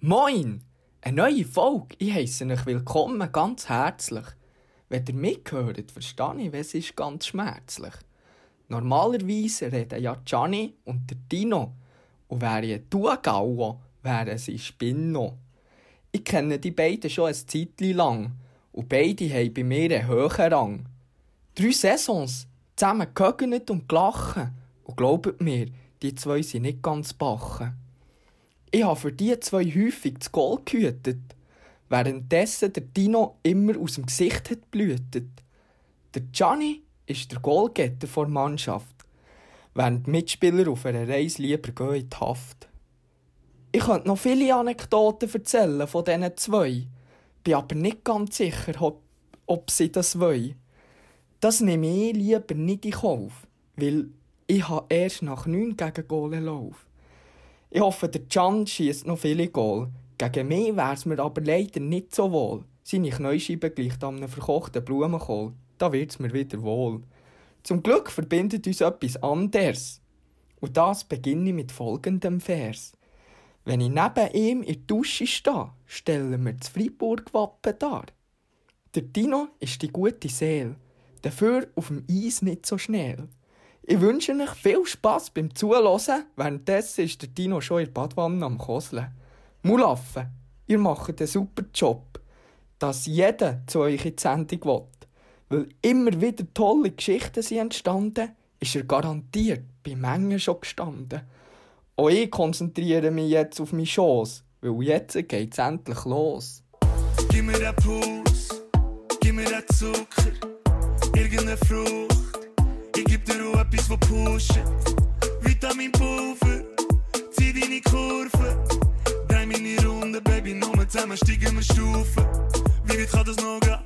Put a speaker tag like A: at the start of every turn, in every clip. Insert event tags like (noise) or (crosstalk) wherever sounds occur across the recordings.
A: Moin! Eine neue Folge. Ich heiße euch willkommen, ganz herzlich. Wenn ihr mithört, verstehe ich, es ist ganz schmerzlich. Normalerweise reden ja Gianni und der Dino. Und wäre ich ein Tuagauer, wären sie Spinno. Ich kenne die beiden schon ein Zeitchen lang. Und beide haben bei mir einen hohen Rang. Drei Saisons, zusammen gehögnet und gelachen. Und glaubt mir, die zwei sind nicht ganz bachen. Ich habe für die zwei häufig das Goal gehütet, währenddessen der Dino immer aus dem Gesicht hat blühtet. Der Gianni ist der Goalgetter der Mannschaft, während die Mitspieler auf einer Reise lieber gehen in die Haft. Ich könnte noch viele Anekdoten erzählen von diesen zwei, bin aber nicht ganz sicher, ob, ob sie das wollen. Das nehme ich lieber nicht in Kauf, weil ich habe erst nach neun gegen Goal Lauf. Ich hoffe, der Can schießt noch viele Goal. Gegen mich wäre es mir aber leider nicht so wohl. Seine Knäuscheibe gleicht an einem verkochten Blumenkohl. Da wird es mir wieder wohl. Zum Glück verbindet uns etwas anderes. Und das beginne ich mit folgendem Vers. Wenn ich neben ihm in der Dusche stehe, stellen wir das Freiburg-Wappen dar. Der Dino ist die gute Seele, dafür auf dem Eis nicht so schnell. Ich wünsche euch viel Spass beim Zuhören. Währenddessen ist der Dino schon in der Badwanne am Koseln. Mulaffen, ihr macht einen super Job, dass jeder zu euch in die Sendung will. Weil immer wieder tolle Geschichten sind entstanden, ist er garantiert bei Mengen schon gestanden. Auch ich konzentriere mich jetzt auf meine Chance, weil jetzt geht es endlich los.
B: Gib mir den Puls, gib mir den Zucker, irgendeine Frucht. Ich geb dir auch etwas, was pusht. Vitaminpulver, zieh deine Kurve. Drei meine Runde, Baby, nur zusammen steigen wir Stufen. Wie weit kann das noch gehen?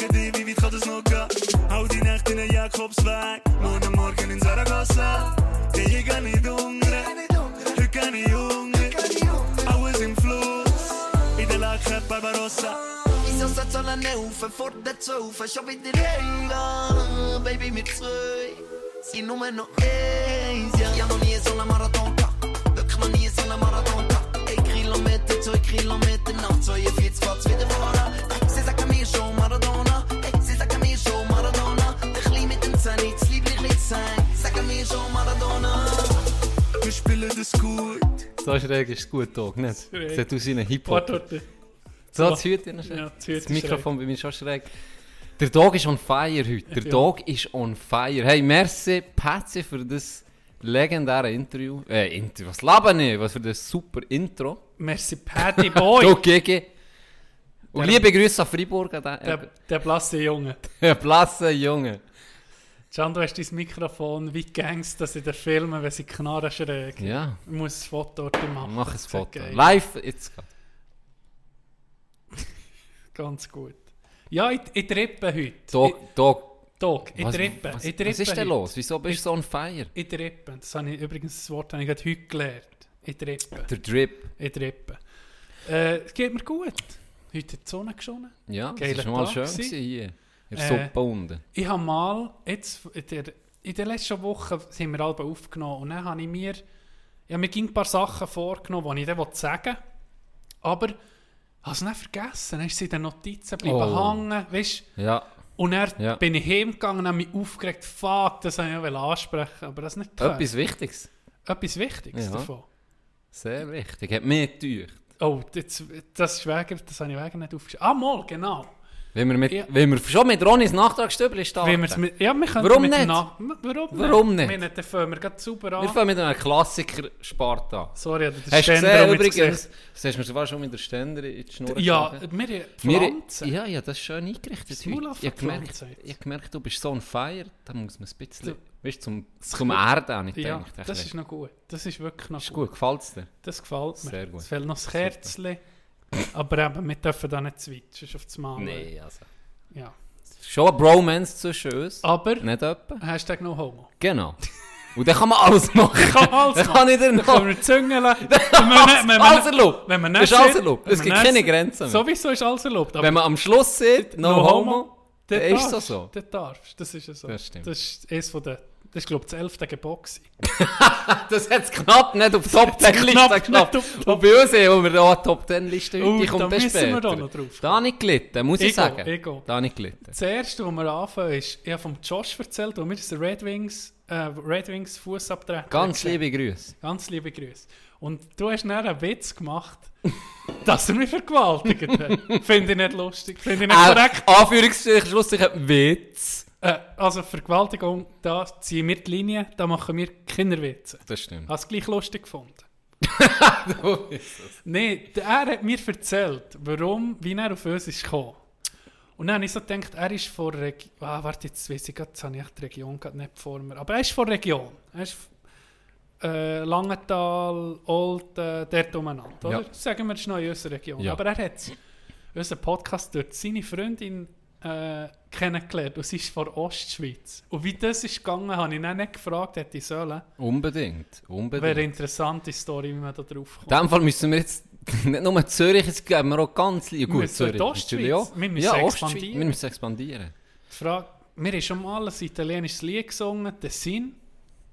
B: Frage dich, wie weit kann das noch gehen? Hau die Nacht in den Jakobsweg, morgen Morgen in Saragossa. Ja, ich geh nicht hungrig, heute geh ich hungrig. Alles im Fluss, in der Lake Barbarossa.
C: Wieso setzt alle Neufen vor der Zwölfe schon wieder heimgehen? Baby, wir zwei sind nur noch eins. Ja. Ich hab noch nie so einen Marathon gehabt. Wirklich noch nie so einen Marathon gehabt. Zwei Kilometer, nach 42 fährt's wieder voran. Sie sagen mir schon Maradona. Sie sagen mir schon Maradona. Der Klein mit dem Zähne, das Liebling nicht sein. Sagen mir schon Maradona.
B: Wir spielen das gut.
D: So schräg ist es gut, Dog, nicht?
E: Schräg.
D: Seht aus wie ein Hip-Hop. So, das Hütchen ist schräg.
E: Ja, das
D: Mikrofon bei mir ist schon schräg. Der Dog ist on fire heute. Der
E: Ja.
D: Ist on fire. Hey, merci, Patsy, für das legendäre Interview. Äh, Interview, was laber ich? Was für das super Intro.
E: Merci, Patty Boy. (laughs)
D: Du, Gigi. Und
E: Der-
D: liebe Grüße an Freiburg, an
E: der, der blasse Junge. (laughs)
D: äh, Plasse, Junge.
E: Can, du hast dein Mikrofon wie Gangs, dass in den Filmen, wenn sie knarren schräg.
D: Ja,
E: Ich muss ein Foto machen.
D: mach ein Foto.
E: geil.
D: Live, jetzt grad. (laughs)
E: Ganz gut. Ja, ich, ich trippe heute.
D: Dog.
E: Ich, Dog, ich
D: Was,
E: trippe.
D: was,
E: ich trippe
D: was ist denn
E: heute.
D: los? Wieso bist du so on fire?
E: Ich trippe. Das habe ich übrigens, das Wort habe ich heute gelernt. Ich trippe.
D: Der Drip.
E: Ich trippe. Äh, es geht mir gut. Heute hat die Sonne geschonen.
D: Ja, das
E: Geiler
D: war schon mal
E: Tag
D: schön
E: gewesen.
D: hier. In der
E: Äh,
D: Suppe unten.
E: Ich habe mal, jetzt in der, in der letzten Woche sind wir alle aufgenommen und dann habe ich mir, ja, mir ging ein paar Sachen vorgenommen, die ich dann sagen will. Aber habe es nicht vergessen. Dann ist sie in den Notizen bleiben
D: Oh.
E: hängen, weißt
D: Ja,
E: Und dann
D: Ja.
E: bin ich heimgegangen und habe mich aufgeregt, fuck, das wollte ich ja ansprechen, aber das nicht können.
D: etwas Wichtiges.
E: Etwas Wichtiges
D: Ja.
E: davon.
D: Sehr wichtig. Hat mir getäuscht.
E: Oh, das, das ist wegen, das habe ich wegen nicht aufgeschrieben. Ah, mal, genau.
D: Wenn wir, mit,
E: Ja.
D: wenn wir schon mit Ronis Nachtragsstübli starten.
E: Wir's mit, ja, wir können
D: Warum
E: mit
D: nicht?
E: Na- Warum,
D: Warum nicht?
E: Wir nicht, dann fangen wir gerade sauber an.
D: wir fangen mit einem Klassiker Sparta.
E: Sorry,
D: Hast du
E: Ständer
D: gesehen übrigens? Das hast du mir sogar schon mit der Ständer in die Schnur
E: Ja, wir
D: Wir,
E: Pflanzen.
D: ja, ja, das ist schön eingerichtet
E: Das
D: heute.
E: Maul
D: Ich habe gemerkt, ich gemerkt, du bist so on fire, da muss man ein bisschen,
E: Du-
D: weißt zum, zum Erden habe ich
E: ja,
D: gedacht.
E: das ist noch gut. Das ist wirklich noch
D: ist
E: gut.
D: gut, gefällt es dir?
E: Das gefällt mir.
D: Sehr gut.
E: Es fehlt noch das Kerzchen. Aber eben, wir dürfen da nicht switchen auf das Mal.
D: Nein, also.
E: Ja.
D: Schon eine Bromance zwischen uns.
E: Aber,
D: Nicht etwa?
E: Hashtag no homo.
D: Genau. Und dann kann man alles (laughs) machen.
E: Kann man alles
D: Dann kann ich
E: Dann züngeln. (laughs) Wenn man man
D: Alles erlaubt.
E: Wenn man
D: Das
E: nicht
D: ist alles erlaubt. Es gibt keine Grenzen mehr.
E: Sowieso ist alles erlaubt. aber
D: Wenn man am Schluss sieht, no,
E: No
D: homo, dann
E: dann
D: ist es so.
E: dann darfst. Das ist so.
D: Das stimmt.
E: Das ist eines von den... Das ist, glaube ich, das elfte gewesen. (laughs)
D: Das hat es knapp nicht auf die Top 10 Liste
E: knapp
D: geschafft.
E: nicht
D: Und bei uns haben wir auch eine Top 10 Liste heute,
E: Oh,
D: die
E: da
D: kommt dann
E: müssen wir
D: später.
E: da noch drauf
D: Da ich gelitten, muss ich
E: Ego,
D: sagen.
E: Ego.
D: Da ich gelitten.
E: Das erste, was wir anfangen, ist, ich habe vom Josh erzählt, wo mir das Red Wings, äh, Red Wings Fußabtreter
D: Ganz
E: gesehen.
D: liebe Grüße.
E: Ganz liebe Grüße. Und du hast dann einen Witz gemacht, (laughs) dass er mich vergewaltigt hat. Finde ich nicht lustig. Finde ich nicht korrekt.
D: Äh, Anführungszeichen, Schlusszeichen, Witz.
E: Äh, also Vergewaltigung, da ziehen wir die Linie, da machen wir Kinderwitze.
D: Das stimmt.
E: Hast du gleich lustig gefunden? (laughs) Nein, er hat mir erzählt, warum, wie er auf uns ist gekommen. Und dann habe ich so gedacht, er ist von Region. Ah, warte, jetzt weiß ich gerade, jetzt habe ich die Region gerade nicht vor mir. Aber er ist von Region. Er ist äh, Langenthal, Olten, dort umeinander. Oder?
D: Ja.
E: Sagen wir, das ist noch in unserer Region.
D: Ja.
E: Aber er hat unseren Podcast durch seine Freundin äh, kennengelernt und sie ist von Ostschweiz. Und wie das ist gegangen, habe ich dann nicht gefragt, hätte ich sollen.
D: Unbedingt,
E: Wäre
D: unbedingt.
E: eine interessante Story, wie man da drauf kommt.
D: In diesem Fall müssen wir jetzt (laughs) nicht nur Zürich, es geben wir auch ganz lieb. Gut, Zürich
E: die Ostschweiz.
D: auch.
E: Wir müssen
D: ja,
E: expandieren.
D: Wir müssen expandieren.
E: Die Frage, mir ist schon mal ein italienisches Lied gesungen, der Sinn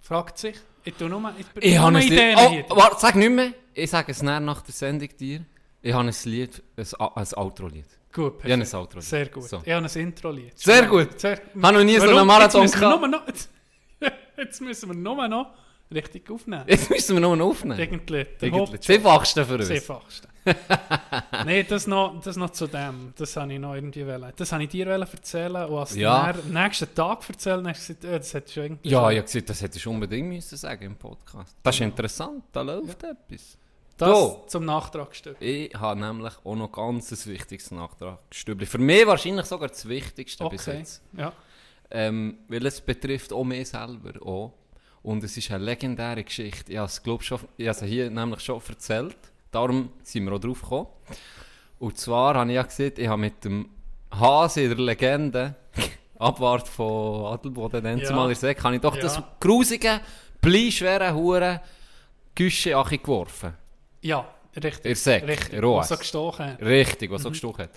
E: fragt sich, ich tue nur, ich,
D: Ich
E: nur
D: habe
E: Ideen
D: Lied. Oh, warte, sag nicht mehr. Ich sage es näher nach der Sendung dir. Ich habe ein Lied, ein, ein Outro-Lied.
E: Gut,
D: Ich habe ein
E: perfekt.
D: Outro-Lied.
E: Sehr gut.
D: So.
E: Ich habe ein Intro-Lied.
D: Sehr gut.
E: Sehr,
D: Habe noch nie so
E: Warum?
D: einen Marathon
E: jetzt müssen wir
D: gehabt.
E: noch, (laughs) jetzt, müssen wir nur noch richtig aufnehmen.
D: Jetzt müssen wir nur noch aufnehmen.
E: Irgendwie.
D: Irgendwie. Das einfachste für uns.
E: einfachste. (laughs) Nein, das noch, das noch zu dem. Das habe ich noch irgendwie wollen. Das habe ich dir erzählen und als
D: Ja.
E: am nächsten Tag erzählt hast, du gesagt, äh, das hättest du irgendwie
D: Ja,
E: schon-
D: ich habe gesagt, das hättest du unbedingt müssen sagen im Podcast. Das ist interessant, da läuft etwas.
E: Das
D: So.
E: zum Nachtragstück.
D: Ich habe nämlich auch noch ganz ein wichtiges Nachtragsstübli. Für mich wahrscheinlich sogar das Wichtigste bis
E: Okay.
D: jetzt.
E: Ja.
D: Ähm, weil es betrifft auch mich selber auch. Und es ist eine legendäre Geschichte. Ich habe es, glaub, schon, ich habe hier nämlich schon erzählt. Darum sind wir auch drauf gekommen. Und zwar habe ich ja gesehen, ich habe mit dem Hase der Legende, (laughs) Abwart von Adelboden, dann
E: Ja.
D: der Säck, habe ich doch
E: Ja.
D: das grusige, bleischwere Hure Güsche geworfen.
E: Ja, richtig.
D: Ihr Säck,
E: richtig.
D: Rohes.
E: Was so gestochen hat.
D: Richtig,
E: Mhm.
D: was so gestochen hat.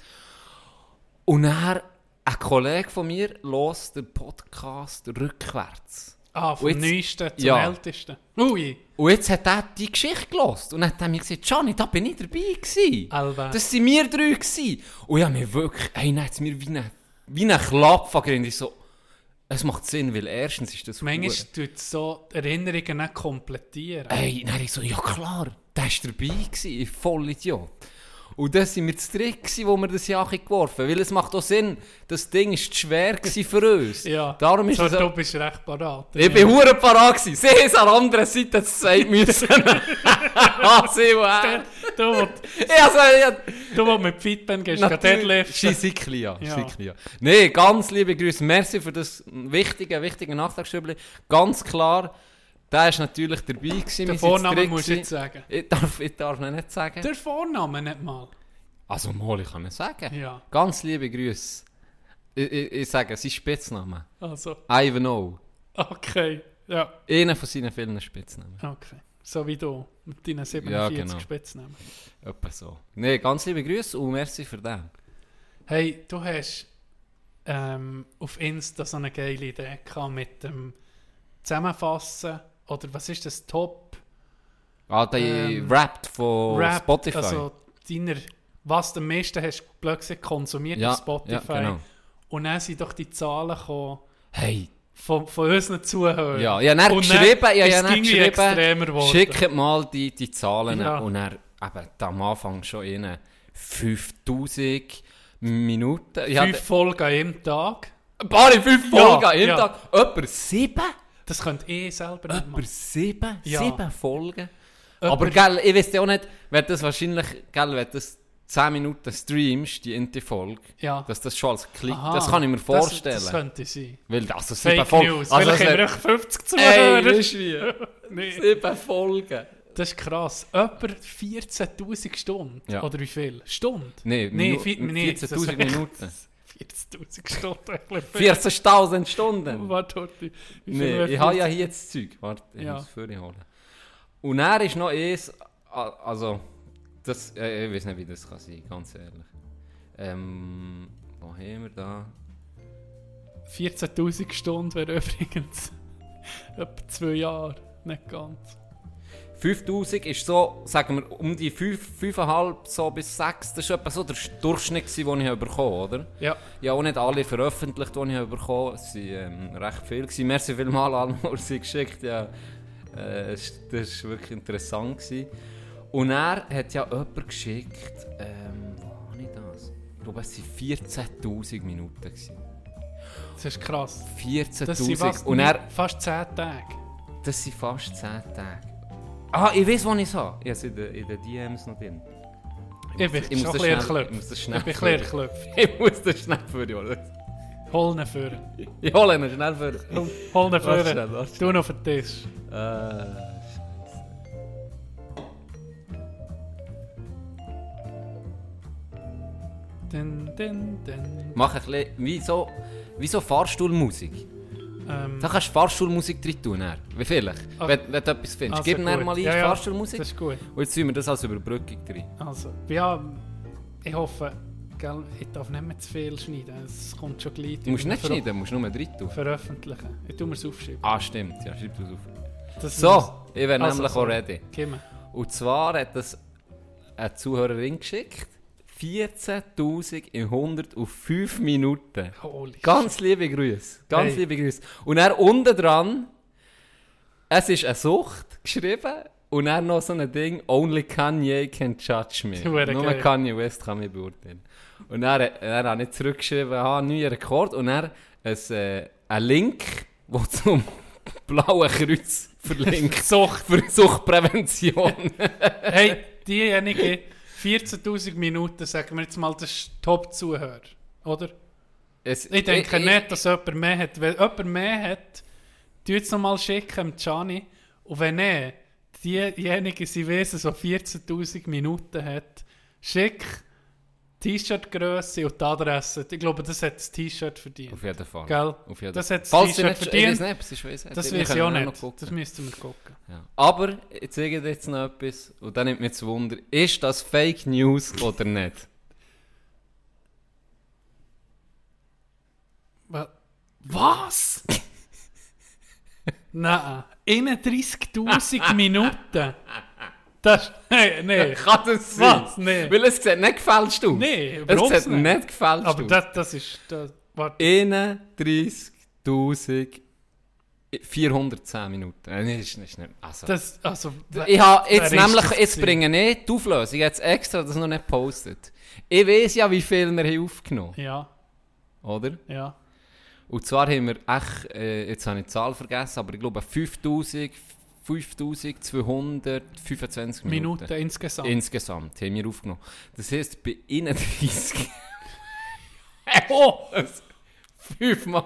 D: Und dann, ein Kollege von mir los den Podcast rückwärts.
E: Ah, vom
D: jetzt-
E: Neuesten zum
D: Ja.
E: Ältesten. Ui.
D: Und jetzt hat er die Geschichte gelost und dann hat er mir gesagt, Johnny, da bin ich dabei gewesen.
E: Alba.
D: Das waren wir drei gewesen. Und habe mir wirklich, hey, dann hat es mir wie ein wie ein Klapp gegeben. Ich so, es macht Sinn, weil erstens ist das
E: Manchmal tut es so Erinnerungen nicht komplettieren.
D: Hey, dann ich so, ja klar, der war dabei, gewesen, voll Idiot. Und das waren wir zu dritt, gewesen, wo wir das Jahr geworfen haben. Weil es macht auch Sinn, das Ding war zu schwer für uns. (laughs)
E: Ja,
D: Darum ist
E: so,
D: es
E: du bist recht parat.
D: Ich bin hure parat gewesen. Sie haben es an der anderen Seite gesagt müssen. (laughs) ah, sie er.
E: Du,
D: Ja, also, ja,
E: du, wo mit Fitben gehst, gerade Deadlift.
D: Scheissikli, ja.
E: Ja.
D: Scheissikli, ja. Nee, ganz liebe Grüße. Merci für das wichtige, wichtige Nachtragsstübli. Ganz klar, der ist natürlich dabei gewesen.
E: Den Vornamen musst du
D: gewesen.
E: jetzt sagen.
D: Ich darf, ich darf ihn nicht sagen.
E: Der Vorname nicht mal.
D: Also mal, ich kann es sagen.
E: Ja,
D: Ganz liebe Grüße. Ich, ich, ich sage, sein Spitzname.
E: also,
D: Ivanhoe.
E: okay. Ja,
D: Einer von seinen vielen Spitznamen.
E: okay. So wie du, mit deinen 47
D: Ja, genau.
E: Spitznamen.
D: Etwa so. Nee, ganz liebe Grüße und merci für den.
E: Hey, du hast ähm, auf Insta so eine geile Idee gehabt mit dem Zusammenfassen oder was ist das Top
D: Ah, der
E: Ähm,
D: Rap von
E: Rap,
D: Spotify.
E: also deiner, was du am meisten hast plötzlich konsumiert
D: ja,
E: auf Spotify.
D: ja, genau.
E: Und dann sind doch die Zahlen gekommen
D: Hey,
E: von, von unseren Zuhörern.
D: ja, habe dann
E: Und
D: geschrieben, habe
E: es
D: dann geschrieben, schickt mal die, die Zahlen
E: Ja.
D: und er eben am Anfang schon in 5000 Minuten. Ich
E: Fünf
D: hatte
E: Folgen einem Tag.
D: ein paar fünf
E: Ja,
D: Folgen an jedem
E: ja.
D: Tag. Etwa sieben?
E: Das könnt ihr selber nicht machen.
D: sieben?
E: Ja.
D: Sieben Folgen?
E: Jemand-
D: Aber gell, ich weiß ja auch nicht, wenn das wahrscheinlich, gell, wenn das 10 Minuten streamst, die Inti-Folge,
E: Ja.
D: dass das schon als Klick,
E: Aha,
D: das kann ich mir vorstellen.
E: Das, das könnte sein.
D: Weil, also sieben
E: Fake
D: Folgen.
E: News.
D: Also,
E: Vielleicht haben wir
D: es
E: echt 50
D: hat- Ey,
E: Zuhörer.
D: du wie? (laughs) Sieben Folgen.
E: Das ist krass. Etwa 14'000 Stunden.
D: Ja.
E: Oder wie viel? Stunden?
D: Nee,
E: Nee,
D: Minu-
E: nee,
D: 14'000
E: das-
D: Minuten.
E: 40'000 Stunden. ein bisschen viel.
D: 14.000 Stunden!
E: Warte, Horti.
D: Nee, ich habe ja
E: 40?
D: hier das Zeug. Warte, ich
E: Ja.
D: muss es für dich holen. Und er ist noch eins, also, das, äh, ich weiß nicht, wie das kann sein, ganz ehrlich. Ähm, wo haben wir da?
E: 14'000 Stunden wäre übrigens (laughs) etwa zwei Jahre. Nicht ganz.
D: 5000 ist so, sagen wir, um die 5, 5,5 so bis 6, das war etwa so der Durchschnitt, den ich bekommen habe, oder?
E: Ja.
D: Habe auch nicht alle veröffentlicht, die ich bekommen habe. Es waren ähm, recht viele. Gewesen. Merci vielmals an alle, die sie geschickt ja, äh, Das war wirklich interessant. Gewesen. Und er hat ja jemanden geschickt, ähm, wo habe ich das? Ich glaube, es waren 14'000 Minuten. Gewesen.
E: Das ist krass.
D: 14'000.
E: Das sind fast,
D: Und er,
E: fast 10 Tage.
D: das sind fast 10 Tage. Ah, ich weiß, wo ich es habe. Ich habe es in den, in den DMs noch drin.
E: Ich bin
D: ich muss
E: schon ein bisschen
D: ich muss das
E: Ich
D: schnell
E: bin ein bisschen
D: führen.
E: erklüpft. (laughs)
D: Ich muss das schnell holen.
E: Hol ihn vor. (laughs)
D: Ich hole ihn schnell dich.
E: Hol ihn
D: warte
E: Du noch auf den Tisch.
D: Äh, Scheiße.
E: Dun, dun, dun.
D: Mach ein bisschen, wie so, wie so Fahrstuhlmusik.
E: Ähm,
D: Da kannst du Fahrstuhlmusik drin tun. dann. Wie vielleicht?
E: Ah.
D: Wenn, wenn du etwas findest.
E: also
D: Gib mir mal ein
E: Ja, ja,
D: Fahrstuhlmusik.
E: Das ist gut.
D: Und jetzt tun wir das als Überbrückung drin.
E: Also, ja, ich hoffe, gell, ich darf nicht mehr zu viel schneiden. Es kommt schon gleich.
D: Du musst nicht schneiden, du musst nur drin tun.
E: Veröffentlichen. Ich tue mir es aufschreiben.
D: Ah, stimmt. Ja, schreib das auf.
E: Das
D: So, ich wäre
E: Also,
D: nämlich
E: so.
D: auch ready.
E: Mir.
D: Und zwar hat das eine Zuhörerin geschickt. 14.000 in 105 Minuten.
E: Holy
D: Ganz liebe Grüße. Ganz
E: Hey.
D: liebe Grüße. Und er unten dran, es ist eine Sucht geschrieben und er noch so ein Ding, Only Kanye can judge me. (laughs) Nur
E: geil.
D: Kanye West kann mich beurteilen. Und er, er hat nicht zurückgeschrieben, ah, neuer Rekord. Und er ein, äh, ein Link, (laughs) der zum Blauen Kreuz verlinkt. (laughs)
E: Sucht.
D: Für Suchtprävention.
E: Hey, diejenige 14.000 Minuten, sagen wir jetzt mal, das ist Top-Zuhörer, oder?
D: Es-
E: Ich denke
D: ich-
E: nicht, dass jemand mehr hat. Wenn jemand mehr hat, tu es nochmal schicken, Gianni. Und wenn nicht, diejenige, sie wissen, so 14.000 Minuten hat, schick T-Shirt-Grösse und die Adresse. Ich glaube, das hat das T-Shirt verdient.
D: Auf jeden Fall.
E: Gell?
D: Auf jeden
E: Das hat das T-Shirt
D: nicht,
E: verdient.
D: Ich weiß nicht, ist, weiss
E: Das
D: Wir
E: weiß ich auch nicht. Das müssten wir gucken.
D: Ja. Aber, ich zeige dir jetzt noch etwas, und dann nimmt mich zu Wunder, ist das Fake News oder nicht?
E: Wa- Was? (laughs) Nein, 31.000 Minuten. (laughs) Das (laughs) nee, nee.
D: Kann das sein?
E: Was? Nee.
D: Weil es sieht nicht gefälscht aus.
E: Nee,
D: es sieht
E: nicht.
D: nicht gefälscht
E: Aber
D: aus.
E: das, das ist. Das, warte.
D: 31.410 Minuten. Äh, Das ist, ist nicht, also.
E: Das, also,
D: ich habe jetzt nämlich, jetzt bringe ich die Auflösung, jetzt extra das noch nicht gepostet. Ich weiß ja, wie viel wir haben aufgenommen
E: Ja,
D: oder?
E: ja.
D: Und zwar haben wir echt, äh, jetzt habe ich die Zahl vergessen, aber ich glaube 5000, 5225 Minuten.
E: Minuten insgesamt.
D: Insgesamt haben wir aufgenommen. Das heisst, bei 31. (laughs)
E: oh!
D: Fünfmal.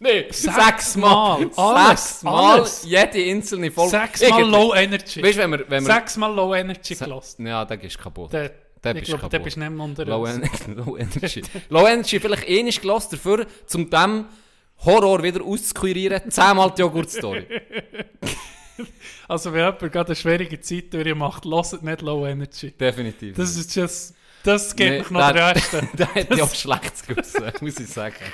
D: Nein,
E: Sechs
D: sechsmal. Sechsmal jede einzelne Folge.
E: Sechsmal Low Energy.
D: Weißt du, wenn wir. Wenn wir
E: Sechsmal Low Energy gelost.
D: ja, der ist kaputt.
E: Der,
D: Der
E: ich glaube, der bist nicht mehr unter
D: Low, en (laughs) Low Energy. Low Energy vielleicht ähnlich gelost dafür, um dem Horror wieder auszukurieren. Zehnmal die Joghurt-Story. (laughs) (laughs)
E: Also, wenn jemand gerade eine schwierige Zeit durchmacht, lasst nicht Low Energy.
D: Definitiv.
E: Das ist just. Das geht
D: Nee,
E: mich noch
D: der-
E: Erste.
D: Der hat ja auch schlechtes Gewissen, (laughs) muss ich sagen. (laughs)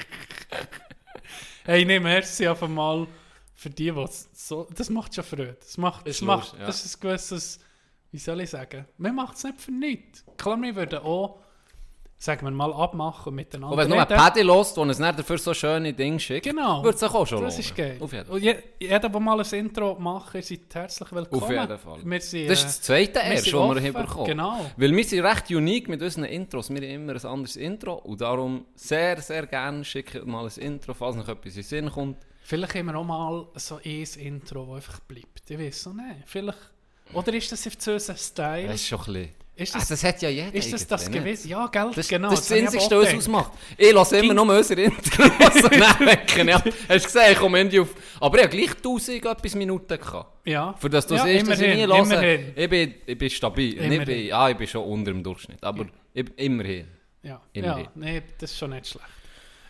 E: Hey, nee, merci einfach mal für die, die so. Das macht schon Freude. Das macht. Das,
D: Ist
E: macht,
D: ja.
E: das ist ein gewisses. Wie soll ich sagen? Man macht es nicht für nichts. Klar, wir würden auch, sagen wir mal, abmachen miteinander.
D: Und wenn du nur ein. Paddy lässt, der uns nicht dafür so schöne Dinge schickt,
E: Genau.
D: würde es auch schon
E: Das
D: lohnen.
E: ist geil.
D: Auf jeden Fall.
E: Und je, jeder, der mal ein Intro macht, ihr seid herzlich willkommen.
D: Auf jeden Fall.
E: Wir sind,
D: Das ist
E: äh,
D: das zweite
E: wir
D: erst,
E: sind
D: das wir haben bekommen
E: Genau.
D: Weil wir sind recht unique mit unseren Intros. Wir haben immer ein anderes Intro. Und darum sehr, sehr gerne schickt mal ein Intro, falls noch etwas in den Sinn kommt.
E: Vielleicht haben wir auch mal so ein Intro, das einfach bleibt. Ich weiß auch nicht. Vielleicht. Oder ist das auf unser Style?
D: Das ist schon ein bisschen...
E: Ist
D: Ah,
E: das,
D: das hat ja jeder
E: ist das das
D: nicht?
E: gewesen? Ja, gell?
D: Das,
E: genau.
D: das ist das
E: ich
D: Einzige, was ausmacht. Ich lasse immer
E: Ging-
D: nur unser Intro. (laughs) Also, dann denke ich, ja, hast du gesehen, ich komme Ende auf... Aber ich habe gleich 1000 etwas Minuten gehabt.
E: Ja.
D: Für das du
E: ja,
D: siehst, dass ich nie
E: immerhin.
D: Ich bin, ich bin stabil. Nicht bei, ah, ich bin schon unter dem Durchschnitt. Aber ich, immerhin.
E: Ja, ja
D: Immerhin.
E: nee, das ist schon nicht schlecht.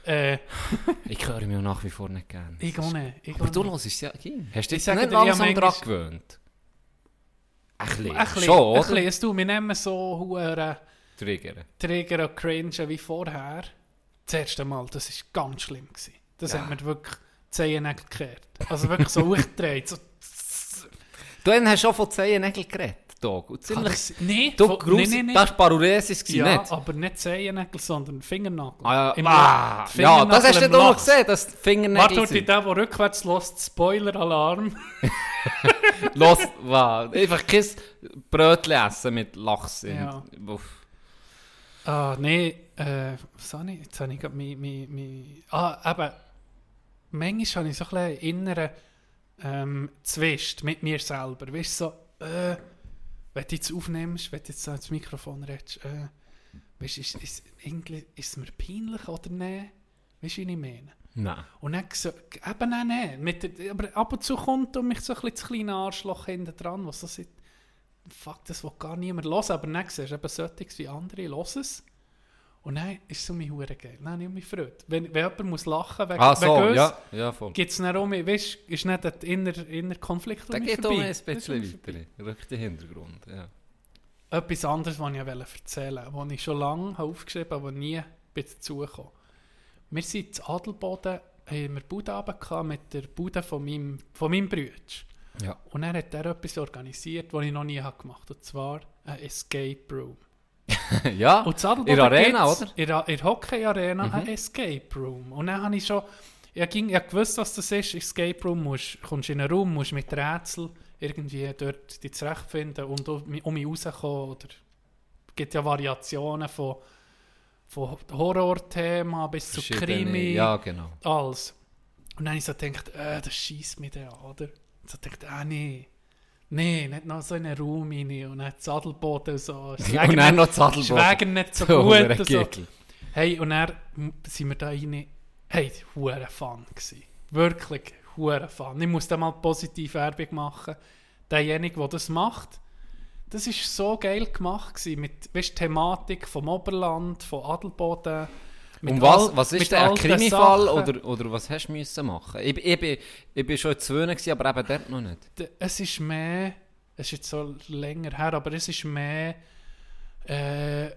E: Äh, (laughs)
D: Ich höre mich nach wie vor nicht gerne.
E: ich auch nicht. Ich
D: Aber
E: auch
D: du
E: nicht.
D: hörst es ja. Hast du
E: Ich
D: dich nicht
E: ja,
D: langsam daran gewöhnt? Ein bisschen.
E: Ein bisschen,
D: Schon,
E: ein
D: oder?
E: bisschen. Es tut mir nicht mehr so hure
D: Trigger.
E: Trigger und cringe wie vorher. Das erste Mal, das war ganz schlimm. Gewesen. Das
D: Ja.
E: hat mir wirklich Zehennägel gekehrt. Also wirklich so (laughs) durchgedreht. So,
D: Du hast schon von Zehennägeln geredet, Dog. Und
E: Kann
D: ziemlich...
E: das, nee,
D: Du,
E: nee, nee, nee.
D: das war Paruresis,
E: ja,
D: nicht?
E: aber nicht Zehennägel, sondern Fingernagel.
D: Ah, ja, ah, ja, das hast du doch noch gesehen, dass die
E: Warte,
D: Fingernägel
E: die
D: sind.
E: der, der rückwärts lässt, Spoiler-Alarm. (laughs)
D: Los, wow. Einfach kein Brötchen essen mit Lachs.
E: Ja. Ah, nee, äh, was habe ich? Jetzt habe ich gerade mein, mein, mein... Ah, eben, manchmal habe ich so ein bisschen inneren ähm, Zwist mit mir selber. Weißt du, so, äh, wenn du jetzt aufnimmst, wenn du jetzt ins Mikrofon redest, äh, weißt ist, ist, irgendwie- ist es mir peinlich oder nicht? Weißt du, wie ich meine?
D: Nein.
E: Und dann so, eben nein, nein. Mit der, aber ab und zu kommt um mich so ein bisschen das kleine Arschloch hinten dran, was so sagt, fuck, das will gar niemand hören. Aber dann siehst du eben solches wie andere, hören es. Und dann ist es so mein Hure geil. Dann habe ich mich gefreut. Wenn, wenn jemand muss lachen wegen,
D: Ah, so,
E: wegen uns,
D: ja, ja, voll.
E: gibt es dann auch mehr, weißt du, ist nicht der inner, inner Konflikt
D: Da
E: um mich
D: geht
E: vorbei.
D: ein bisschen
E: um mich vorbei.
D: weiter. Rückt den Hintergrund, ja.
E: Etwas anderes, was ich erzählen wollte, was ich schon lange aufgeschrieben habe, aber nie dazugekommen. Wir sind in Adelboden, haben wir Bude mit der Bude von meinem, von meinem Bruder.
D: Ja.
E: Und er hat er etwas organisiert, was ich noch nie habe gemacht habe, und zwar ein Escape Room. (laughs)
D: ja,
E: Und in
D: der Arena, oder? Mhm.
E: In der, in der Hockey-Arena ein Escape Room. Und dann habe ich schon, ich, ging, ich gewusst, was das ist, Escape Room, musst, kommst in einen Raum, musst mit Rätsel irgendwie dort dich zurechtfinden und um, um mich rauskommen. Oder es gibt ja Variationen von, von Horrorthema bis zu Krimi,
D: Ja, genau.
E: alles. Und dann habe ich so gedacht, äh, das schießt mich da, oder? Und so gedacht, ah nee, nee, nicht noch so in einen Raum rein und dann Zadelboden und so. (laughs) Ist
D: Und
E: wegen
D: dann
E: nicht-
D: noch Zadelboden.
E: ist wegen nicht so
D: So, (laughs)
E: gut. und So.
D: Gickel.
E: Hey, und dann sind wir da rein, hey, hure Fun gewesen. Wirklich hure Fun. Ich muss da mal positive Werbung machen. Derjenige, der das macht, das ist so geil gemacht gewesen, mit, weißt, Thematik vom Oberland, von Adelboden. Mit
D: Und was,
E: all-
D: was ist denn ein Krimifall oder, oder was hast du müssen machen? Ich, ich, bin- ich bin schon Zwöhnen, gewesen, aber eben dort noch nicht.
E: Es ist mehr, es ist jetzt so länger her, aber es ist mehr, äh,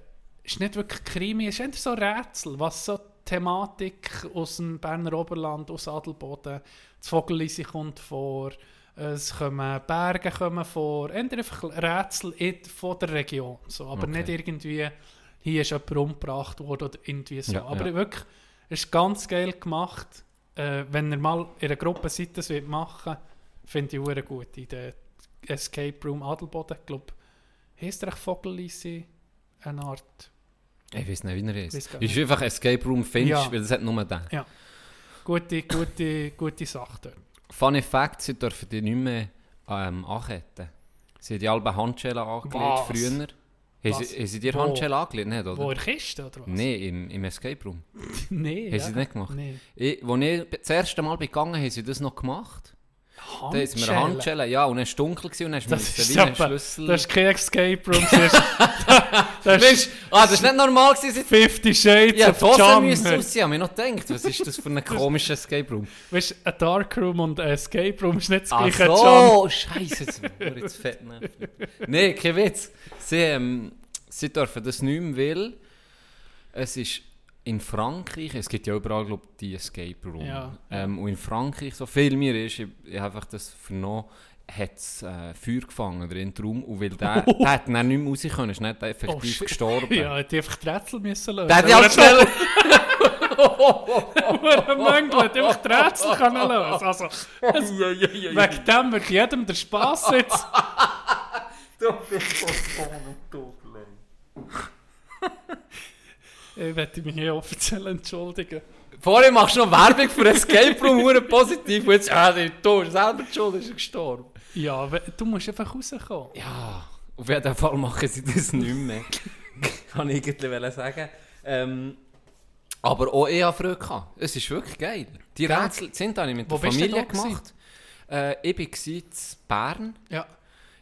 E: ist nicht wirklich Krimi, es ist eher so Rätsel, was so Thematik aus dem Berner Oberland, aus Adelboden, das Vogelisi kommt vor, es kommen Berge kommen vor, eher einfach Rätsel von der Region, so, aber
D: Okay.
E: nicht irgendwie, hier ist jemand umgebracht worden oder irgendwie so,
D: Ja,
E: aber
D: ja.
E: wirklich, es ist ganz geil gemacht, äh, wenn ihr mal in einer Gruppe seid, das wird machen, finde ich eine gute Idee. Escape Room Adelboden, ich glaube, heisst der echt Vogelisi? Eine Art.
D: Ich weiß nicht, wie er ist.
E: gar
D: Ist einfach Escape Room Finch,
E: Ja.
D: weil es hat nur den.
E: Gute, gute, gute Sache dort.
D: Funny Fact, sie dürfen die nicht mehr ähm, anketten. Sie haben die alten Handschellen angelegt
E: Was?
D: früher. Haben
E: Was?
D: sie, haben sie dir
E: Wo?
D: Handschellen angelegt, nicht, oder?
E: Wo in der Kiste, oder was?
D: Nein, im, im Escape Room. (laughs)
E: nee
D: Haben sie nicht gemacht?
E: Nee.
D: Ich, als ich das erste Mal bin gegangen haben sie das noch gemacht. Da haben mir eine
E: Handschellen.
D: Handschellen, ja, und dann war es dunkel gewesen, und dann
E: Das
D: müssen
E: ist
D: wie
E: etwa-
D: Schlüssel...
E: Das ist kein Escape Room. Das ist, (laughs) (laughs) das ist
D: Mensch, ah, das ist nicht normal gewesen. seit-
E: 50 Shades
D: Ja,
E: of
D: die Hose müssen aussehen. Ich habe mir noch gedacht, was ist das für ein komischer Escape Room?
E: Weißt du, ein Dark Room und ein Escape Room ist nicht das
D: Ach
E: gleiche, John.
D: so, scheiße, jetzt jetzt fett nervig. Nein, kein Witz. Sie, ähm, sie dürfen das nicht mehr, weil es ist in Frankreich, es gibt ja überall, glaube ich, die Escape Room.
E: Ja.
D: Ähm, und in Frankreich, so viel mir ist, ich, ich habe einfach das vernommen, hat es äh, Feuer gefangen drin im Raum und weil der, (laughs) der hat dann nicht mehr raus können, ist nicht effektiv
E: Oh,
D: gestorben.
E: Ja, hätte einfach die Rätsel müssen lösen.
D: Der hat ja halt schneller...
E: Ein Mängel hat einfach die Rätsel können lösen. Also, es, wegen dem wird jedem der Spass jetzt. (laughs) Ich werde mich hier offiziell entschuldigen.
D: Vorher machst du noch Werbung für Escape Room, hure positiv, und jetzt, ah, der Tor, selber die schuld, ist er gestorben.
E: Ja, du musst einfach rauskommen.
D: Ja, auf jeden Fall machen sie das nicht mehr. (laughs) Kann ich irgendwie sagen. Ähm, aber auch ich habe Freude gehabt. Es ist wirklich geil. Die? Rätsel sind ich mit
E: Wo
D: der
E: bist du
D: Familie
E: da
D: gemacht. Äh, ich war in Bern,
E: Ja.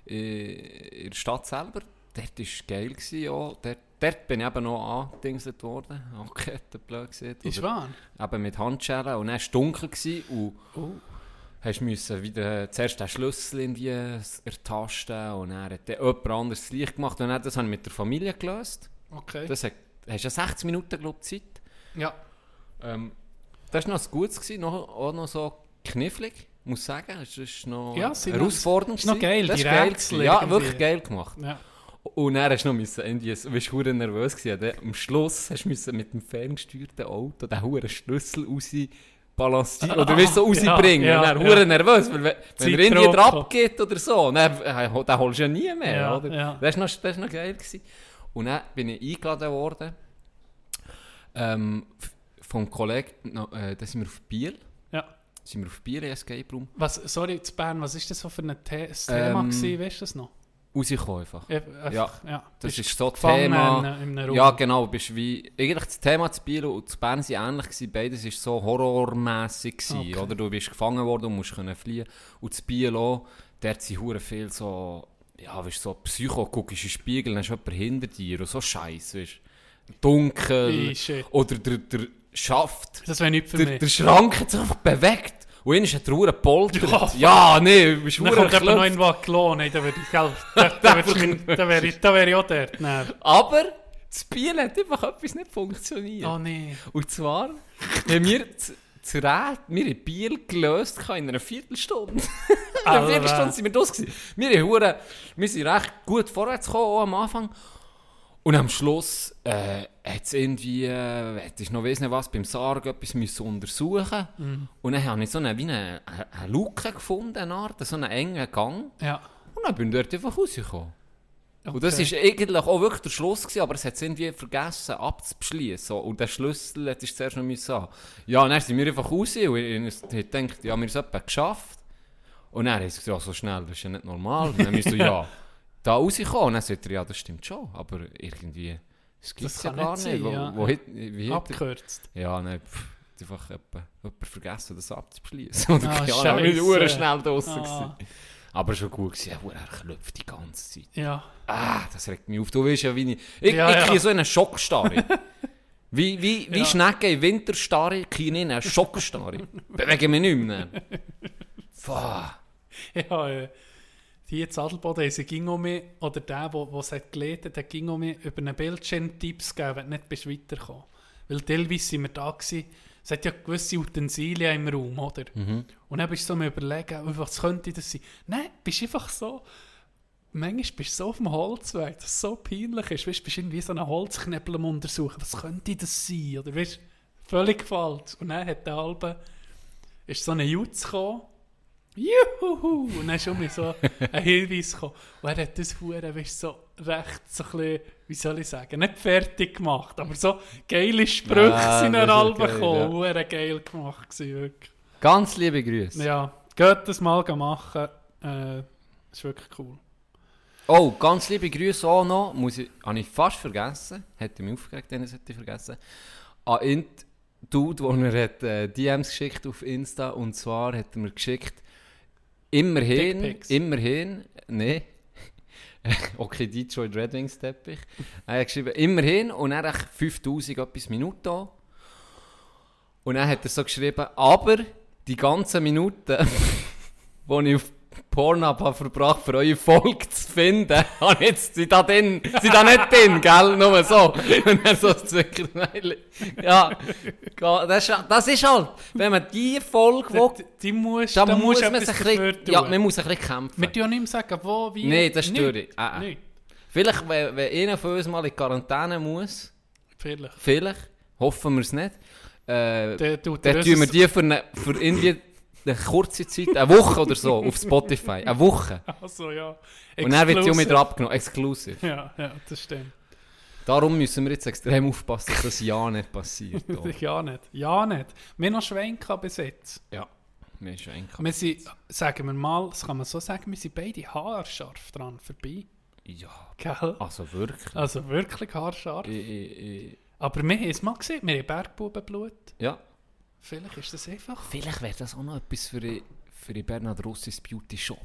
D: Äh, in der Stadt selber. Dort war es geil. Gewesen, ja. Dort, dort bin ich eben noch angedingselt worden. (laughs) Angekettet, blöd gesehen.
E: Ist wahr?
D: Eben mit Handschellen. Und dann war es dunkel gewesen und
E: Oh.
D: hast müssen wieder zuerst den Schlüssel irgendwie ertasten und dann hat dann jemand anderes das Licht gemacht und dann das habe ich mit der Familie gelöst.
E: Okay.
D: Das hat, hast ja 60 Minuten, glaube ich, Zeit.
E: ja.
D: Ähm, das war noch ein Gutes, gewesen, noch, auch noch so knifflig, muss ich sagen. Es ist noch
E: Ja, noch-
D: herausfordernd.
E: ist noch geil,
D: das geil. Ja, wirklich geil gemacht.
E: ja.
D: Und dann hast du noch müssen, irgendwie, du bist hure nervös gewesen. Dann Am Schluss hast du mit dem ferngesteuerten Auto den huren Schlüssel raus balancieren, (laughs) oder weißt du, so
E: Ja,
D: rausbringen.
E: ja,
D: und dann
E: ja.
D: nervös, weil wenn, wenn er irgendwie geht oder so, dann, äh, den holst du ja nie mehr,
E: Ja,
D: oder?
E: ja.
D: Das war noch, das noch geil. Gewesen. Und dann bin ich eingeladen worden, ähm, vom Kollegen, äh, da sind wir auf Biel,
E: ja.
D: Sind wir auf Biel, in Escape Room,
E: Was, sorry, zu Bern, was ist das so für ein, The Thema
D: Ähm,
E: gewesen, weißt du das noch?
D: rausgekommen einfach.
E: Äh, einfach, ja.
D: Das
E: Bist
D: ist so Thema.
E: In, in.
D: Ja, genau. Bist wie, eigentlich das Thema zu Biel und zu Bern sind ähnlich gewesen. Beides war so horrormässig.
E: Okay.
D: Oder? Du bist gefangen worden und musst können fliehen. Und zu Biel auch, dort sind hure viel so, ja, weißt, so Psycho, guckst in den Spiegel, dann ist jemand hinter dir und so Scheiß, weißt Dunkel.
E: Ey, shit.
D: Oder der, der Schaft.
E: Das wäre nicht für
D: Der,
E: mich.
D: der Schrank hat sich einfach bewegt. Und einer hat Ruhe poltert.
E: Ja.
D: Ja, nee, du bist
E: Dann
D: hure
E: kommt jemand noch irgendwo gelohnt, nein, da würde ich, gell, da, da, (laughs) du wäre ich, da wäre ich auch dort. Nein.
D: Aber das Biel hat einfach etwas nicht funktioniert.
E: Oh nee.
D: Und zwar haben wir zu Rät, wir haben Bier gelöst in einer Viertelstunde. (laughs) in einer. Viertelstunde sind wir gewesen. Wir, haben wir sind recht gut vorwärts gekommen, am Anfang. Und am Schluss äh, hat es irgendwie, äh, ich noch weiss nicht was, beim Sarg etwas müssen untersuchen
E: Mhm.
D: Und dann habe ich so eine, wie eine, eine, Luke gefunden, eine Art, so einen engen Gang.
E: Ja.
D: Und dann bin ich dort einfach rausgekommen.
E: Okay.
D: Und das war eigentlich auch wirklich der Schluss, gewesen, aber es hat es irgendwie vergessen abzubeschließen. Und den Schlüssel hätte ich zuerst noch müssen. Ja, und dann sind wir einfach raus und ich ich gedacht, ja, wir haben es etwa geschafft. Und dann haben sie gesagt, ja, so schnell, das ist ja nicht normal. Und dann haben wir so, ja, (laughs) da rausgekommen. Und dann sagt er, ja, das stimmt schon, aber irgendwie, das gibt es ja gar
E: nicht sein,
D: Wo,
E: ja.
D: wo, wie hat
E: Abgekürzt.
D: ja, nein, pff, einfach jemand, jemand vergessen, das abzuschließen. Oder (laughs)
E: Ah,
D: keine Ahnung, wir
E: Scheisse.
D: waren schnell draussen.
E: Ah.
D: Aber schon gut gewesen, ja, er klopft die ganze Zeit.
E: Ja.
D: Ah, das regt mich auf. Du weißt ja, wie ich... Ich,
E: Ja,
D: ich
E: ja.
D: kriege so einen Schockstarre. (laughs) wie wie, wie
E: Ja.
D: Schnecken im Winterstarre kriege ich einen Schockstarre. (laughs) Bewege mich nicht mehr. Fuh.
E: Ja, äh, die jetzt Adelboden, sie ging um mich, oder der, der wo es gelesen hat, der ging um mich über einen Bildschirm Tipps gegeben, wenn du nicht bist weitergekommen. Weil teilweise sind wir da gewesen, es hat ja gewisse Utensilien im Raum, oder? Und dann bist du so am überlegen, was könnte das sein? Nein, bist einfach so, manchmal bist du so auf dem Holzweg, dass es so peinlich ist, weißt, bist irgendwie so einen Holzknäppel am untersuchen, was könnte das sein? Oder weißt, völlig falsch. Und dann hat der Albe, ist so ein Jutz gekommen, Juhu! Und dann ist um mich so ein Hinweis gekommen. Und er hat das Huren, weißt so recht, so ein bisschen, wie soll ich sagen, nicht fertig gemacht, aber so geile Sprüche
D: Ah,
E: sind
D: ist
E: alle
D: geil,
E: gekommen.
D: ja.
E: Huren geil gemacht gewesen, wirklich.
D: Ganz liebe Grüße.
E: Ja, geht das mal machen. Äh, ist wirklich cool.
D: Oh, ganz liebe Grüße auch noch. Muss ich, habe ich fast vergessen. Hätte mich aufgeregt, ich es hätte vergessen. An Int Dude, wo er hat, äh, DMs geschickt auf Insta. Und zwar hat er mir geschickt, immerhin, immerhin, nee. (laughs) okay, Detroit Red Wings Teppich. Er hat geschrieben, immerhin. Und er hat 5000 etwas Minuten. Und dann hat er so geschrieben, aber die ganzen Minuten, (laughs) die ich auf Pornhub habe verbracht, für eure Folge zu finden, (laughs) ich jetzt, sind da drin, sind da nicht drin, gell? Nur so. (laughs) Und dann so Zwickerneil. Ja, das ist, das ist halt, wenn man die Folge will,
E: Die, musst,
D: da
E: da
D: muss man sich ein bisschen, ja, man muss ein bisschen kämpfen.
E: Wir tun ja nicht mehr sagen, wo, wie.
D: Nein, das störe ich.
E: Nicht.
D: Vielleicht, wenn, wenn einer von uns mal in Quarantäne muss,
E: Vielleicht.
D: vielleicht, hoffen wir es nicht, äh, Dann tun wir die für, eine, für irgendwie eine kurze Zeit, eine Woche oder so, auf Spotify. Eine Woche. (laughs)
E: Also, ja.
D: Und dann wird die auch
E: Exclusive.
D: wieder abgenommen. Exclusive.
E: Ja, ja, das stimmt.
D: Darum müssen wir jetzt extrem aufpassen, dass das ja nicht passiert. (laughs) Oh.
E: Ja nicht. Ja nicht. Wir haben noch Schwenka bis jetzt.
D: ja, wir eigentlich.
E: Wir sind, sagen wir mal, das kann man so sagen, wir sind beide haarscharf dran vorbei.
D: Ja,
E: Gell?
D: also wirklich.
E: Also wirklich haarscharf.
D: Ich, ich, ich,
E: Aber wir haben es mal gesehen, wir haben Bergbubenblut.
D: ja.
E: Vielleicht ist das einfach
D: Vielleicht wäre das auch noch etwas für, die- für die Bernhard Russis Beauty Shop.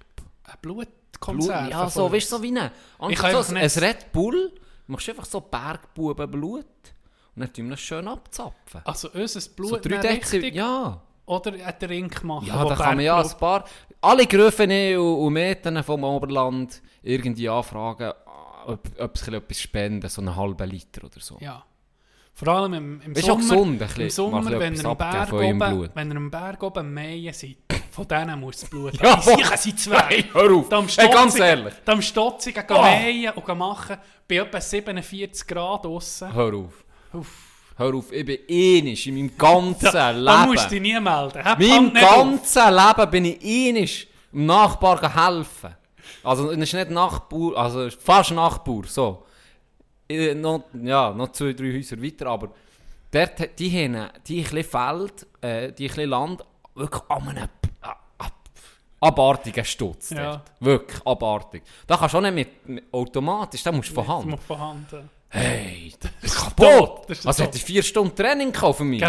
E: ein
D: Blut,
E: Blutkonzert.
D: ja, so, weißt du, so wie ein,
E: Ich
D: so
E: einfach
D: ein Red Bull Du machst einfach so Bergbubenblut und dann tun wir das schön abzapfen.
E: Also unser Blut
D: so drei
E: richtig
D: ja.
E: oder einen Drink machen,
D: Ja, da kann man ja ein paar, alle Gröfen und, und Metern vom Oberland irgendwie anfragen, ob, ob sie etwas spenden, so einen halben Liter oder so.
E: Ja. Vor allem im, im Sommer,
D: gesund, bisschen,
E: im Sommer wenn, ihr
D: etwas
E: Berg oben, wenn ihr am Berg oben mähen seid, von denen muss das Blut
D: Ja,
E: sicher sind zwei.
D: Hör auf.
E: Da am
D: Hey, ganz ehrlich.
E: Da am Stotzigen
D: Oh.
E: mähen und machen, bei etwa 47 Grad draussen.
D: Hör auf.
E: Uff.
D: Hör auf, ich bin in meinem ganzen
E: Da,
D: Leben.
E: da musst du dich nie melden. Die
D: Meinem
E: nicht auf.
D: ganzen Leben bin ich einig dem Nachbar helfen. Also, es ist nicht Nachbar, also fast Nachbar, so. Äh, Noch, ja, noch zwei, drei Häuser weiter, aber dort, die haben die ein Feld, äh, die ein Land, wirklich an einem ab- ab- abartigen Stutz.
E: Ja.
D: Dort. Wirklich abartig. Da kannst du auch nicht mit, mit automatisch, da musst du von
E: Das
D: Hand.
E: Hand.
D: Hey, das ist kaputt.
E: Das ist
D: Also hätte ich vier Stunden Training gekauft für mich.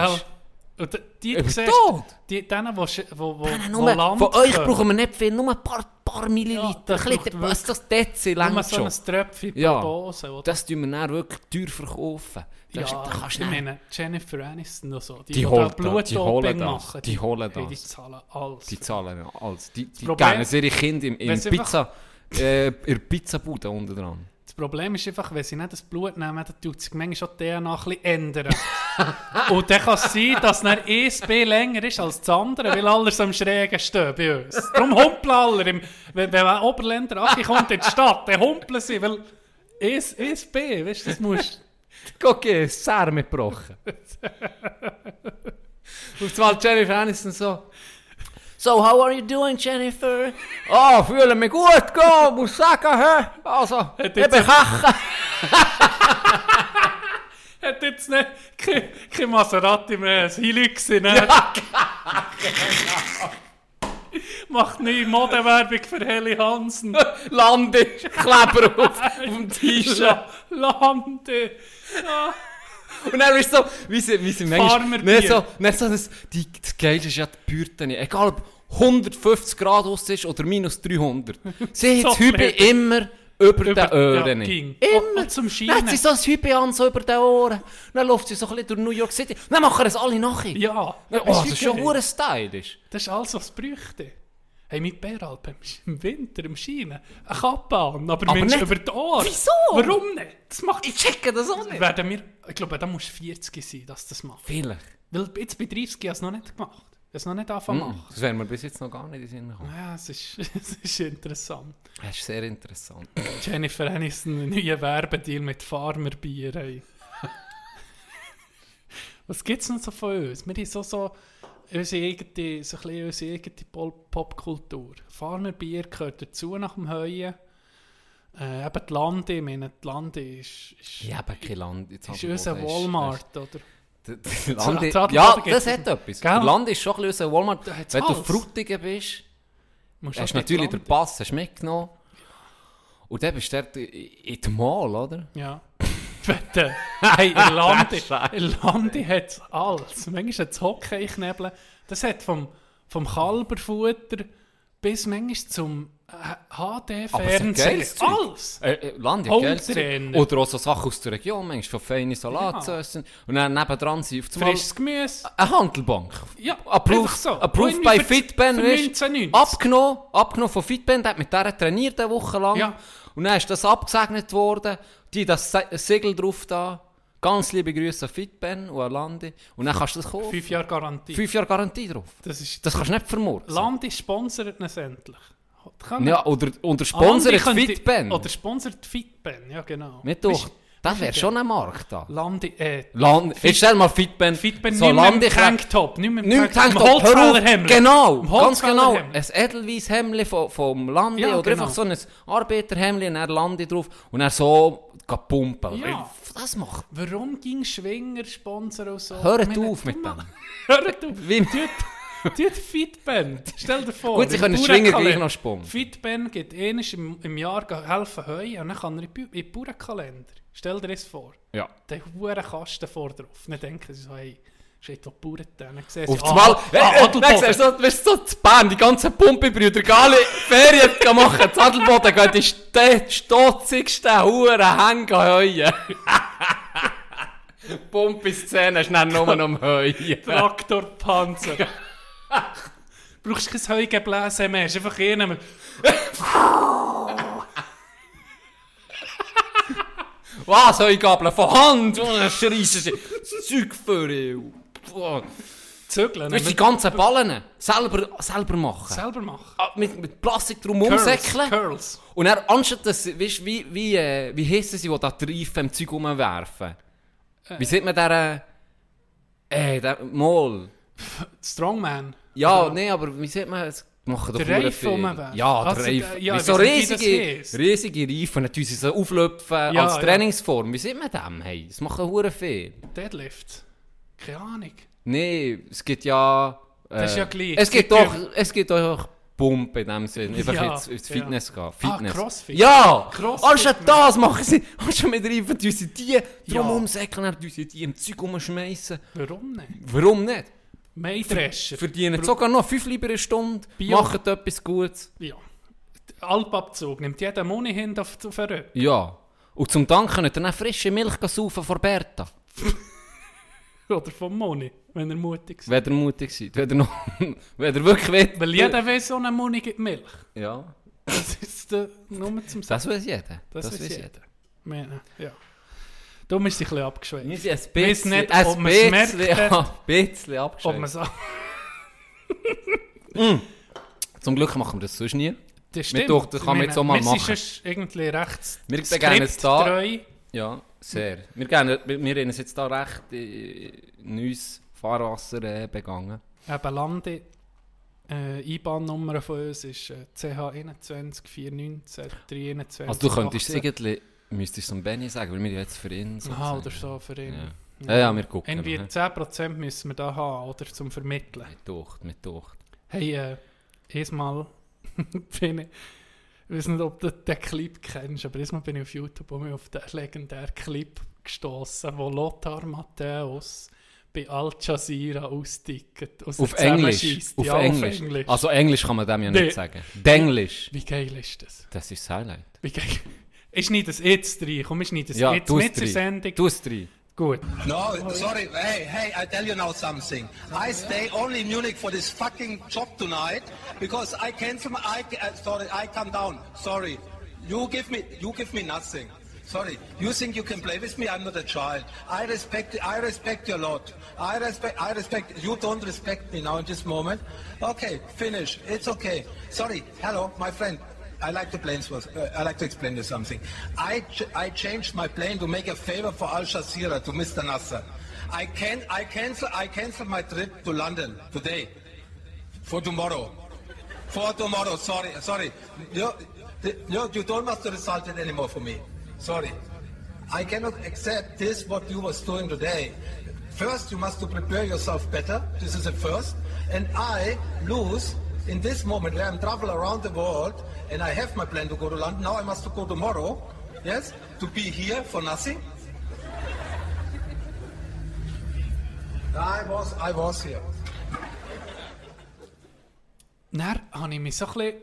E: Und die, die, siehst,
D: tot.
E: die, denen, wo, sch- wo, wo, wo
D: nur,
E: Land
D: von euch brauchen wir nicht viel, nur ein paar, paar
E: Ja,
D: Milliliter.
E: das
D: ein bisschen, was das Dezi
E: nur
D: längt
E: so
D: schon.
E: ein Tröpfchen
D: Ja.
E: Dose. Oder?
D: Das tun wir dann wirklich teuer verkaufen. Das,
E: ja,
D: da kannst
E: ich
D: du
E: meine, Jennifer Aniston und so, die,
D: Die
E: die,
D: das, die holen das,
E: machen,
D: die holen
E: hey, die
D: das.
E: zahlen alles.
D: Die zahlen ja alles. Die, die
E: Problem-
D: geben ihre Kinder im, im Pizza, äh, in der Pizzabude unten dran.
E: Das Problem ist einfach, wenn sie nicht das Blut nehmen, dann tut sich manchmal schon die DNA ein bisschen ändern. (laughs) Und dann kann es sein, dass dann ein B länger ist als das andere, weil alle so am Schrägen stehen bei uns. Darum humpeln alle. Im, wenn, wenn ein Oberländer kommt in die Stadt, dann humpeln sie, weil ES, ESB, weißt du, das musst (laughs)
D: Okay, sehr mitgebrochen. (laughs) Auf einmal Jennifer Aniston so. So, how are you doing, Jennifer? (laughs) Oh, fühle mich gut, go, muss sagen, hä? Also, ich bin
E: jetzt-
D: Kache.
E: Hat jetzt nicht kein, kein Maserati mehr, ein Hilux in Macht neue Modewerbung für Heli Hansen. (laughs)
D: Lande, Kleber auf, auf dem (laughs) T-Shirt.
E: La- Lande. Ah,
D: Und dann bist du so, wie sie, wie sie manchmal... Nicht so, nicht so das, die, das Geilste ist ja die Bürte. Egal ob 150 Grad aus ist oder minus 300. (laughs) Sie hat das Hübe immer über,
E: Über-
D: den Ohren.
E: ja,
D: immer.
E: Und zum
D: Dann
E: Scheinen.
D: hat sie so ein Hübe an, so über den Ohren. Dann läuft sie so ein bisschen durch New York City. Dann machen es alle nachher.
E: Ja.
D: Oh, das ist schon hure stylisch.
E: Das ist alles, was es bräuchte. Hey, mit Bäralp im Winter, im Scheinen, eine Kappe an, aber,
D: Aber nicht-
E: über die Ohren.
D: Wieso?
E: Warum nicht? Das macht
D: Ich checke das auch nicht.
E: werden wir, ich glaube, da musst du 40 sein, dass du das machst.
D: Vielleicht.
E: Weil jetzt bei 30 habe ich es noch nicht gemacht. Ich habe es noch nicht angefangen
D: Mm. Das wäre mir bis jetzt noch gar nicht in den Sinn gekommen.
E: Ja, es ist, (laughs) es ist interessant.
D: Das ist sehr interessant.
E: Jennifer Aniston, einen neuen Werbedeal mit Farmerbier. (laughs) Was gibt es noch so von uns? Wir haben so, so unsere eigene, so ein bisschen unsere eigene Pol- Popkultur. Farmerbier gehört dazu nach dem Heuen. Äh, eben die Lande, ich meine, die Lande ist, ist,
D: Ich habe kein Land. Jetzt
E: ist unser Walmart, oder?
D: Der- der Landi,
E: Zu- zu
D: ja, das hat etwas.
E: Gell?
D: Land ist schon ein bisschen unser Walmart. Wenn du
E: alles.
D: Frutigen bist,
E: Musst
D: hast du natürlich den
E: Lande-
D: Pass hast du mitgenommen. Und dann bist du dort in dem Mall, oder?
E: Ja. (laughs) Bitte. Hey, Irlandi. Irlandi hat alles. Manchmal hat es Hockey-Knebeln. Das hat vom, vom Kalberfutter bis manchmal zum äh, HD-Fernsehen.
D: Zeug.
E: Alles.
D: Äh, äh, Land ja geiles Zeug.
E: Hometrainer.
D: Oder auch so Sachen aus der Region, manchmal von feinen Salat
E: Ja.
D: zu essen. Und dann nebendran sind auf
E: Frisches Gemüse.
D: eine Handelbank.
E: Ja,
D: Approved,
E: so.
D: approved by Fitben,
E: für
D: weißt
E: 1990.
D: Abgenommen, abgenommen von Fitben, der hat mit der trainiert eine Woche lang.
E: Ja.
D: Und dann ist das abgesegnet worden, die das Se- Segel drauf da. Ganz liebe Grüße an Fitben und an Landi. Und dann kannst du das kaufen.
E: Fünf Jahre Garantie.
D: Fünf Jahre Garantie drauf.
E: Das ist,
D: Das kannst du nicht vermurksen.
E: Landi sponsert uns endlich.
D: Ja, oder, oder
E: Landi
D: sponsert Fitben.
E: Oder sponsert Fitben, ja genau.
D: Nicht doch.
E: Weisst-
D: Das wäre schon ein Markt da.
E: Landi, äh,
D: Land, jetzt stell mal Fitben.
E: Fitben
D: so
E: nicht mehr im
D: Landi-
E: Tanktop, nicht mehr im
D: Nicht
E: Tanktop.
D: Genau, ganz genau. Ein Edelweiss Hemdli vom, vom Landi
E: Ja,
D: oder
E: genau.
D: einfach so ein Arbeiterhemdli und dann Landi drauf und dann so pumpen.
E: Ja.
D: Das macht.
E: Warum ging Schwinger Sponsor und so?
D: Hört auf mit dem. (laughs)
E: Hört auf.
D: Wie-
E: Tut Fitben. Stell dir vor.
D: Gut, sie können Schwinger gleich noch sponsern.
E: Fitben geht einmal im, im Jahr helfen heuen und dann kann er in den Bauernkalender. Stell dir das vor.
D: Ja.
E: Der hohe Kasten vor drauf. Dann denken sie so, hey, Steht da Bauern gesehen.
D: Auf
E: sie,
D: das Mal,
E: ah,
D: hey,
E: ah, Adelboden.
D: dann siehst du so, weißt du, so zu Bern, die ganzen Pumpebrüder, alle Ferien (laughs) machen, zu Adelboden gehen die st- stotzigsten Huren hängen heuen. (laughs) Pumpe-Szene ist dann nur noch am Heuen.
E: Traktorpanzer. Brauchst kein Heugebläse mehr, ist einfach einen. (laughs)
D: Was, Heugabeln von Hand? Oh, das schreissen sie. Das Zeug für ihr. Boah.
E: Zügeln.
D: Weißt du, die ganzen Ballen selber, selber machen.
E: selber machen.
D: Ah, Mit, mit Plastik drum umsäckeln.
E: Curls.
D: Und dann, anstatt dass, weißt wie, wie, äh, wie heissen sie, die da Reifen im Zeug rumwerfen? Wie sieht man der, äh, äh, der, Mol?
E: Strongman.
D: Ja, nee, aber wie sieht man es? Machen doch
E: Der Reifen
D: viel. Ja, der
E: Also,
D: Reifen.
E: äh, ja,
D: so riesige, riesige Reifen, tun sie so auflöpfen
E: Ja,
D: als
E: ja.
D: Trainingsform. Wie sieht man dem? Hey, das machen hure viel.
E: Deadlift. Keine Ahnung.
D: Nee, es gibt ja... Äh,
E: Das ist ja gleich.
D: Es gibt
E: Sie
D: doch, es gibt doch Pump in dem Sinn. Einfach
E: Ja,
D: ins
E: ja.
D: Fitness gehen.
E: Ah,
D: Fitness.
E: Crossfit.
D: Ja!
E: Crossfit,
D: Anstatt das machen sie, (laughs) anstatt mit Reifen, tun sie die drum
E: Ja.
D: umsäckeln, tun sie die im Zeug umschmeißen.
E: Warum nicht?
D: Warum nicht?
E: Mähdrescher.
D: Verdienen sogar noch 5 Lieber eine Stunde,
E: Bio.
D: machen etwas Gutes.
E: Ja. Alpabzug nimmt jeder Moni hin auf einen Rücken.
D: Ja. Und zum Dank könnt ihr dann frische Milch saufen (laughs) von Berta.
E: Oder vom Moni, wenn er mutig ist.
D: Wenn ihr mutig seid. Wenn ihr, noch, (laughs) wenn ihr wirklich wollt.
E: Weil jeder weiß, so eine Moni gibt Milch.
D: Ja.
E: Das ist der, nur zum
D: Das weiß jeder.
E: Das,
D: weiß
E: weiß jeder. Meine, ja. Darum ist sie ein bisschen abgeschwächt.
D: Wir sind ein bisschen,
E: nicht,
D: ein
E: ob merkt (laughs)
D: bisschen, ja, ein bisschen
E: Ob
D: abgeschwächt.
E: man sagt,
D: Zum Glück machen wir das sonst nie.
E: das stimmt.
D: doch, das kann man jetzt auch mal
E: wir
D: machen.
E: sind sonst irgendwie recht
D: Wir
E: skripttreu.
D: Ja, sehr. Wir, wir, wir haben uns jetzt da recht äh, neues Fahrwasser äh, begangen.
E: Eben Lande, äh, IBAN-Nummer von uns ist äh, CH21 419 321.
D: Also du könntest
E: 18.
D: irgendwie, müsstest du dem Benny sagen, weil wir jetzt für ihn so
E: Aha, oder so für ihn.
D: Ja. Ja, ja, wir gucken.
E: Irgendwie
D: noch,
E: 10% müssen wir da haben, oder zum Vermitteln.
D: Mit Ducht, mit Ducht.
E: Hey, äh, erstmal (laughs) bin ich, ich weiß nicht, ob du den Clip kennst, aber erstmal bin ich auf YouTube und auf den legendären Clip gestoßen, wo Lothar Matthäus bei Al Jazeera austickt.
D: Auf Englisch. Auf,
E: ja,
D: Englisch.
E: auf Englisch.
D: Also Englisch kann man dem ja nicht sagen. Denglisch.
E: Wie geil ist das?
D: Das ist das Highlight.
E: Wie geil. Ich schneide das jetzt rein. Komm, ich schneide das
D: Ja,
E: jetzt mit der
D: es
E: Sendung.
D: Du es rein.
E: Gut.
F: No, sorry. Hey, hey, I tell you now something. I stay only in Munich for this fucking job tonight because I cancel my. I, uh, sorry, I come down. Sorry. You give me. You give me nothing. Sorry. You think you can play with me? I'm not a child. I respect. I respect you a lot. I respect. I respect. You don't respect me now in this moment. Okay, finish. It's okay. Sorry. Hello, my friend. I like to plane uh, I like to explain you something. I ch- I changed my plane to make a favor for Al Jazeera to Mr. Nasser. I can I cancel I cancel my trip to London today for tomorrow. For tomorrow. Sorry, sorry. You, you, you don't must result it anymore for me. Sorry. I cannot accept this what you was doing today. First, you must to prepare yourself better. This is the first. And I lose in this moment where I'm travel around the world and I have my plan to go to London. Now I must to go tomorrow. Yes, to be here for nothing. I was, I was here.
E: Dann habe ich mich so ein bisschen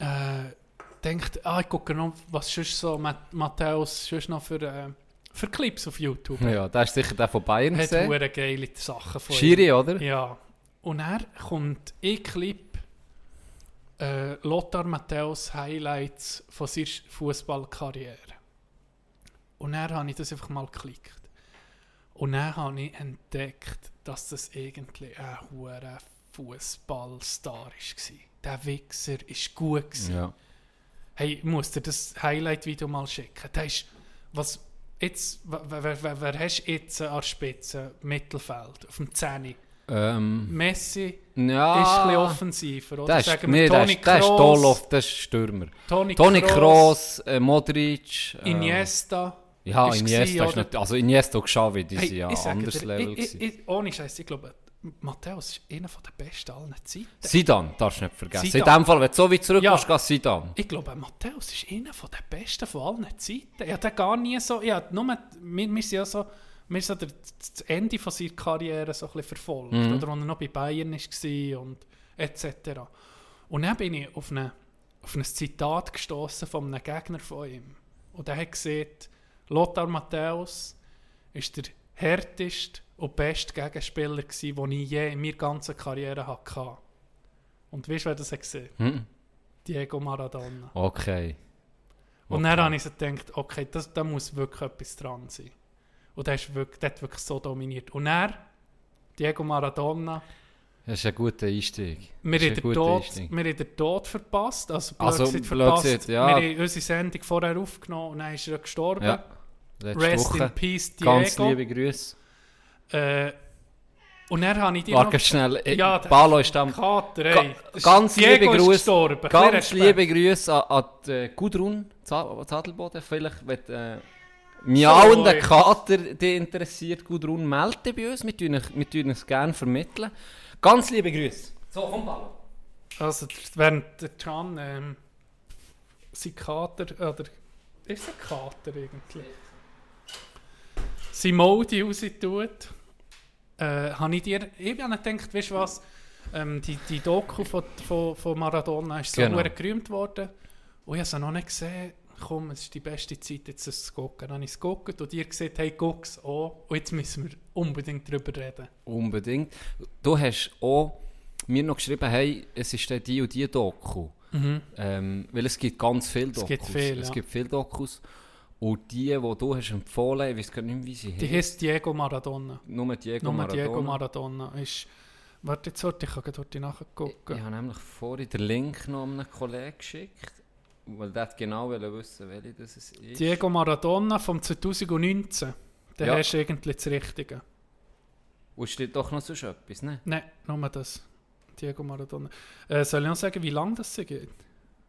E: äh, gedacht, ah, ich gucke noch, was sonst so Matt- Matthäus sonst noch für, äh, für Clips auf YouTube
D: Ja, das ist sicher der von Bayern
E: hat.
D: gesehen.
E: Hat geile Sachen von
D: Schiri,
E: ihm.
D: oder?
E: Ja. Und er kommt ein Clip äh, Lothar Matthäus Highlights von seiner Fußballkarriere. Und dann habe ich das einfach mal geklickt. Und dann habe ich entdeckt, dass das irgendwie ein hoher Fußballstar war. Der Wichser war gut. Gewesen.
D: Ja.
E: Hey, ich muss dir das Highlight-Video mal schicken. Der ist, was, jetzt, wer, wer, wer, wer hast du jetzt an der Spitze, Mittelfeld, auf dem 10?
D: Ähm,
E: Messi
D: ja.
E: ist ein bisschen offensiver, oder?
D: Das ist, nee, das
E: Toni
D: ist, das ist Dolof, das ist Stürmer.
E: Toni,
D: Toni
E: Kroos,
D: äh, Modric. Äh,
E: Iniesta.
D: Ja,
E: ist
D: Iniesta
E: gewesen,
D: ist nicht, also Iniesta und Xavi, die
E: Hey,
D: sind ja
E: ich
D: anderes
E: dir,
D: Level
E: ich, ich, ich, ohne Scheiß, ich glaube, Matthäus ist einer der besten aller Zeiten.
D: Sidan, darfst du nicht vergessen.
E: Zidane.
D: In dem Fall, wenn du so weit zurück
E: Ja.
D: musst, gehst Sidan.
E: Ich glaube, Matthäus ist einer der besten von allen Zeiten. Ich habe gar nie so, ja, nur, wir, wir sind ja so, mir so der, das Ende von seiner Karriere so ein bisschen verfolgt.
D: Mhm.
E: Oder als er noch bei Bayern war und etc. Und dann bin ich auf, eine, auf ein Zitat gestoßen von einem Gegner von ihm. Und er hat gesagt, Lothar Matthäus ist der härteste und beste Gegenspieler gewesen, den ich je in meiner ganzen Karriere hatte. Und weißt du, wer das hat gesehen?
D: Hm.
E: Diego Maradona.
D: Okay.
E: Und
D: Okay.
E: dann habe ich so gedacht, okay, das, da muss wirklich etwas dran sein. Und der, ist wirklich, der hat wirklich so dominiert. Und er, Diego Maradona,
D: Das ist ein guter Einstieg.
E: wir haben, den Tod,
D: Einstieg.
E: Tod verpasst. Also, blöd
D: Also,
E: verpasst.
D: gesagt, ja.
E: Wir haben unsere Sendung vorher aufgenommen und dann ist er gestorben.
D: Ja.
E: Rest
D: Woche.
E: in Peace, Diego.
D: Ganz liebe Grüße.
E: Äh, und dann habe ich dir
D: Warte schnell.
E: Ja,
D: Ja, Balo ist am...
E: Kater,
D: Ga-
E: ey. Ist-
D: ganz
E: Diego
D: liebe Grüße. Ganz liebe Grüße an, an die, äh, Gudrun Za- Zadelboden. Vielleicht, wenn äh, miauender. Kater dich interessiert, Gudrun, dich bei uns. Wir tun euch- wir tun es gerne vermitteln. Ganz liebe Grüße. So, komm, Balo.
E: Also, während der Can ähm, sein Kater, oder ist ein Kater eigentlich? Sein Modi raus tut, äh, habe ich dir, ich habe gedacht, weißt du was, ähm, die, die Doku von, von, von Maradona ist so
D: genau.
E: gerühmt worden und ich habe sie noch nicht gesehen. Komm, es ist die beste Zeit, jetzt es zu gucken. Dann habe ich es geguckt und ihr gesagt, hey, guck es an und jetzt müssen wir unbedingt darüber reden.
D: Unbedingt. Du hast auch mir noch geschrieben, hey, es ist die und die Doku. Ähm, weil es gibt ganz viele
E: Es
D: Dokus.
E: gibt viel,
D: es
E: ja.
D: gibt viele Dokus. Und die, die du hast empfohlen, ich weiß gar nicht mehr, wie sie
E: Die heißt Diego Maradona.
D: Nur Diego
E: Nur
D: Maradona.
E: Diego Maradona ist. Warte jetzt, warte, ich kann dort nachgucken.
D: Ich habe nämlich vorhin den Link noch an einen Kollegen geschickt, weil hat genau wissen welche das ist.
E: Diego Maradona vom 2019. Der
D: Ja.
E: hast du eigentlich das Richtige.
D: Und steht doch noch sonst etwas, ne?
E: Nein, nur das. Diego Maradona. Äh, soll ich noch sagen, wie lange das geht?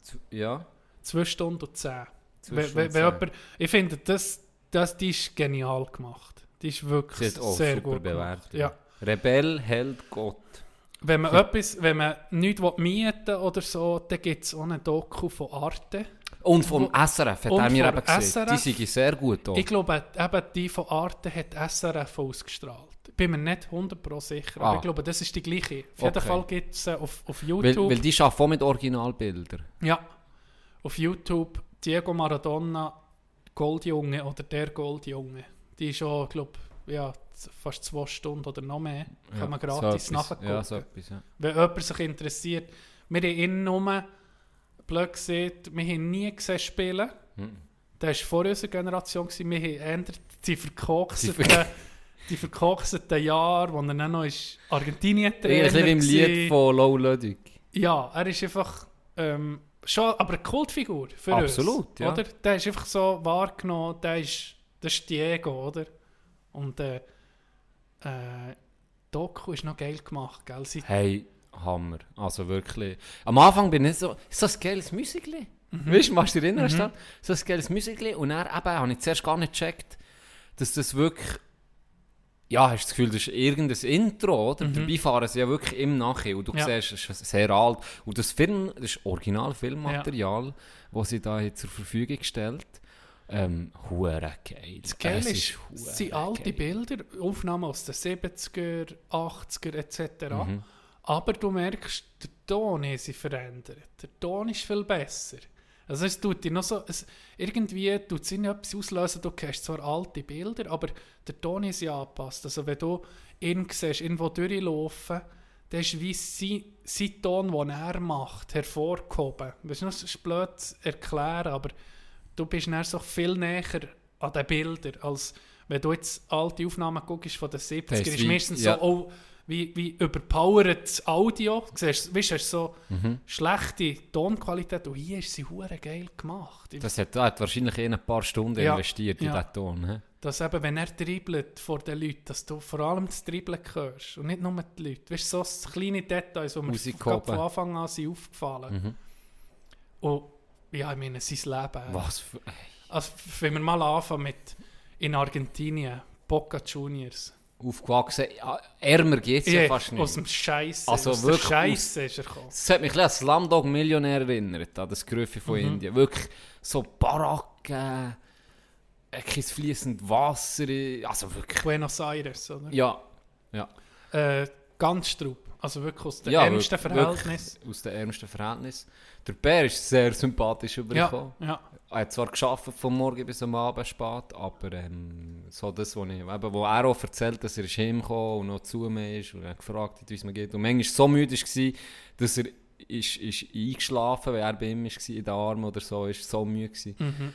D: Z- Ja.
E: 2 Stunden und 10.
D: Zwei
E: Wenn,
D: Stunden
E: wenn, wenn ich finde, das, das, die ist genial gemacht. Die ist wirklich sehr
D: super
E: gut
D: bewertet.
E: Ja.
D: Rebell, Held, Gott.
E: Wenn man etwas, wenn man nichts mieten oder so, dann gibt es auch eine Doku von Arte.
D: Und vom
E: Wo-
D: SRF hat er mir eben gesagt.
E: SRF?
D: Die sind sehr gut auch.
E: Ich glaube, eben die von Arte hat SRF ausgestrahlt. Ich bin mir nicht 100% sicher,
D: Ah.
E: aber ich glaube, das ist die gleiche. Auf jeden
D: Okay.
E: Fall gibt es auf, auf
D: weil,
E: YouTube.
D: weil die arbeiten auch mit Originalbildern.
E: ja, auf YouTube Diego Maradona, Goldjunge oder der Goldjunge. Die ist schon, glaube ja, fast zwei Stunden oder noch mehr. Kann
D: Ja,
E: man
D: so
E: gratis
D: etwas.
E: nachgucken.
D: Ja, so etwas, ja.
E: Wenn jemand sich interessiert. Wir haben ihn nur, blöd gesagt, wir haben nie gesehen spielen.
D: Hm.
E: Der war vor unserer Generation. Gewesen. Wir haben eher die verkorksten,
D: Die ver- (laughs)
E: die verkorksten Jahre, wo er dann noch ist Argentinien
D: ein bisschen wie im Lied von Low Ludwig.
E: Ja, er ist einfach ähm, schon, aber eine Kultfigur für
D: Absolut,
E: uns.
D: ja.
E: Oder? Der ist einfach so wahrgenommen, der ist, das ist Diego, oder? Und äh, äh, Doku ist noch geil gemacht, gell? Sie,
D: Hey, Hammer. Also wirklich. Am Anfang bin ich so, so ein geiles Musikli.
E: Mhm.
D: Weißt du, was du dich erinnerst? Mhm. So ein geiles Musikli. Und dann eben, habe ich zuerst gar nicht gecheckt, dass das wirklich. Ja, hast du das Gefühl, das ist irgendein Intro, oder? Dabei fahren sie ja wirklich im Nachhinein. Und du
E: Mhm. Ja.
D: siehst, es ist sehr alt. Und das Film, das ist Original-Filmmaterial, das sie da zur Verfügung gestellt ähm, Hure geil.
E: Das Geile ist, es sind alte. Bilder, Aufnahmen aus den 70er, 80er etc.
D: Mhm.
E: Aber du merkst, der Ton hat sich verändert. Der Ton ist viel besser. Also es tut dir noch so, es, irgendwie tut es etwas auslösen, du kennst zwar alte Bilder, aber der Ton ist ja angepasst. Also wenn du ihn siehst, irgendwo durchlaufen, dann ist wie sein, sein Ton, den er macht, hervorgehoben. Das ist blöd zu erklären, aber du bist dann so viel näher an den Bildern, als wenn du jetzt alte Aufnahmen guckst von den 70er,
D: Das ist
E: ist meistens
D: ja.
E: so, oh, wie, wie überpowered das Audio. Du siehst, weißt, hast so
D: Mhm.
E: schlechte Tonqualität und hier ist sie hure geil gemacht.
D: Das hat, hat wahrscheinlich eh ein paar Stunden
E: Ja,
D: investiert in
E: ja.
D: diesen Ton. he?
E: dass eben, wenn er dribbelt vor den Leuten, dass du vor allem das Dribbeln hörst und nicht nur die Leute. Weißt du, so kleine Details, die mir von. Anfang an sind aufgefallen.
D: Mhm.
E: Und ja, ich meine, sein Leben.
D: Was für...
E: Also, wenn wir mal anfangen mit in Argentinien, Boca Juniors.
D: Aufgewachsen. Ja, ärmer geht es ja,
E: Ja,
D: fast nicht.
E: aus dem Scheiße.
D: Also
E: aus
D: wirklich
E: Scheiße ist er gekommen.
D: Das hat mich ein bisschen an Slumdog Millionär erinnert, an das Gröffe von
E: Mhm.
D: Indien. Wirklich so Baracken, äh, kein fließend Wasser, also wirklich,
E: Buenos Aires, oder?
D: ja, ja.
E: Äh, ganz Straub. Also wirklich aus den
D: ja,
E: ärmsten Verhältnissen.
D: wirklich Aus den ärmsten Verhältnissen. Der Bär ist sehr sympathisch übergekommen.
E: Ja, ja.
D: Er hat zwar geschafft vom Morgen bis am Abend spät, aber ähm, so das, was ich, eben, wo er auch erzählt, dass er ist heimgekommen und noch zu mir ist und er gefragt, hat, wie es mir geht. Und manchmal so müde war, dass er ist, ist eingeschlafen, weil er bei ihm war, in den Armen oder so, ist so müde gewesen.
E: Mhm.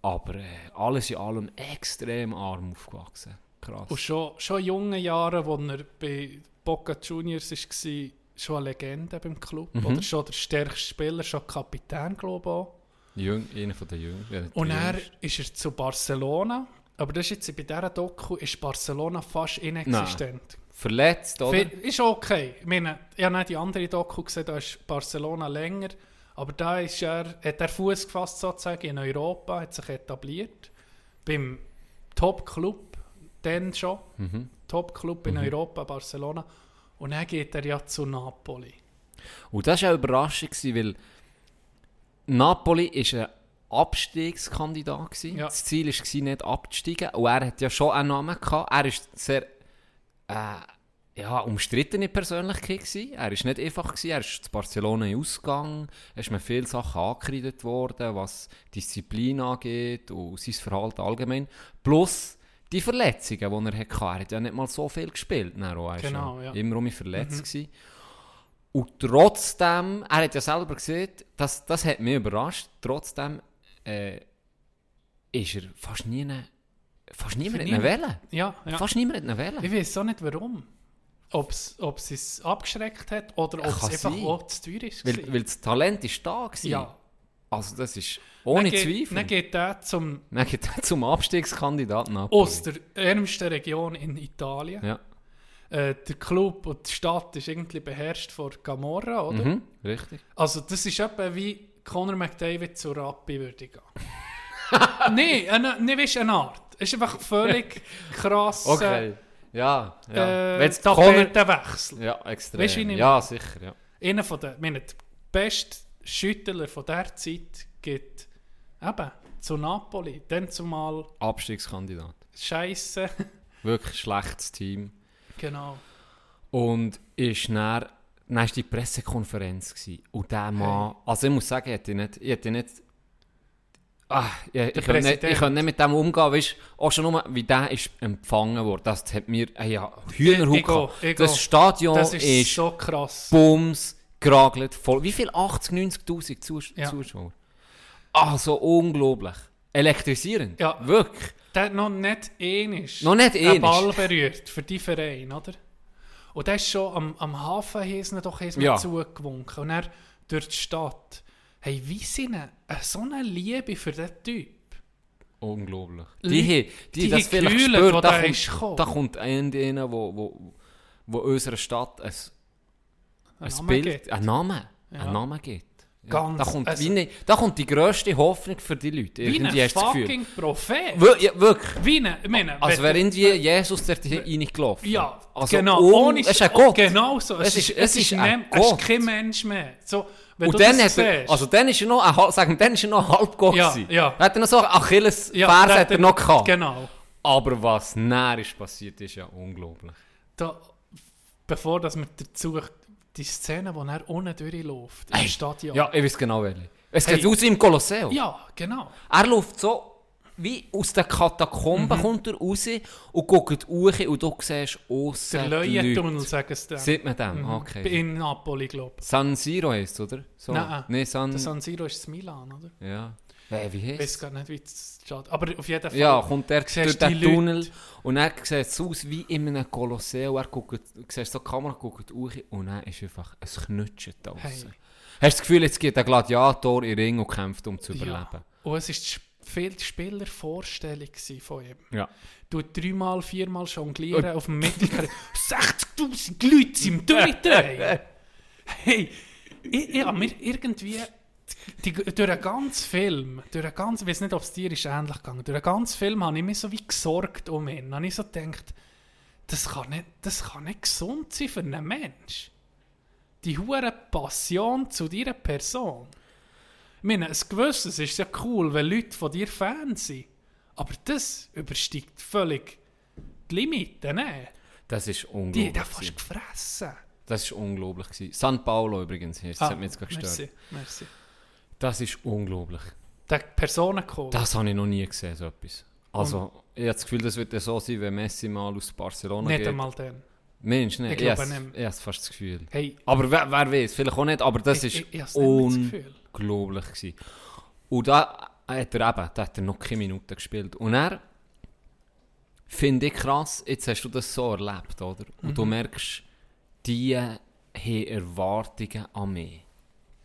D: Aber äh, alles in allem extrem arm aufgewachsen. Krass.
E: Und schon, schon in jungen Jahren, als er bei Boca Juniors war, schon eine Legende beim Club.
D: Mhm.
E: Oder schon der stärkste Spieler, schon Kapitän, glaube ich auch.
D: Jüng, einer von den Jüngeren. ja,
E: Und er ist er zu Barcelona. Aber das ist jetzt bei dieser Doku ist Barcelona fast inexistent.
D: Verletzt, oder?
E: Ist okay. Ich meine, ich habe die andere Doku gesehen, da ist Barcelona länger. Aber da ist er, hat er Fuß gefasst sozusagen in Europa, hat sich etabliert. Beim Top-Club, dann schon.
D: Mhm.
E: Top-Club in Europa, Barcelona. Und dann geht er ja zu Napoli.
D: Und das war auch überraschend, gewesen, weil Napoli ist ein Abstiegskandidat. gewesen.
E: Ja.
D: Das Ziel war nicht abzusteigen. Und er hat ja schon einen Namen gehabt. Er ist sehr äh, ja, umstrittene Persönlichkeit. Gewesen. Er ist nicht einfach. Gewesen. Er ist zu Barcelona Ausgang. Es ist mir viele Sachen angekreidet worden, was Disziplin angeht und sein Verhalten allgemein. Plus die Verletzungen, die er hatte. Er hat ja nicht mal so viel gespielt. dann auch.
E: Genau, ja.
D: Immer um verletzt gewesen. Und trotzdem, er hat ja selber gesehen, das, das hat mich überrascht, trotzdem äh, ist er fast nie eine, fast niemand hat ihn
E: niemand.
D: wählen.
E: Ja, ja.
D: Fast niemand hat ihn wählen.
E: Ich weiß auch nicht warum. Ob es es abgeschreckt hat oder ob es einfach
D: sein.
E: auch zu teuer ist.
D: Weil, weil das Talent ist da gewesen.
E: ja.
D: Also das ist ohne
E: dann geht,
D: Zweifel.
E: Dann geht er zum,
D: Dann geht er zum Abstiegskandidaten Napoli.
E: aus der ärmsten Region in Italien.
D: Ja.
E: Äh, der Club und die Stadt ist irgendwie beherrscht von Camorra, oder?
D: Mhm, richtig.
E: Also das ist etwa wie Conor McDavid zu Rappi würde gehen. (laughs) Nein, eine, nicht weißt, eine Art. Es ist einfach völlig (laughs) krass.
D: Okay. Ja, ja.
E: Äh. Tapetenwechsel.
D: Ja, extrem.
E: Ich
D: ja, sicher, ja.
E: Einer von den, meine, der beste Schüttler von der Zeit geht eben zu Napoli. Dann zumal
D: Abstiegskandidat.
E: Scheiße. (laughs)
D: Wirklich schlechtes Team.
E: genau.
D: Und ist dann, dann war die Pressekonferenz. Gewesen. Und der Mann, also ich muss sagen, ich hätte nicht, ich hätte nicht, ah, ich, ich, könnte nicht, ich nicht mit dem umgehen, weißt auch schon nur, wie der ist empfangen wurde, das hat mir, äh, ja, Hühnerhut Das. Stadion
E: Das ist,
D: ist,
E: so krass.
D: Bums, geragelt, voll, wie viel? 80, 90'000 Zus
E: Ja.
D: Zuschauer. Ah, so unglaublich. Elektrisierend.
E: Ja.
D: Wirklich.
E: Der hat noch nicht ähnlich
D: Noch nicht
E: einen
D: ähnlich.
E: Ball berührt für die Verein, oder? Und der ist schon am, am Hafen ihn doch erstmal
D: Ja.
E: zugewunken. Und er durch die Stadt. Hey, wie sind eine, so eine Liebe für diesen Typ?
D: Unglaublich. Die, die, die,
E: die
D: das vielleicht
E: Gefühle,
D: spürt, da kommt, da kommt einer, wo, wo, wo unserer Stadt ein, ein
E: Namen
D: Bild,
E: gibt.
D: ein Name,
E: Ja.
D: ein Name gibt. Ja,
E: Ganz,
D: da, kommt
E: also-
D: wie ne, da kommt die grösste Hoffnung für die Leute.
E: Wie
D: Irgendwie
E: ein
D: hast du das Gefühl.
E: fucking Prophet.
D: Wir, ja, wirklich.
E: Wie ein, ich meine,
D: Als wäre irgendwie Jesus dort reingelaufen.
E: Ja,
D: also
E: genau. ohne
D: es ist ein Gott.
E: Genau so. Es,
D: Es
E: ist, es ist,
D: ein
E: nem- es ist
D: Gott.
E: kein Mensch mehr. So, wenn
D: Und dann, hat er, also dann ist er noch, ein, sagen dann ist er noch ein Halbgott
E: Ja,
D: gewesen.
E: ja.
D: Hat er noch so Achilles
E: ja,
D: hat er noch gehabt.
E: Genau.
D: Aber was näher ist passiert, ist ja unglaublich.
E: Da, bevor dass wir dazu die Szene, wo er unten durchläuft, im
D: Ey,
E: Stadion.
D: Ja, ich weiß genau welche. Es
E: Hey.
D: geht aus wie im Kolosseum.
E: ja, genau.
D: Er läuft so, wie aus den Katakomben kommt er raus und guckt hoch und du siehst aussen
E: Der. Leuentunnel, sagen sie dann.
D: Sieht man dem?
E: Mhm.
D: Okay.
E: In Napoli, glaube ich.
D: San Siro heisst oder? So.
E: Nein,
D: nee, San...
E: Der San Siro ist das Milan, oder?
D: Ja. Hey, wie
E: Ich weiß gar nicht, wie es steht. Aber auf jeden Fall.
D: Ja, kommt er durch den
E: die Leute.
D: Tunnel und dann sieht es aus wie in einem Kolosseum. Er guckt, siehst so die Kamera, guckt hoch und dann ist einfach ein Knutschen da
E: Hey.
D: Hast du das Gefühl, jetzt geht der Gladiator in den Ring und kämpft, um zu
E: Ja.
D: überleben?
E: Und es war die viel Spielervorstellung gewesen von ihm.
D: Ja.
E: Du dreimal, viermal jonglieren auf dem Mittelkreis. (laughs) 60'000 Leute sind (laughs) im Durchdrehen. hey, ich, ich habe mir irgendwie die, durch den ganzen Film, durch den ganzen, ich weiß nicht, ob es dir ist ähnlich gegangen, durch den ganzen Film habe ich mich so wie gesorgt um ihn. Habe ich so gedacht, das kann nicht, das kann nicht gesund sein für einen Mensch. Die hure Passion zu dieser Person. Ich meine, ein gewisses ist ja cool, wenn Leute von dir Fans sind. Aber das übersteigt völlig die Limite, ne?
D: Das ist
E: Die
D: unglaublich.
E: hat er fast gefressen.
D: Das ist unglaublich. gewesen. San Paulo übrigens, das
E: Ah,
D: hat mich jetzt gestört.
E: merci, merci.
D: Das ist unglaublich.
E: Der Personenkohl.
D: Das habe ich noch nie gesehen, so etwas. Also, ich habe das Gefühl, das wird ja so sein, wenn Messi mal aus Barcelona
E: Nicht
D: geht.
E: einmal dann.
D: Mensch, nicht.
E: Ich
D: Ich,
E: glaube
D: habe
E: nicht.
D: ich habe fast das Gefühl.
E: Hey,
D: Aber wer, wer weiß, vielleicht auch nicht, aber das
E: ich,
D: ist
E: ich, ich nicht
D: unglaublich gewesen. Und da hat er eben, da hat er noch keine Minuten gespielt. Und er finde ich krass, jetzt hast du das so erlebt, oder? Und
E: Mhm.
D: du merkst, die haben Erwartungen an mich.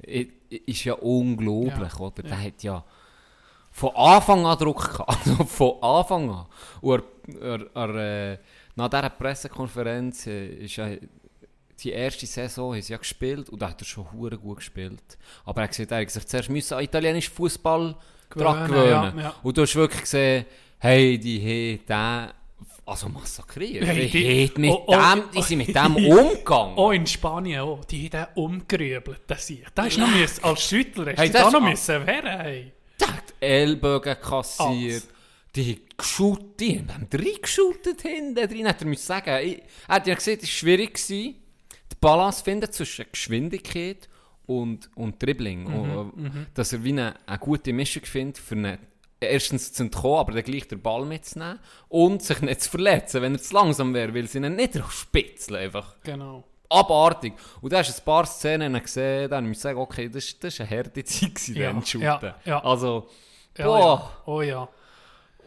D: Ist ja unglaublich,
E: Ja,
D: oder?
E: ja.
D: Der hat ja von Anfang an Druck gehabt. (laughs) Also von Anfang an. Und er, er, er, äh, nach dieser Pressekonferenz äh, ist ja die erste Saison sie ja gespielt und da hat er schon hure gut gespielt. Aber er hat gesagt, er hat sich zuerst müssen an italienischen Fußball dran
E: Gewöhnen, ja, ja.
D: Und du hast wirklich gesehen, hey, die haben also massakriert.
E: Hey,
D: die,
E: die-
D: mit
E: oh, oh,
D: dem, die sind mit dem (laughs) umgegangen.
E: Auch in Spanien, oh, die haben den umgerübelt, das ich. Da du noch müssen, als Schüttler, hast
D: Hey,
E: du da
D: ist
E: noch müssen wehren, hey.
D: Der hat Ellbogen kassiert.
E: Alles.
D: Die haben geschaut, die haben reingeschautet hinten drin. Hat er müssen sagen, ich, er hat ja gesehen, es war schwierig, gewesen, die Balance finden zwischen Geschwindigkeit und, und Dribbling. Und, dass er wie eine, eine gute Mischung findet, für eine, erstens zu entkommen, aber dann gleich den Ball mitzunehmen und sich nicht zu verletzen, wenn er zu langsam wäre, weil sie ihn nicht spitzeln einfach.
E: Genau.
D: Abartig. Und da hast du ein paar Szenen gesehen, dann muss ich sagen, okay, das, war eine harte (laughs) Zeit, gewesen,
E: Ja,
D: dann zu
E: ja,
D: shooten.
E: ja.
D: Also,
E: Ja,
D: boah,
E: ja. Oh ja.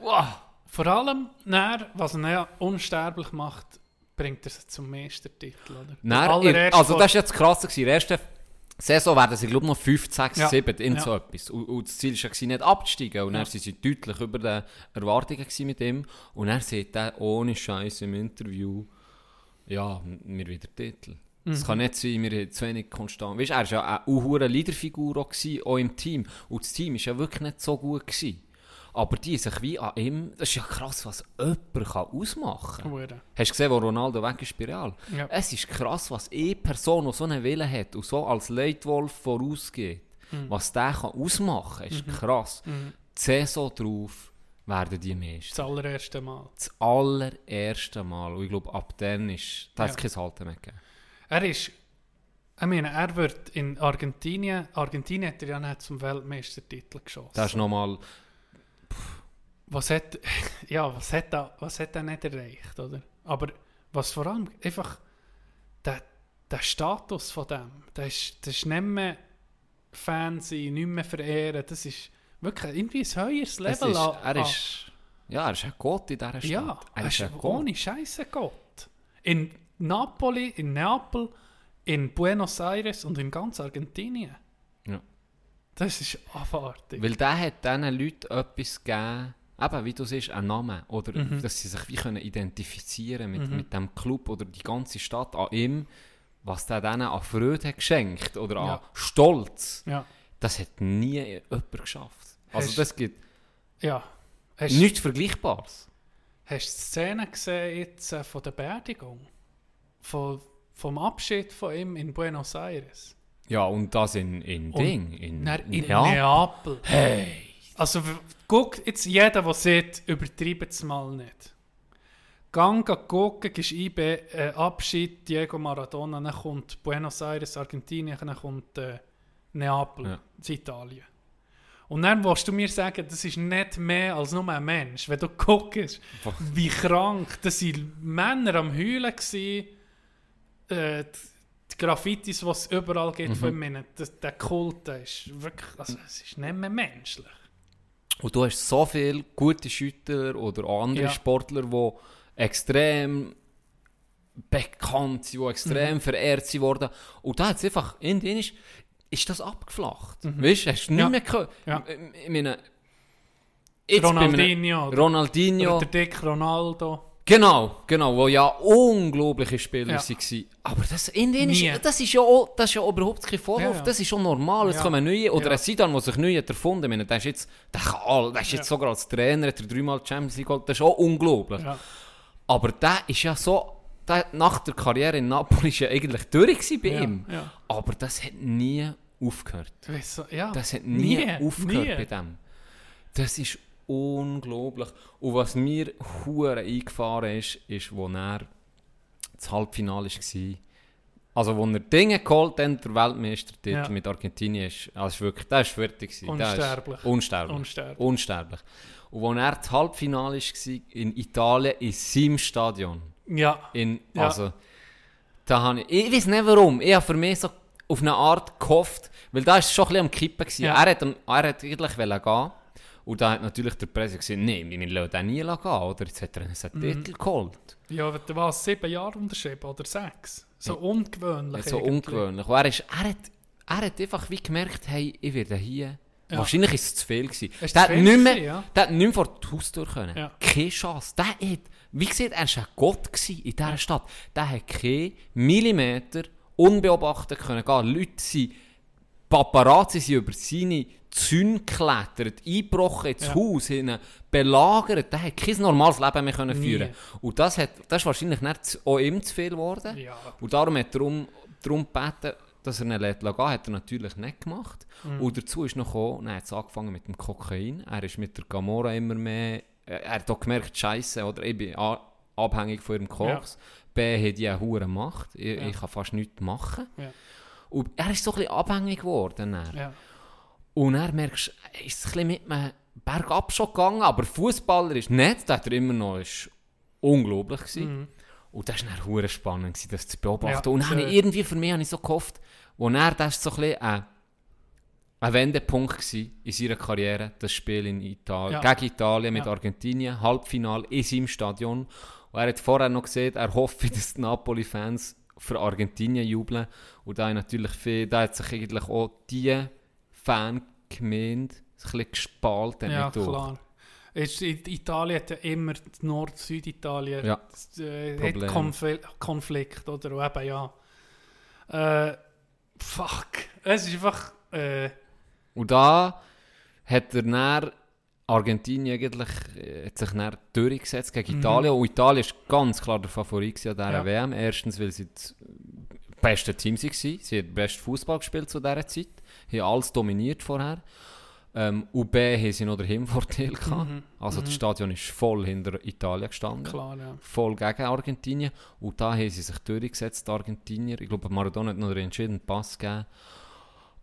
D: wow.
E: Vor allem, dann, was ihn ja unsterblich macht, bringt er sie zum Meistertitel, oder? Allererst
D: also das ist jetzt krass gewesen. Der Saison werden sie, glaube ich, noch 5, 6,
E: Ja.
D: 7 in
E: Ja.
D: so etwas. Und, und das Ziel war ja nicht abzusteigen. Und dann
E: Ja.
D: sind sie deutlich über den Erwartungen mit ihm. Und er sagt er ohne Scheiß im Interview, ja, wir wieder Titel. Es
E: Mhm.
D: kann nicht sein, wir haben zu wenig konstant. Weißt du, er war ja eine hohe Leaderfigur auch, gewesen, auch im Team. Und das Team war ja wirklich nicht so gut. Gewesen. Aber die sich wie an ihm, das ist ja krass, was jemand kann ausmachen kann.
E: Hure.
D: Hast du gesehen, wo Ronaldo weg ist bei Real?
E: Ja.
D: Es ist krass, was eine Person, die so einen Willen hat und so als Leitwolf vorausgeht,
E: Mhm.
D: was der kann ausmachen kann, ist krass. Die Saison drauf werden die Meister.
E: Das allererste Mal.
D: Das allererste Mal. Und ich glaube, ab dann ist, da
E: Ja.
D: hat es kein Halten mehr gegeben.
E: Er ist, ich meine, er wird in Argentinien, Argentinien hat er ja nicht zum Weltmeistertitel geschossen.
D: Das ist nochmal,
E: was hat, (laughs) ja, was hat er, was hat er nicht erreicht, oder? Aber was vor allem einfach, der, der Status von dem, das ist, das ist nicht mehr Fan sein, nicht mehr verehren, das ist wirklich irgendwie ein höheres
D: es
E: Level.
D: ist,
E: an-
D: er ist, ja, er ist ein Gott in dieser Stadt.
E: Ja,
D: er ist
E: er
D: ein
E: ist ohne Scheiße Gott. In Napoli, in Neapel, in Buenos Aires und in ganz Argentinien.
D: Ja.
E: Das ist abartig.
D: Weil der hat diesen Leuten etwas gegeben, eben, wie du siehst, einen Namen. Oder
E: Mhm.
D: dass sie sich wie können identifizieren mit, mit dem Club oder die ganze Stadt an ihm, was der denen an Freude hat geschenkt oder an
E: Ja.
D: Stolz.
E: ja,
D: Das hat nie jemand geschafft. Also
E: Hast-
D: das gibt
E: ja. Hast,
D: nichts Vergleichbares.
E: hast du die Szene gesehen jetzt äh, von der Beerdigung? Von, vom Abschied von ihm in Buenos Aires?
D: Ja, und das in, in Ding. In,
E: Dann in
D: ja.
E: Neapel. Hey! Also, w- guck, jetzt jeder, der sieht, übertreibt es mal nicht. Gang gucken, gehst IB, äh, Abschied, Diego Maradona, dann kommt Buenos Aires, Argentinien, dann kommt äh, Neapel,
D: Ja.
E: Italien. Und dann willst du mir sagen, das ist nicht mehr als nur ein Mensch. Wenn du guckst, (laughs) wie krank, das waren Männer am Heulen gewesen, äh, die, Graffitis, die es überall gibt von ihm, das, der Kult, ist wirklich, also es ist nicht mehr menschlich.
D: Und du hast so viele gute Schütter oder auch andere
E: Ja.
D: Sportler, die extrem bekannt sind, die
E: Mhm.
D: extrem verehrt sind worden. Und da hat es einfach, in denen ist, ist das abgeflacht. Weißt du, hast du nicht
E: Mhm. Ja.
D: mehr gehört.
E: Ja.
D: Ich meine,
E: Ronaldinho, oder,
D: Ronaldinho.
E: oder der Dick Ronaldo.
D: Genau, genau, wo ja unglaubliche Spieler
E: Ja.
D: waren. Aber das, in denen
E: Nie.
D: ist, das ist ja auch, das ist ja überhaupt kein Vorwurf,
E: Ja, ja.
D: das ist schon normal.
E: Ja.
D: kommen neue, oder ein Sidan, der sich neu hat erfunden hat, der ist jetzt, der kann all, der ist jetzt sogar als Trainer, hat er dreimal Champions League geholt, das ist auch unglaublich. Aber der ist ja so, der, nach der Karriere in Napoli ist ja eigentlich durch bei ihm. Aber das hat nie aufgehört. Das hat nie, aufgehört
E: nie.
D: bei dem. Das ist unglaublich. Und was mir hure eingefahren ist, ist, wo er das Halbfinale war. Also, wo er Dinge geholt hat, der Weltmeistertitel
E: Ja.
D: mit Argentinien, ist, also wirklich, das ist fertig. gewesen. Das ist
E: Unsterblich.
D: Unsterblich.
E: Unsterblich.
D: Unsterblich. Und wo er das Halbfinale war, in Italien, in seinem Stadion.
E: Ja,
D: In,
E: Ja.
D: Also, da habe ich, ich weiß nicht warum, ich habe für mich so auf eine Art gehofft, weil da war es schon ein bisschen am Kippen. Gewesen.
E: Ja.
D: Er, hat, er hat eigentlich gehen und da hat natürlich der Präsident gesagt, nein, wir lassen den nie gehen, oder? Jetzt hat er einen
E: Mhm.
D: Titel geholt.
E: ja, du warst sieben Jahre unterschrieben oder sechs. So ungewöhnlich.
D: so
E: irgendwie.
D: ungewöhnlich. Und er, ist, er, hat, er hat einfach wie gemerkt, hey, ich werde hier...
E: Ja.
D: Wahrscheinlich ist es zu viel gewesen.
E: Es
D: Der
E: zu
D: hat
E: viel
D: nicht mehr,
E: ja.
D: der hat nicht mehr vor die Haustür können.
E: Ja.
D: Keine Chance. Der hat, wie gesagt, er war ein Gott gewesen in dieser Stadt. Der hat keinen Millimeter unbeobachtet können gehen. Leute sind, Paparazzi sind über seine Zäune geklettert, eingebrochen ins
E: Ja.
D: Haus, ihn belagert. Der hat kein normales Leben mehr können führen Und das, hat, das ist wahrscheinlich nicht auch ihm zu viel geworden.
E: Ja.
D: Und darum hat er um, darum gebeten, dass er ihn lässt gehen. Hat er natürlich nicht gemacht.
E: Mhm.
D: Und dazu ist noch gekommen, dann hat angefangen mit dem Kokain. Er ist mit der Gamora immer mehr... äh, Er hat auch gemerkt, Scheiße, oder ich bin abhängig von ihrem Koks. B hat eine hure Macht. Ich,
E: Ja.
D: ich kann fast nichts machen.
E: Ja.
D: Und er ist so ein bisschen abhängig geworden. Dann.
E: Ja.
D: Und dann merkst du, er ist es ein bisschen mit einem Bergab schon gegangen, aber Fußballer ist nicht, das hat er immer noch, ist unglaublich gewesen. Und das war dann hure spannend, gewesen, das zu beobachten.
E: Ja,
D: und dann
E: sehr.
D: irgendwie für mich habe ich so gehofft, wo er, das ist so ein bisschen ein, ein Wendepunkt gewesen in seiner Karriere, das Spiel in Italien,
E: Ja.
D: gegen Italien mit
E: Ja.
D: Argentinien, Halbfinale in seinem Stadion. Und er hat vorher noch gesehen, er hoffe, (laughs) dass die Napoli-Fans für Argentinien jubeln. Und da, hat natürlich viel, da hat sich eigentlich auch die Fangemeinde ein bisschen gespalten.
E: Ja,
D: durch.
E: klar. Ist, Italien hat ja immer Nord-Süditalien
D: Ja.
E: äh, Konfl Konflikt, oder? Und eben, ja. Äh, fuck. Es ist einfach. Äh,
D: Und da hat er dann Argentinien eigentlich äh, hat sich dann durchgesetzt gegen Italien. Und Italien war ganz klar der Favorit an dieser
E: Mhm. Ja.
D: WM. Erstens, weil sie das beste Team waren. Sie haben den besten Fußball gespielt zu dieser Zeit. Haben alles dominiert vorher. Ähm, und B haben sie noch den Heimvorteil gehabt. Also das Stadion ist voll hinter Italien gestanden.
E: Mhm. klar, ja.
D: Voll gegen Argentinien. Und da haben sie sich durchgesetzt, die Argentinier. Ich glaube, Maradona hat noch den entscheidenden Pass gegeben.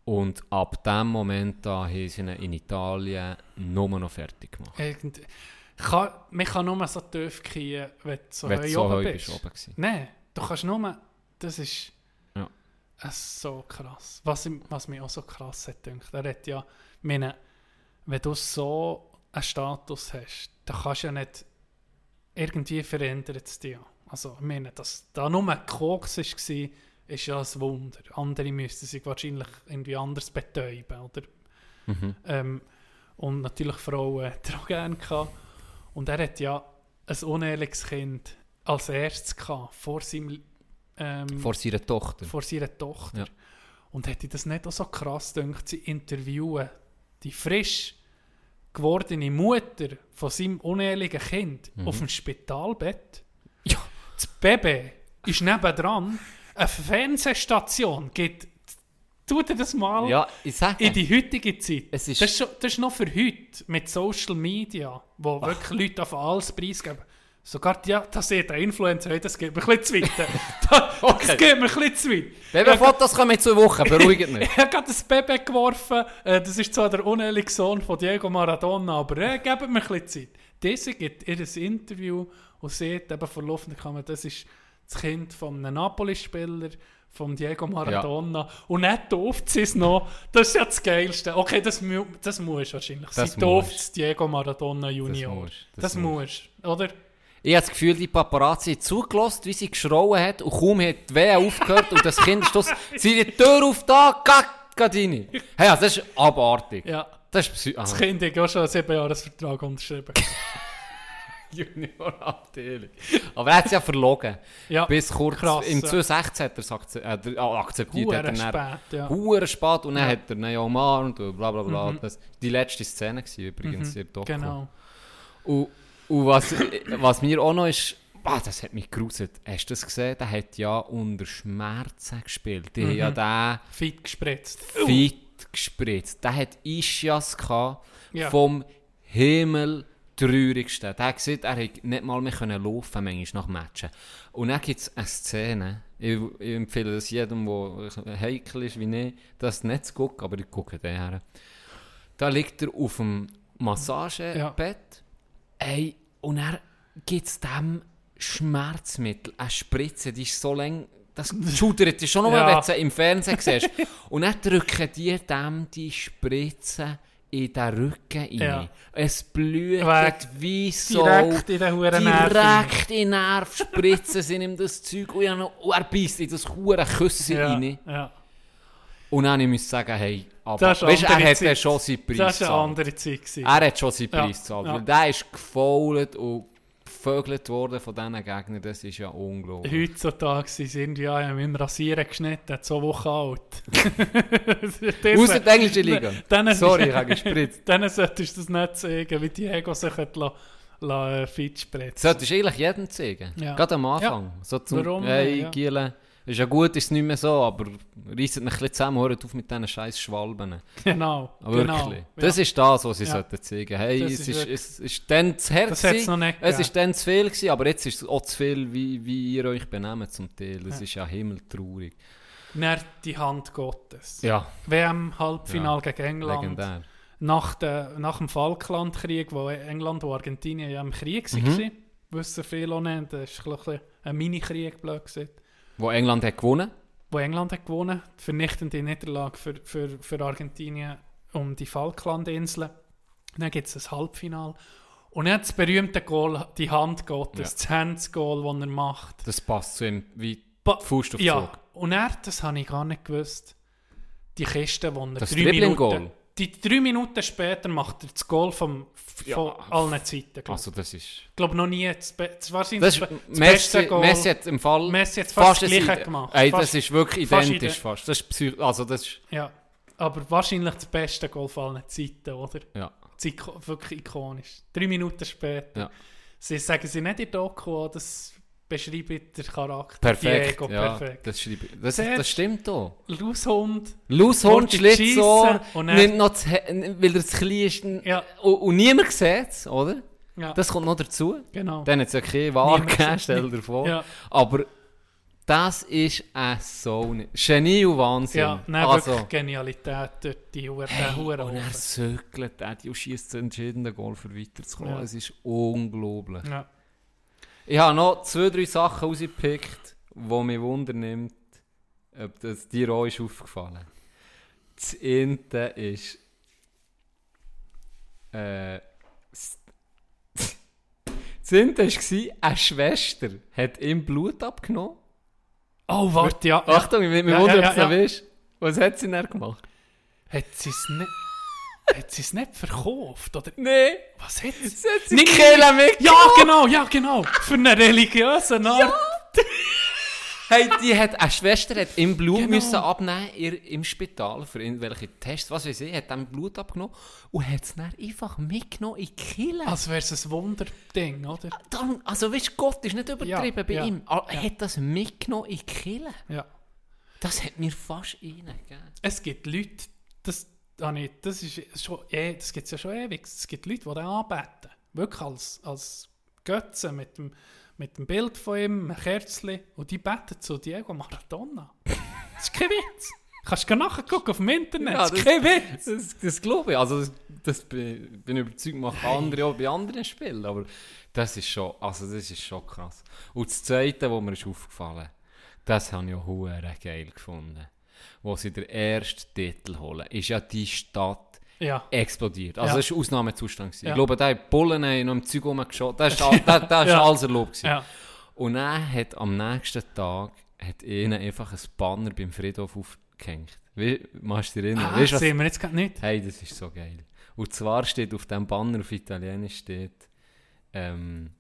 D: Und ab dem Moment da haben sie ihn in Italien nur noch fertig gemacht.
E: Irgend, kann, man kann nur so tief gehen, wenn du so
D: Wenn
E: hoch bist.
D: oben.
E: Nein, du kannst nur. Das ist.
D: Ja.
E: Es ist so krass. Was, was mich auch so krass hat gedacht. Er hat ja. Meine, wenn du so einen Status hast, dann kannst du ja nicht. Irgendwie verändert es dich. Also, ich meine, dass da nur ein Koks war, ist ja ein Wunder. Andere müssten sich wahrscheinlich irgendwie anders betäuben. Oder?
D: Mhm.
E: Ähm, und natürlich Frauen hat er auch gerne gehabt. Und er hat ja ein unehrliches Kind als erstes gehabt, vor, seinem, ähm,
D: Vor seiner Tochter.
E: vor seiner Tochter.
D: Ja.
E: Und hätte das nicht auch so krass gedacht, sie interviewen die frisch gewordene Mutter von seinem unehrlichen Kind auf dem Spitalbett.
D: Ja.
E: Das Baby ist nebendran. Eine Fernsehstation gibt. Tu dir das mal
D: Ja,
E: in die heutige Zeit.
D: Es ist-
E: das, ist schon, das ist noch für heute mit Social Media, wo wirklich Leute auf alles preisgeben. Sogar, ja, das sieht der Influencer, das geht mir ein bisschen zu weit. (laughs) das
D: Okay.
E: geht mir ein bisschen zu weit.
D: Babyfotos kommen in zwei Wochen, beruhigt mich.
E: Er hat gerade das Baby geworfen. Äh, das ist zwar der unehrliche Sohn von Diego Maradona, aber äh, gebt mir ein bisschen Zeit. Diese gibt ihr ein Interview und sieht eben vor laufender Kamera, das ist das Kind von einem Napoli-Spieler, von Diego Maradona. Und dann tauft sie es noch. Das ist ja das Geilste. Okay, das, mu das muss wahrscheinlich.
D: Das
E: sie
D: musst.
E: Diego Maradona Junior.
D: musst,
E: Das,
D: das
E: muss, oder?
D: Ich habe das Gefühl, die Paparazzi hat zugelassen, wie sie geschrauen hat und kaum hat die Wehe aufgehört und das Kind ist (laughs) sie die Tür auf da, rein. Hey, also das ist abartig.
E: Ja.
D: Das ist psy
E: Das
D: ah,
E: Kind hat ja schon einen 7-Jahres-Vertrag unterschrieben. (laughs)
D: Junior-Abteilung. Aber er hat es ja verlogen.
E: Ja,
D: Bis kurz,
E: krass,
D: im
E: ja.
D: 2016 hat er es akze äh, ah, akzeptiert.
E: Hure
D: hat er dann-
E: spät, ja.
D: Hure spät und dann
E: Ja. Mhm.
D: hat er ihn umarmt und bla bla bla. Das die letzte Szene war übrigens in der Doku.
E: Genau.
D: Und, und was, was mir auch noch ist, ah, das hat mich geruset. Hast du das gesehen? Der hat ja unter Schmerzen gespielt. Die haben ja den
E: Fit gespritzt.
D: fit gespritzt. Der hat Ischias gehabt
E: Ja.
D: vom himmeltraurigste. Der hat gesagt, er hätte nicht mal mehr können laufen manchmal nach Matchen. Und dann gibt es eine Szene, ich, ich empfehle das jedem, der heikel ist wie ich, das nicht zu gucken, aber ich gucke den her. Da liegt er auf dem Massagebett. Ey, und er gibt es dem Schmerzmittel, eine Spritze, die ist so lang, das (laughs) schudert dich schon
E: Ja.
D: wenn du sie im Fernsehen siehst. (laughs) und dann drücken die dem die Spritze in den Rücken rein.
E: Ja.
D: Es blüht
E: Weg.
D: wie so.
E: Direkt in den Huren
D: Direkt in den Nerv spritzen sie ihm das Zeug und, er beißt in das hure Küsse
E: ja,
D: rein.
E: ja.
D: Und dann muss ich sagen, hey, aber weißt, er hat ja schon seinen Preis
E: Das war eine andere Zeit. gewesen.
D: Er hat schon seinen
E: Ja,
D: Preis gezahlt.
E: ja.
D: Der ist gefault und gevögelt worden von diesen Gegnern. Das ist ja unglaublich.
E: Heutzutage sind sie ja, mit dem Rasieren geschnitten, zwei Wochen alt. (laughs)
D: Außer die englische Liga. (laughs)
E: Dann-
D: Sorry, ich habe gespritzt. (laughs)
E: Dann solltest du das nicht zeigen, wie Diego sich hat la, äh, fit spritzen.
D: Solltest du eigentlich jedem zeigen.
E: Ja.
D: Gerade am Anfang. So zum,
E: Warum
D: hey,
E: ja.
D: Giele, ist ja gut, ist es nicht mehr so, aber reißt ein bisschen zusammen, hört auf mit diesen scheiß Schwalben.
E: Genau,
D: Aber
E: genau.
D: Wirklich. Das ist das, was sie
E: Ja.
D: sollten zeigen. Hey,
E: Das
D: es
E: ist
D: ist,
E: wirklich-
D: es ist dann zu
E: nicht
D: Es
E: gegeben.
D: ist dann zu viel gewesen, aber jetzt ist es auch zu viel, wie, wie ihr euch benehmt zum Teil. Das ist ja himmeltraurig.
E: Dann die Hand Gottes.
D: Ja,
E: WM-Halbfinale
D: Ja,
E: gegen England.
D: legendär.
E: Nach, der, nach dem Falklandkrieg, wo England und Argentinien ja im Krieg
D: Mhm.
E: waren, wissen viele auch nicht. Das bisschen ein Mini-Krieg, blöd gesagt.
D: Wo England hat gewonnen.
E: Wo England hat gewonnen, die vernichtende Niederlage für, für, für Argentinien um die Falklandinseln. Dann gibt es ein Halbfinale. Und dann das berühmte Goal, die Hand Gottes, das Hands-Goal, das er macht.
D: Das passt zu ihm wie
E: Ba-
D: Faust auf
E: Ja, und er, das habe ich gar nicht gewusst, die Kiste, wo er
D: Das
E: drei? Minuten, die drei Minuten später macht er das Goal vom,
D: Ja.
E: von allen Zeiten. Glaub.
D: Also das ist...
E: ich glaube noch nie, das, Be das, wahrscheinlich
D: Das
E: das,
D: ist
E: das
D: Messi,
E: beste Goal.
D: Messi hat im Fall
E: Messi hat fast das
D: ein
E: Gleiche gemacht.
D: Ey,
E: Fast-
D: das ist wirklich
E: fast
D: identisch
E: ide-
D: fast. Das ist Psy also das ist,
E: Ja, aber wahrscheinlich das beste Goal von allen Zeiten, oder?
D: ja.
E: Das ist iko- wirklich ikonisch. Drei Minuten später.
D: Ja.
E: Sie sagen sie nicht in der Doku, das beschreibt der Charakter.
D: Perfekt,
E: Diego,
D: ja,
E: perfekt.
D: Das, schreibe das, das stimmt auch.
E: Laushund.
D: Laushund,
E: Wollte
D: Schlitzohr, nimmt noch das, weil er zu klein ist
E: Ja.
D: und, und niemand sieht es, oder?
E: Ja,
D: Das kommt noch dazu.
E: genau.
D: Dann hat es ja keine gegeben,
E: sieht's
D: stell dir vor.
E: Ja.
D: Aber das ist ein so... Genie und Wahnsinn.
E: Ja, nein,
D: also,
E: Genialität durch die Hure,
D: Hey,
E: Huren
D: und er söckelt und schießt den entschiedenen Goal für weiterzukommen.
E: Ja.
D: Es ist unglaublich.
E: Ja.
D: Ich habe noch zwei, drei Sachen rausgepickt, die mich wundernimmt, ob das dir auch ist aufgefallen. Das eine ist. Äh, (laughs) das eine war, eine Schwester hat ihm Blut abgenommen.
E: Oh, warte, ja.
D: Achtung, ich mich
E: Ja,
D: wundern, ob du
E: ja, ja.
D: Was hat sie denn gemacht?
E: Hat sie es nicht... Hat sie es nicht verkauft? Oder
D: Nein,
E: was hat sie?
D: sie hat sie
E: Nicht-. Ja, genau, ja, genau. Für eine religiöse Art.
D: Hey, die hat, eine Schwester hat ihm Blut
E: Genau.
D: müssen abnehmen ihr, im Spital für irgendwelche Tests, was weiß ich, hat ihm Blut abgenommen und hat es dann einfach mitgenommen in die Kille.
E: Als wäre es ein Wunderding, oder?
D: Darum, also weißt du, Gott ist nicht übertrieben
E: Ja,
D: bei
E: ja,
D: ihm. Er
E: ja.
D: hat das mitgenommen in die Kille.
E: Ja.
D: Das hat mir fast reingegeben.
E: Es gibt Leute, das, nee, das ist schon, eh, das gibt es ja schon ewig. Es gibt Leute, die den anbeten. Wirklich als, als Götze mit dem, mit dem Bild von ihm, einem Kerzchen. Und die beten zu Diego Maradona. Das ist kein Witz. Kannst du nachgucken auf dem Internet.
D: Ja,
E: das ist
D: das-
E: kein Witz.
D: Das, das glaube ich. Also das, das bin, bin ich überzeugt, machen andere auch bei anderen Spielen. Aber das ist schon, also das ist schon krass. Und das Zweite, was mir ist aufgefallen das habe ich auch geil gefunden. Wo sie den ersten Titel holen, ist ja die Stadt
E: Ja.
D: explodiert. Also
E: Ja.
D: das war Ausnahmezustand. gewesen.
E: Ja.
D: Ich glaube, da hat Bullen haben noch im Zeug rumgeschaut. Das ist, (laughs) all- das, das alles erlaubt. Und dann hat am nächsten Tag hat ihnen einfach ein Banner beim Friedhof aufgehängt. Wie, machst du dich erinnern?
E: Ah,
D: Weißt du, was-
E: sehen wir jetzt gerade nicht.
D: Hey, das ist so geil. Und zwar steht auf dem Banner auf Italienisch steht, ähm,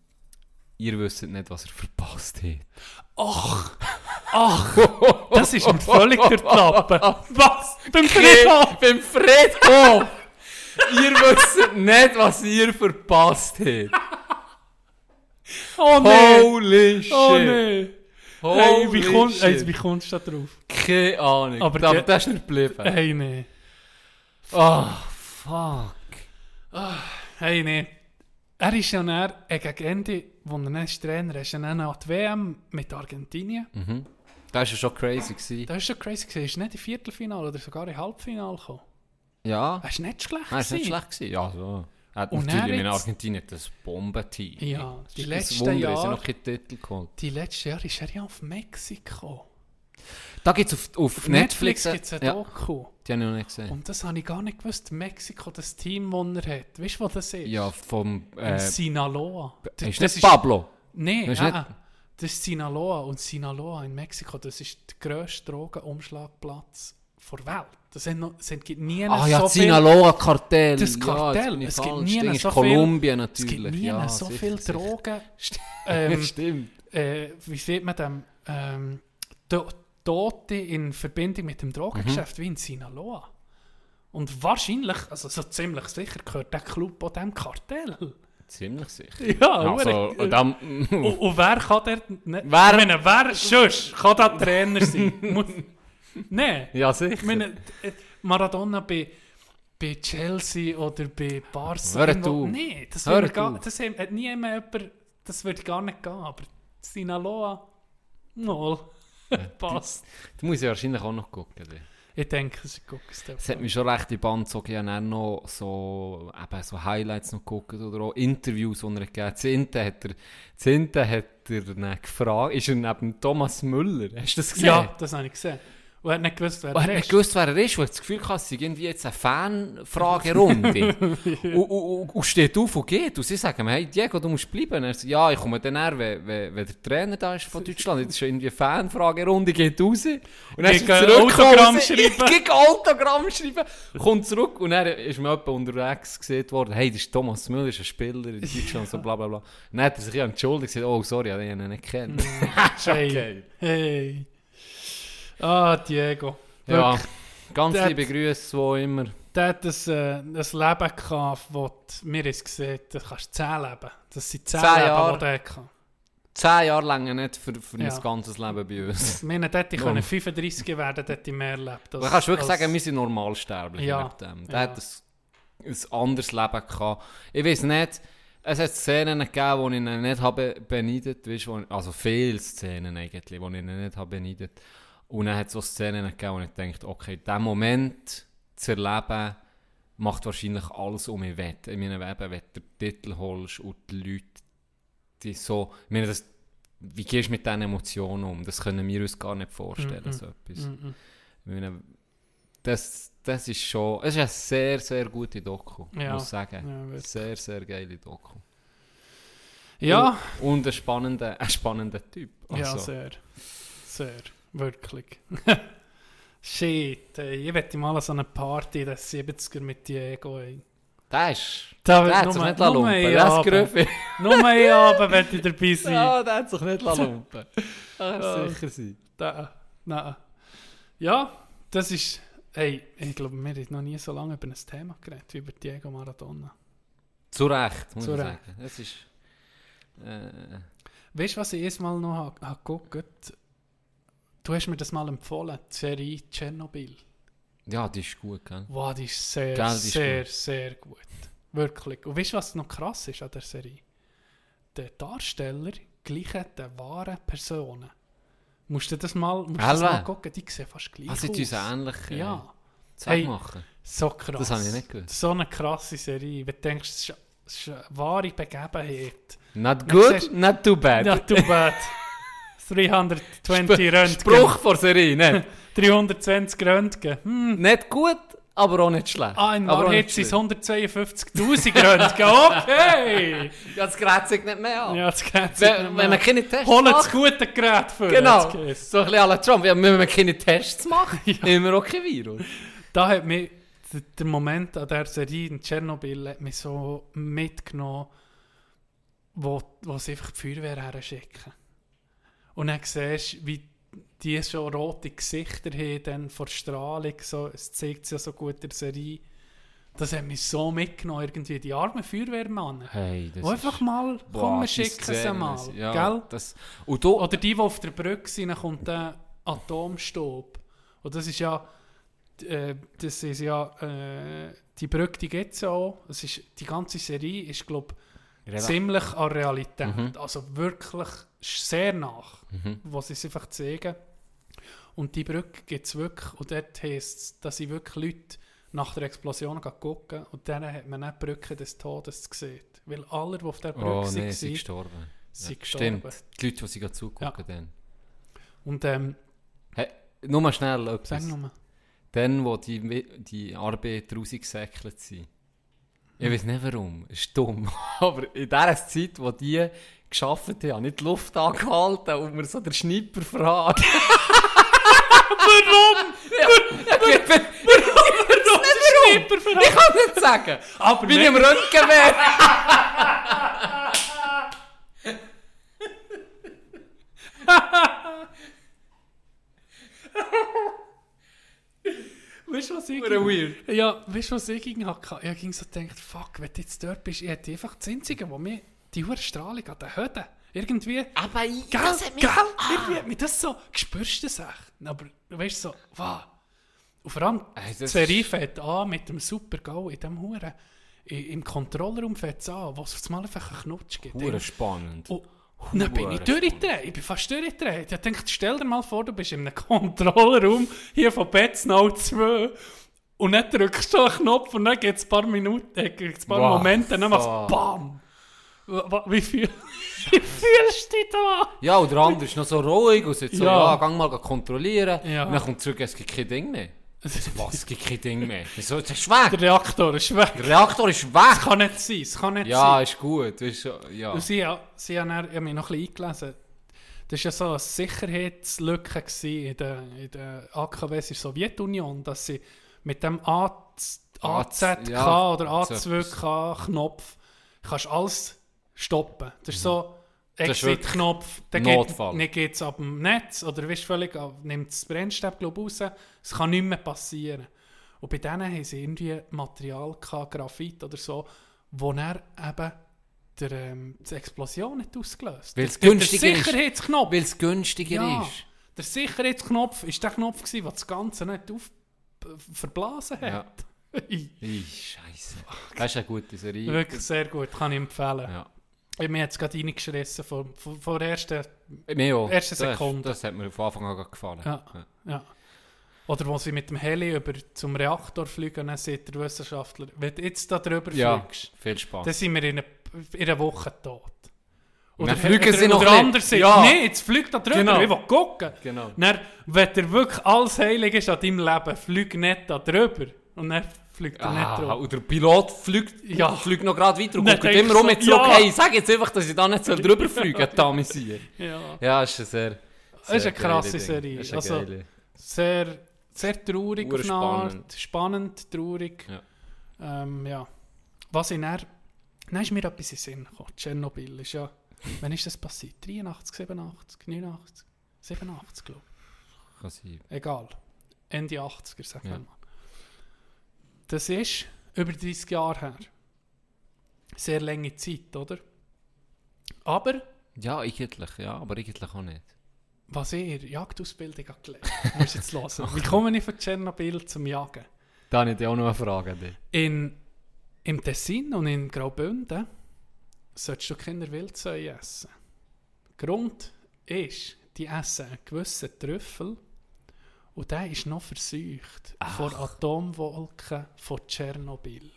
D: ihr wisst nicht, was ihr verpasst habt.
E: Ach, ach, das ist mir völlig durch die Lappen. Was? Beim Friedhof?
D: Beim Friedhof! ihr wisst nicht, was ihr verpasst habt.
E: Oh nein!
D: Holy shit!
E: Oh nein!
D: Holy
E: Hey, wie, komm,
D: shit.
E: hey, wie kommst du da drauf?
D: Keine Ahnung.
E: Aber
D: Aber, das ist nicht geblieben.
E: Hey, nein.
D: Ah, fuck.
E: Hey, nee. Er ist ja dann, äh, gegen Ende, wo er dann ist Trainer ist, dann an die WM mit Argentinien.
D: Mhm. Das war ja schon crazy. Gewesen.
E: Das ist schon crazy gewesen. Ist nicht im Viertelfinale oder sogar im Halbfinale gekommen.
D: Ja,
E: Das ist nicht schlecht.
D: das war nicht schlecht. Gewesen. Ja, so. Er hat
E: Und
D: natürlich in Argentinien das Bombenteam.
E: Ja, die
D: Das ist
E: letzten Jahre-
D: noch keinen Titel geholt.
E: Die letzten Jahre ist er ja auf Mexiko.
D: Da gibt es auf, auf, Netflix,
E: Netflix gibt es ein
D: ja,
E: Doku.
D: die habe ich noch nicht gesehen.
E: Und das habe ich gar nicht gewusst. Mexiko, das Team, das er hat. Weißt du, wo das ist?
D: ja, vom... Äh,
E: Sinaloa.
D: ist nicht
E: das
D: Pablo?
E: Nein,
D: Das ist
E: ah. das ist Sinaloa. Und Sinaloa in Mexiko, das ist der grösste Drogenumschlagplatz der Welt. Das sind noch, es gibt nie
D: Ah ja,
E: so
D: das. Sinaloa-Kartell.
E: Das
D: Ja,
E: Kartell,
D: ich
E: es gibt nie
D: ist
E: so
D: Kolumbien
E: Es gibt
D: natürlich.
E: nie
D: ja,
E: so
D: sicher,
E: viel
D: sicher.
E: Drogen. (laughs) ähm,
D: Stimmt.
E: äh, wie sieht man dem? Ähm, Tote in Verbindung mit dem Drogengeschäft wie in Sinaloa. Und wahrscheinlich, also so ziemlich sicher, gehört der Club auch dem Kartell.
D: Ziemlich sicher. (laughs)
E: Ja,
D: Also, und dann,
E: und, und wer kann der nicht?
D: Wer-
E: meine, wer sonst kann da Trainer sein? (laughs) Muss- Nein.
D: ja, sicher.
E: Ich meine, äh, Maradona bei, bei Chelsea oder bei Barca.
D: Hör auf.
E: Nein, das,
D: Hör
E: würde gar,
D: auf.
E: das hat nie jemand, das würde gar nicht gehen. Aber Sinaloa, mal, passt.
D: Du musst ja wahrscheinlich auch noch gucken. du.
E: Ich denke, sie gucken es
D: Es hat mich schon recht in die Band gezogen. Ich habe dann noch so, eben so Highlights noch geguckt oder auch Interviews, die er gegeben hat. Zinte hat er, Zinte hat er gefragt, ist er neben Thomas Müller? Hast du das gesehen?
E: Ja, das habe ich gesehen. Und hat nicht gewusst, wer
D: Und er hat
E: er
D: nicht
E: ist.
D: gewusst, wer er ist, weil er das Gefühl hatte, es sei irgendwie jetzt eine Fanfragerunde. (laughs) und, und, und, und steht auf und geht. Und sie sagen mir, hey Diego, du musst bleiben. Und er sagt, ja, ich komme dann her, wenn, wenn, wenn der Trainer da ist von Deutschland. Jetzt ist irgendwie eine Fanfragerunde, geht raus. Und dann ist er zurückgekommen.
E: Autogramm
D: und (laughs)
E: schreiben.
D: Gegen Autogramm schreiben. Kommt zurück und dann ist mir jemand unterwegs gesehen worden, hey, das ist Thomas Müller, ist ein Spieler in Deutschland, so bla bla bla. Und dann hat er sich ja entschuldigt, gesagt, oh sorry, ich habe ihn nicht kennt. (laughs) ist
E: Hey,
D: okay.
E: hey. Ah, Diego.
D: Ja,
E: Wirklich,
D: ganz
E: Der-
D: liebe Grüße, wo immer.
E: Der hat ein, äh, ein Leben gehabt, wo die- mir ist gesehen, das kannst du 10 leben. Das sind 10
D: Zehn
E: Leben,
D: Jahre.
E: die der hatte.
D: Zehn Jahre lang nicht für, für
E: Ja.
D: ein ganzes Leben bei uns.
E: Ich meine, dort
D: Null. (laughs)
E: können 35 werden, dort ich mehr lebt.
D: Du kannst wirklich sagen, wir sind normalsterblich
E: Ja.
D: mit dem. Der
E: Ja.
D: hat ein, ein anderes Leben gehabt. Ich weiß nicht, es hat Szenen gegeben, wo ich ihn nicht habe beneidet, wo, also viele Szenen eigentlich, wo ich ihn nicht habe beneidet. Und dann hat es so Szenen gegeben, wo ich dachte, okay, diesen Moment zu erleben, macht wahrscheinlich alles um mich wett. Ich meine, eben, wenn du den Titel holst und die Leute, die so, ich meine, das, wie gehst du mit diesen Emotionen um? Das können wir uns gar nicht vorstellen,
E: Mhm.
D: so etwas.
E: Mhm.
D: Ich meine, das, das ist schon, es ist eine sehr, sehr gute Doku,
E: Ja.
D: muss ich sagen.
E: Ja,
D: sehr, sehr geile Doku.
E: Ja,
D: Und ein spannender, ein spannender Typ.
E: ja,
D: Also,
E: sehr. Sehr. Wirklich. (laughs) Shit, ey. ich wette mal an so eine Party, das 70er mit Diego. Ey.
D: der ist,
E: Da
D: der hat sich nicht lumpen
E: Abend.
D: Grüffi.
E: Nur ein Abend wette ich dabei sein.
D: Ja, der hat sich nicht lumpen (laughs)
E: Ja.
D: Das sicher sein.
E: Da, nein. Ja, das ist. Hey, ich glaube, wir haben noch nie so lange über ein Thema geredet wie über Diego Maradona.
D: Zu Recht, muss
E: Zu
D: ich
E: Recht.
D: sagen. Es ist, äh,
E: Weißt du, was ich erstmal noch habe ha geguckt Du hast mir das mal empfohlen, die Serie Tschernobyl.
D: ja, die ist gut, gell?
E: Wow, die ist sehr,
D: Gell, die ist
E: sehr,
D: gut.
E: sehr gut. Wirklich. Und weißt du, was noch krass ist an der Serie? Der Darsteller gleicht den wahren Personen. Musst du das mal, musst das mal gucken? Die sehen fast gleich
D: Also,
E: aus.
D: uns ähnlich äh,
E: Ja, Hey,
D: machen.
E: so krass.
D: Das habe ich nicht gewusst.
E: So eine krasse Serie. Wenn du denkst, es ist, es ist eine wahre Begebenheit.
D: Not good,
E: siehst-
D: not too bad.
E: Ja, too bad. (laughs) 320 Röntgen.
D: Spruch vor Serie, ne? (laughs)
E: 320 Röntgen. Hm.
D: nicht gut, aber auch nicht schlecht.
E: Ah, in
D: aber
E: Wahrheit
D: nicht
E: sind es
D: schlimm.
E: 152'000 Röntgen. Okay! (laughs)
D: Ja, das Gerät sagt nicht mehr an.
E: Ja, das sich
D: wenn,
E: nicht
D: wenn er
E: mehr.
D: keine Tests
E: Hol das
D: macht,
E: gute Gerät für
D: genau, so ein bisschen à la Trump, ja, wenn wir keine Tests machen, haben wir auch kein Virus.
E: Da hat mich der Moment an der Serie in Tschernobyl hat mich so mitgenommen, wo, wo sie einfach die Feuerwehr her schicken. Und dann siehst du, wie die schon rote Gesichter haben dann vor Strahlung. So, es zeigt es ja so gut in der Serie. Das hat mich so mitgenommen, irgendwie die armen Feuerwehrmannen.
D: Hey, das
E: einfach mal,
D: Boah,
E: komm, wir
D: die
E: schicken sie mal.
D: Ja,
E: Gell?
D: Das, und du,
E: Oder die, die auf der Brücke sind, dann kommt der Atomstaub. Und das ist ja, äh, das ist ja äh, die Brücke, die gibt es ja auch. Ist, die ganze Serie ist, glaube ich, ziemlich an Realität.
D: Mhm.
E: Also wirklich sehr nach,
D: Mhm.
E: wo sie es einfach zeigen. Und die Brücke gibt es wirklich. Und dort heisst es, dass sie wirklich Leute nach der Explosion gucken und dann hat man nicht die Brücke des Todes gesehen. Weil alle, die auf der Brücke
D: Oh sie
E: waren,
D: ist gestorben.
E: sind
D: Ja, stimmt.
E: gestorben.
D: Die Leute, die sie zugucken, dann.
E: Und ähm,
D: Hey, nur mal schnell etwas.
E: sag nochmal.
D: Dann, wo die, die Arbeiter rausgesäckelt sind. Ich weiß nicht warum, es ist dumm. (laughs) Aber in dieser Zeit, wo die geschafft habe ich die Luft angehalten und mir so der Schnipper fragt. warum? Ja, ja, ich, bin- ich kann nicht sagen.
E: Aber
D: Bin ich im Röntgen wäre.
E: Weißt du, was ich.
D: weird.
E: Ja, weißt du, was ich ging hatte? Ich ging so gedacht, fuck, wenn du jetzt dort bist, ich hätte einfach das Einzige, wo mir die hohe Strahlung an den Höden irgendwie.
D: Aber ich,
E: Gell,
D: das hat mich...
E: gell, irgendwie hat mich das so, spürst du das echt? Aber weißt du, so, wow. Und vor allem,
D: das
E: Serie
D: ist-
E: fängt an mit dem super Goal in dem Huren. Im Kontrollraum fängt es an, wo es auf einmal einfach einen Knutsch gibt.
D: Hure spannend.
E: Und dann bin ich durchgedreht. Ich bin fast durchgedreht. Ich dachte, stell dir mal vor, du bist in einem (laughs) Kontrollraum hier von Betznau 2 und dann drückst du einen Knopf und dann geht es ein paar Minuten, äh, ein paar
D: Wow,
E: Momente und dann machst du. BAM! Wie, viel, (laughs) wie fühlst du dich da?
D: Ja, und der andere ist noch so ruhig und sagt so,
E: Ja.
D: ja, gang mal kontrollieren.
E: Ja.
D: Und dann kommt zurück, es gibt kein Ding mehr. (laughs) So, was, es gibt kein Ding mehr? Wieso, es ist weg.
E: Der Reaktor ist weg.
D: Der Reaktor ist
E: Das
D: weg.
E: kann nicht sein. Das kann nicht
D: Ja,
E: sein.
D: ist gut. Ist, ja.
E: Und sie, sie haben dann, ich habe mich noch ein bisschen eingelesen. Das war ja so eine Sicherheitslücke in der, in der AKW, es ist die Sowjetunion, dass sie mit dem A, AZK
D: ja,
E: oder
D: so
E: A2K-Knopf kannst alles stoppen. Das ist so Exit-Knopf,
D: Notfall.
E: geht, es ab dem Netz oder weißt, völlig, ab- nimmt das Brennstäbe glaub, raus. Es kann nicht mehr passieren. Und bei denen haben sie irgendwie Material gehabt, Graphit oder so, wo er eben der, ähm, die Explosion nicht ausgelöst
D: Weil es
E: Der-
D: günstiger
E: Der
D: ist. Weil es günstiger
E: ja,
D: ist.
E: der Sicherheitsknopf ist der Knopf, gewesen, der das Ganze nicht auf, äh, verblasen
D: Ja. (laughs)
E: hat.
D: Ih, Scheiße. Das ist eine gute Serie.
E: Wirklich sehr gut, kann ich empfehlen.
D: Ja.
E: Ich mir jetzt gerade reingeschrissen von, von, von der ersten
D: Mir auch.
E: Erste
D: Das-
E: Sekunde.
D: Das, hat mir von Anfang an gefallen.
E: Ja. Ja. Oder wo sie mit dem Heli über zum Reaktor fliegen, dann sagt der Wissenschaftler, wenn du jetzt da drüber
D: Ja,
E: fliegst,
D: viel Spaß.
E: dann sind wir in einer, in einer Woche tot.
D: dann fliegen sie
E: oder
D: noch bisschen.
E: sagt,
D: Ja.
E: nee, jetzt fliegt da drüber,
D: Genau.
E: ich will gucken.
D: Genau.
E: Dann, wenn dir wirklich alles heilig ist an deinem Leben, flieg nicht da drüber. Und dann fliegt er nicht
D: Ah,
E: drüber.
D: und der Pilot fliegt,
E: Ja.
D: fliegt noch gerade weiter und guckt immer
E: du
D: um
E: so,
D: zurück.
E: ja.
D: Hey, sag jetzt einfach, dass ich da nicht (laughs) drüber fliegen soll.
E: Ja.
D: Ja, ist eine sehr,
E: Das ist eine krasse. Serie.
D: Ist eine
E: Also,
D: geile.
E: Sehr, sehr traurig auf. Art. Spannend, traurig.
D: Ja.
E: Ähm, ja. Was ich dann... Dann ist mir etwas in Sinn gekommen. Tschernobyl ist ja... Wann ist das passiert? 83, 87, 89, 87, glaube
D: Kann sein.
E: ich. Egal. Ende 80er, sagen wir
D: Ja.
E: mal. Das ist über 30 Jahre her. Sehr lange Zeit, oder? Aber
D: Ja, eigentlich, ja, aber eigentlich auch nicht.
E: was ich in der Jagdausbildung habe gelernt muss ich jetzt hören. (laughs) Wie komme ich von Tschernobyl zum Jagen?
D: Da habe ich dir auch noch eine Frage.
E: In, Im Tessin und in Graubünden solltest du keine Wildsäue essen. Grund ist, die essen einen gewissen Trüffel und der ist noch verseucht von Atomwolken von Tschernobyl.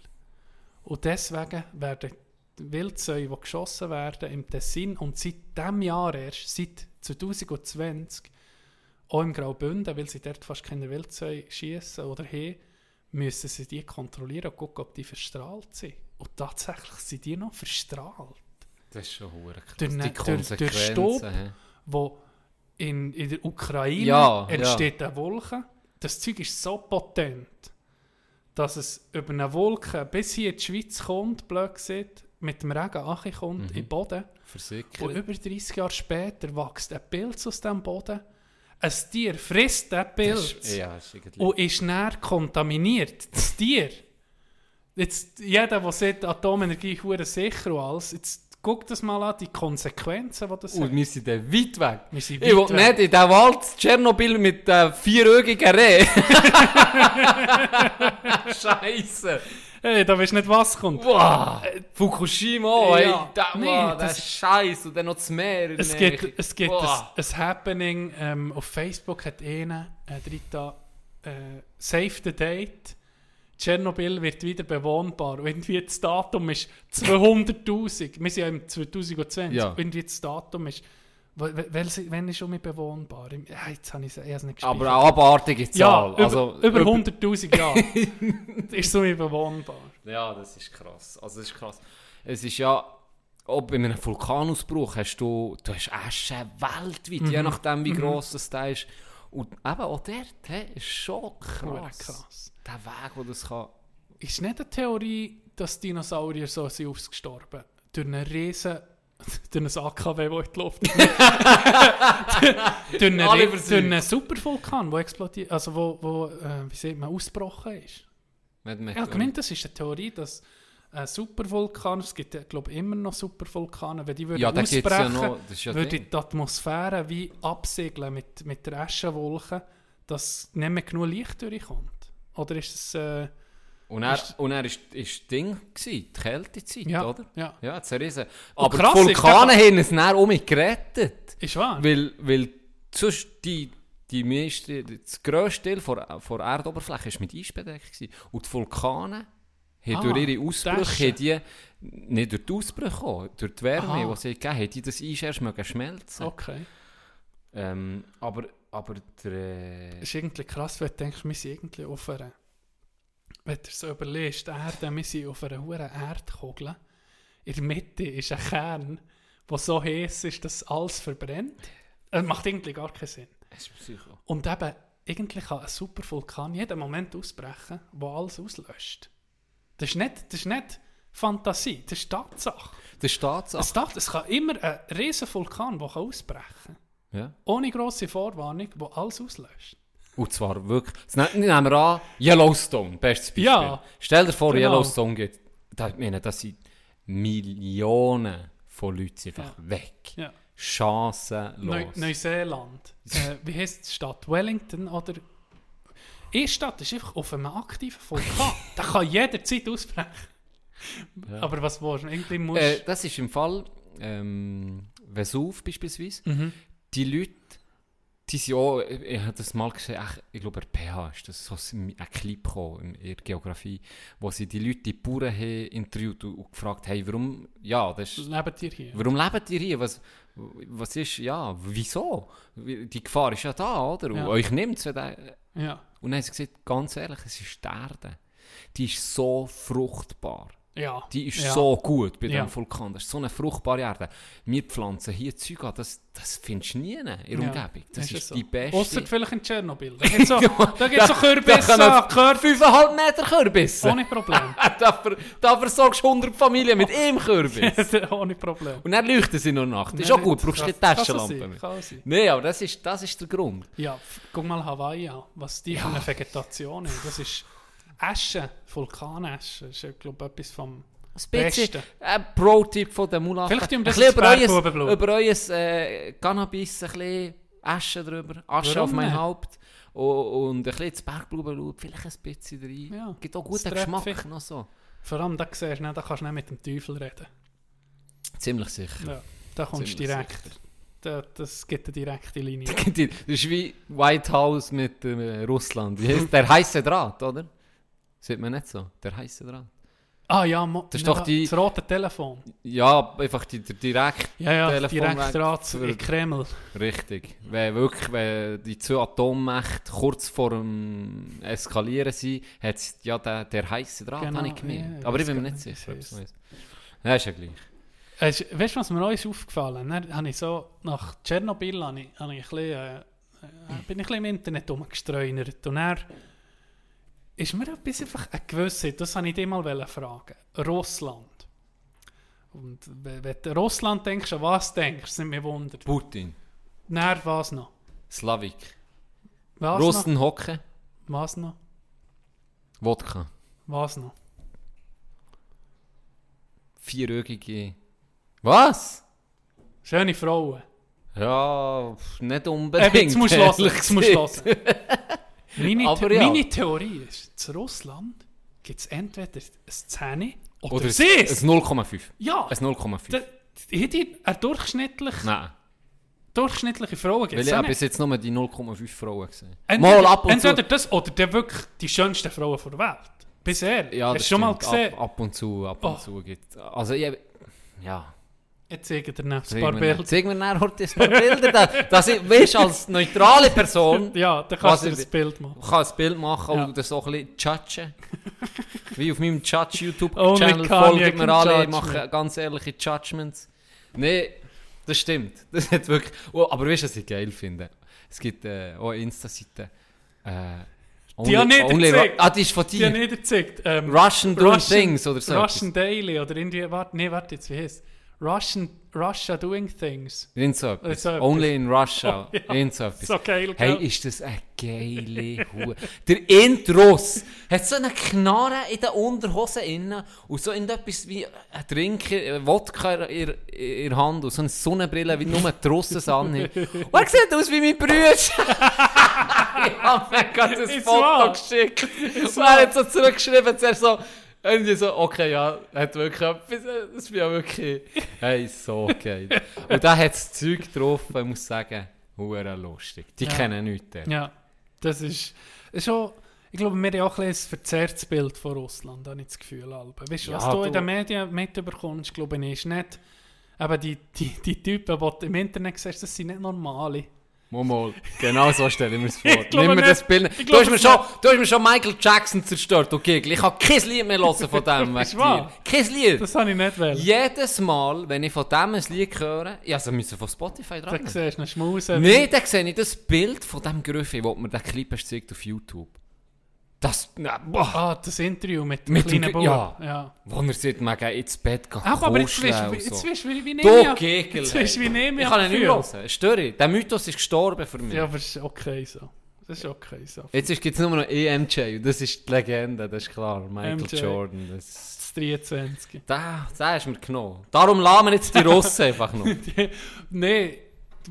E: Und deswegen werden die Wildsäue, die geschossen werden im Tessin und seit diesem Jahr erst, seit 2020, auch im Graubünden, weil sie dort fast keine Wildsäue schießen oder haben, müssen sie die kontrollieren und gucken, ob die verstrahlt sind. Und tatsächlich sind die noch verstrahlt.
D: Das ist schon hure krass.
E: Durch,
D: Die
E: ne- durch, durch Staub,
D: Konsequenzen.
E: wo in, in der Ukraine
D: Ja,
E: entsteht eine Wolke. Das Zeug ist so potent, dass es über eine Wolke bis hier in die Schweiz kommt, blöd gesagt, mit dem Regen ankommt,
D: Mhm.
E: in den Boden.
D: Versickert.
E: Und über 30 Jahre später wächst ein Pilz aus dem Boden. Ein Tier frisst den
D: Das
E: Pilz
D: ist, ja, ist
E: und ist näher kontaminiert. Das Tier. Jetzt, jeder, der sagt, Atomenergie ist sicher und alles, jetzt guck das mal an, die Konsequenzen, die das
D: Und
E: hat.
D: wir sind dann weit weg.
E: Wir sind
D: Ich will
E: weit weg.
D: nicht in den Wald Tschernobyl mit den vierögigen Reh. (laughs) Scheiße.
E: Hey, da weißt du nicht, was kommt.
D: Boah, Fukushima, ey,
E: Ja,
D: da,
E: nee,
D: boah,
E: das-
D: ist Scheiß und dann noch das Meer.
E: Es gibt, es gibt ein, ein Happening ähm, auf Facebook, hat einer äh, drin da, äh, Save the Date. Tschernobyl wird wieder bewohnbar. Und Irgendwie das Datum ist 200.000. Wir sind ja im 2020.
D: Ja.
E: Irgendwie das Datum ist. w- w- welche- Wann ist schon mal bewohnbar? Ja, jetzt habe ich es nicht
D: Aber
E: gespeichert.
D: eine abartige
E: Ja,
D: Zahl.
E: über,
D: also,
E: über 100.000 Jahre. (laughs) ist so mal bewohnbar.
D: Ja, das ist krass. Also das ist krass. Es ist ja, ob bei einem Vulkanausbruch hast du, du hast Asche weltweit, je nachdem wie gross das da ist. Und eben auch dort hey, ist schon krass.
E: krass.
D: Der Weg, wo das kann...
E: Ist nicht eine Theorie, dass Dinosaurier so sind ausgestorben? Durch einen riesen... (laughs) durch ein AKW, das in die Luft durch, einen, durch einen Supervulkan, der explodiert... Also wo, wo äh, wie sieht man, ausgebrochen ist. Ich habe gemeint, das ist eine Theorie, dass ein Supervulkan, es gibt ja, glaube ich, immer noch Supervulkane, wenn die würden
D: ja,
E: ausbrechen,
D: ja noch... Ja
E: würde die Atmosphäre wie absegeln mit, mit der Aschenwolke, dass nicht mehr genug Licht durchkommt. Oder ist es... Äh,
D: Und er,
E: ist-
D: und er ist, ist das Ding gewesen, die Kältezeit,
E: ja,
D: oder?
E: ja.
D: Ja, zerrissen.
E: Und
D: Aber
E: krass
D: die Vulkane
E: der-
D: haben es dann um mich gerettet.
E: Ist wahr?
D: Weil, weil sonst die, die meiste, das grösste Teil vor, vor Erdoberfläche war mit Eis bedeckt. Gewesen. Und die Vulkane haben
E: Ah,
D: durch ihre Ausbrüche, haben die, nicht durch die Ausbrüche, durch die Wärme,
E: Aha.
D: die sie gegeben haben, die das Eis erst schmelzen.
E: Okay.
D: Ähm, aber, aber der... Äh,
E: Das ist irgendwie krass, wenn du denkst, wir sind irgendwie auf einer... Wenn du so überlegst, die Erde, wir sind auf einer hohen Erdkugel. In der Mitte ist ein Kern, der so heiß ist, dass alles verbrennt. Das macht irgendwie gar keinen Sinn.
D: es ist Psycho.
E: Und eben, eigentlich kann ein Supervulkan jeden Moment ausbrechen, wo alles auslöscht. Das ist nicht, das ist nicht Fantasie, das ist Tatsache.
D: Das ist Tatsache.
E: Es, es kann immer ein riesen Vulkan, der ausbrechen kann.
D: Ja.
E: Ohne grosse Vorwarnung, der alles auslöscht.
D: Und zwar wirklich. Jetzt ne- nehmen wir an, Yellowstone, bestes Beispiel.
E: Ja.
D: Stell dir vor,
E: Genau.
D: Yellowstone geht. Da, ich meine, das sind Millionen von Leuten einfach weg.
E: Ja.
D: Chancenlos.
E: Neu Neuseeland. äh, wie heisst die Stadt? Wellington oder... Eine Stadt ist einfach auf einem aktiven Vulkan. (laughs) Der kann jederzeit ausbrechen. Aber was willst du? Irgendwie musst
D: äh, das ist im Fall ähm, Vesuv beispielsweise.
E: Mhm.
D: Die Leute, die sind auch, ich, ich habe das mal gesehen, ach, ich glaube, bei PH ist das so ein Clip gekommen in der Geografie, wo sie die Leute, die Bauern haben interviewt und, und gefragt haben, warum, ja, das ist,
E: Leben dir hier.
D: Warum lebt ihr hier? Was, was ist, ja, wieso? Wie- Die Gefahr ist ja da, oder? Und
E: Ja.
D: euch nimmt es. Und dann
E: Ja.
D: haben sie gesagt, ganz ehrlich, es ist die Erde. Die ist so fruchtbar.
E: Ja.
D: Die ist
E: ja.
D: so gut bei
E: Ja.
D: dem Vulkan. Das ist so eine fruchtbare Erde. Wir pflanzen hier Zeug an, das, das findest du nie in der Umgebung. Das ist,
E: es so.
D: die beste.
E: Ausser vielleicht in Tschernobyl. Da gibt es so, (laughs) da gibt's so Kürbisse,
D: kommen
E: Kör
D: 5,5 Meter Kürbisse.
E: ohne Problem. (laughs)
D: da, da versorgst du 100 Familien mit einem Kürbis. (laughs)
E: ohne Problem.
D: Und dann leuchten sie noch nachts. Ist auch gut, brauchst du keine Taschenlampe. Nein, aber das ist, das ist der Grund.
E: Ja, guck mal Hawaii an, was die für eine Vegetation haben. Das ist Asche, Vulkanasche. Ist, glaube ich, etwas vom
D: Ein bisschen ein Pro-Tipp von der Mulach.
E: Vielleicht
D: ein bisschen über euer, über euer äh, Cannabis, ein bisschen Asche drüber, Asche
E: Warum
D: auf mein
E: nicht?
D: Haupt und, und ein bisschen das Bergblumenblut, vielleicht ein bisschen rein.
E: Ja,
D: Gibt auch guten. Geschmack noch so.
E: Vor allem, da siehst du da kannst du nicht mit dem Teufel reden.
D: Ziemlich sicher.
E: Ja, da kommst du
D: Ziemlich
E: direkt. Da, das gibt eine direkte Linie. (laughs)
D: Das ist wie White House mit äh, Russland. Der heiße Draht, oder? Sieht man nicht so? Der heiße Draht.
E: Ah ja, mo,
D: Das ist doch die-
E: das rote Telefon.
D: Ja, einfach die, der direkt
E: Ja, ja,
D: Telefonweg
E: direkt Draht in den Kreml.
D: Richtig. Wenn wirklich wenn die zwei Atommächte kurz vor dem Eskalieren sind, hat es ja der, der heiße Draht,
E: Genau,
D: habe ich gemeint.
E: ja,
D: Aber ich bin mir nicht sicher, ob es so ist. Ja, ist ja gleich.
E: Weißt du, was mir auch ist aufgefallen Dann habe ich so, nach Tschernobyl habe ich, habe ich ein bisschen, äh, äh, bin ich ein bisschen im Internet rumgestreunert. Und dann ist mir etwas einfach eine Gewissheit, das wollte ich dich mal fragen. Russland. Und wenn du an Russland denkst, an was denkst, sind wir wundert.
D: Putin,
E: Dann was noch?
D: Slavik,
E: Was
D: Russen hocken,
E: noch? Was noch?
D: Wodka,
E: Was noch?
D: vierögige... Was?
E: Schöne Frauen.
D: Ja, nicht
E: Eben,
D: unbedingt.
E: jetzt musst du hören. Jetzt musst du hören. Meine,
D: Aber ja.
E: meine Theorie ist, zu Russland gibt es entweder ein 10 oder,
D: Oder
E: oder
D: ein
E: sie.
D: ein 0,5.
E: Ja,
D: Ein 0,5.
E: da, hätte eine durchschnittlich,
D: Nein.
E: durchschnittliche Frau gibt
D: Weil
E: es
D: ich habe
E: nicht.
D: bis jetzt nur die 0,5 Frauen gesehen.
E: Entweder,
D: Mal ab und
E: entweder
D: zu.
E: das oder der wirklich die schönsten Frauen der Welt. Bisher.
D: Ja,
E: Hast
D: das
E: du schon mal gesehen?
D: Ab, ab und zu, ab und
E: Oh.
D: zu gibt Also, ich, ja.
E: Jetzt zeige ich dir noch ein paar Bilder.
D: zeig mir nachher ein paar Bilder. da- Dass ich, weißt, als neutrale Person (laughs)
E: Ja, dann kannst du
D: ich-
E: das Bild machen.
D: kann ein Bild machen
E: Ja.
D: und das so ein bisschen judgen. (laughs) Wie auf meinem Judge
E: Only
D: YouTube-Channel
E: Kanye
D: folgen mir alle,
E: judge
D: ich mache
E: me.
D: ganz ehrliche Judgments. Nee, das stimmt. (laughs) Das hat wirklich... Oh, aber weißt du, was ich geil finde? Es gibt äh, auch eine Insta-Seite. Äh,
E: Die haben nicht
D: only,
E: gezeigt.
D: Ah, die ist von
E: Die
D: dir.
E: haben nicht gezeigt. Ähm,
D: Russian Doing Things oder so.
E: Russian Daily oder irgendwie, warte, nee, warte jetzt, wie heißt Russian, Russia Doing Things.
D: Irgend so etwas.
E: so.
D: Only in Russia. (laughs)
E: Oh, ja.
D: Irgend so etwas.
E: So geil,
D: Hey, ist das eine geile (laughs) Hure. Der Intros hat so eine Knarre in der Unterhose innen und so in etwas wie ein Trinker, ein Wodka in, in, in der Hand und so eine Sonnenbrille, wie nur es anhaben. Und er sieht aus wie mein Bruder. (laughs) ich habe mir gerade das
E: Ist
D: Foto geschickt. Und er hat so zurückgeschrieben, zuerst so, irgendwie so, okay, ja, hat wirklich etwas, das bin ja wirklich, hey, so geil. Und da hat das Zeug drauf, ich muss sagen, hure lustig. Die
E: Ja.
D: kennen nichts. dort.
E: Ja, das ist, schon, ich glaube, wir haben auch ein, ein verzerrtes Bild von Russland, habe ich das Gefühl. Alba. Weißt du,
D: Ja,
E: was du,
D: du-
E: in den Medien mitbekommst, glaube ich, ist nicht, aber die, die, die Typen, die du im Internet siehst, das sind nicht normale.
D: Mal. Genau so stelle ich mir das (laughs) vor.
E: Ich
D: Nimm mir
E: nicht.
D: das Bild.
E: Ich
D: Du hast, mir schon, du hast mir schon Michael Jackson zerstört, Gegel. Ich kann kein Lied mehr hören von dem. (laughs)
E: Ist wahr?
D: Kein Lied.
E: Das habe ich nicht wollen.
D: Jedes Mal, wenn ich von dem ein Lied höre, ich also müssen von Spotify
E: Da
D: dran.
E: siehst du noch Schmusen.
D: Nein, dann sehe ich das Bild von dem Griffi, wo mir den Clip gezeigt auf YouTube. Das, na, boah.
E: Ah, das Interview mit dem
D: Mit dem
E: kleinen Bub.
D: ja.
E: ja.
D: Wo er sagt, man geht ins Bett gehen,
E: Ach, aber jetzt weißt du, wie- wie, wie
D: Du.
E: Jetzt du, wie
D: Ich
E: Nehemiah
D: kann ihn nicht hören. Störe. Der Mythos ist gestorben für mich.
E: Ja, aber es ist okay so. Das ist okay so.
D: Jetzt gibt es nur noch EMJ und das ist die Legende, das ist klar. Michael
E: MJ.
D: Jordan. Das,
E: Das 23.
D: da, da hast du mir genommen. Darum wir jetzt die Russen einfach noch. (laughs)
E: Nein,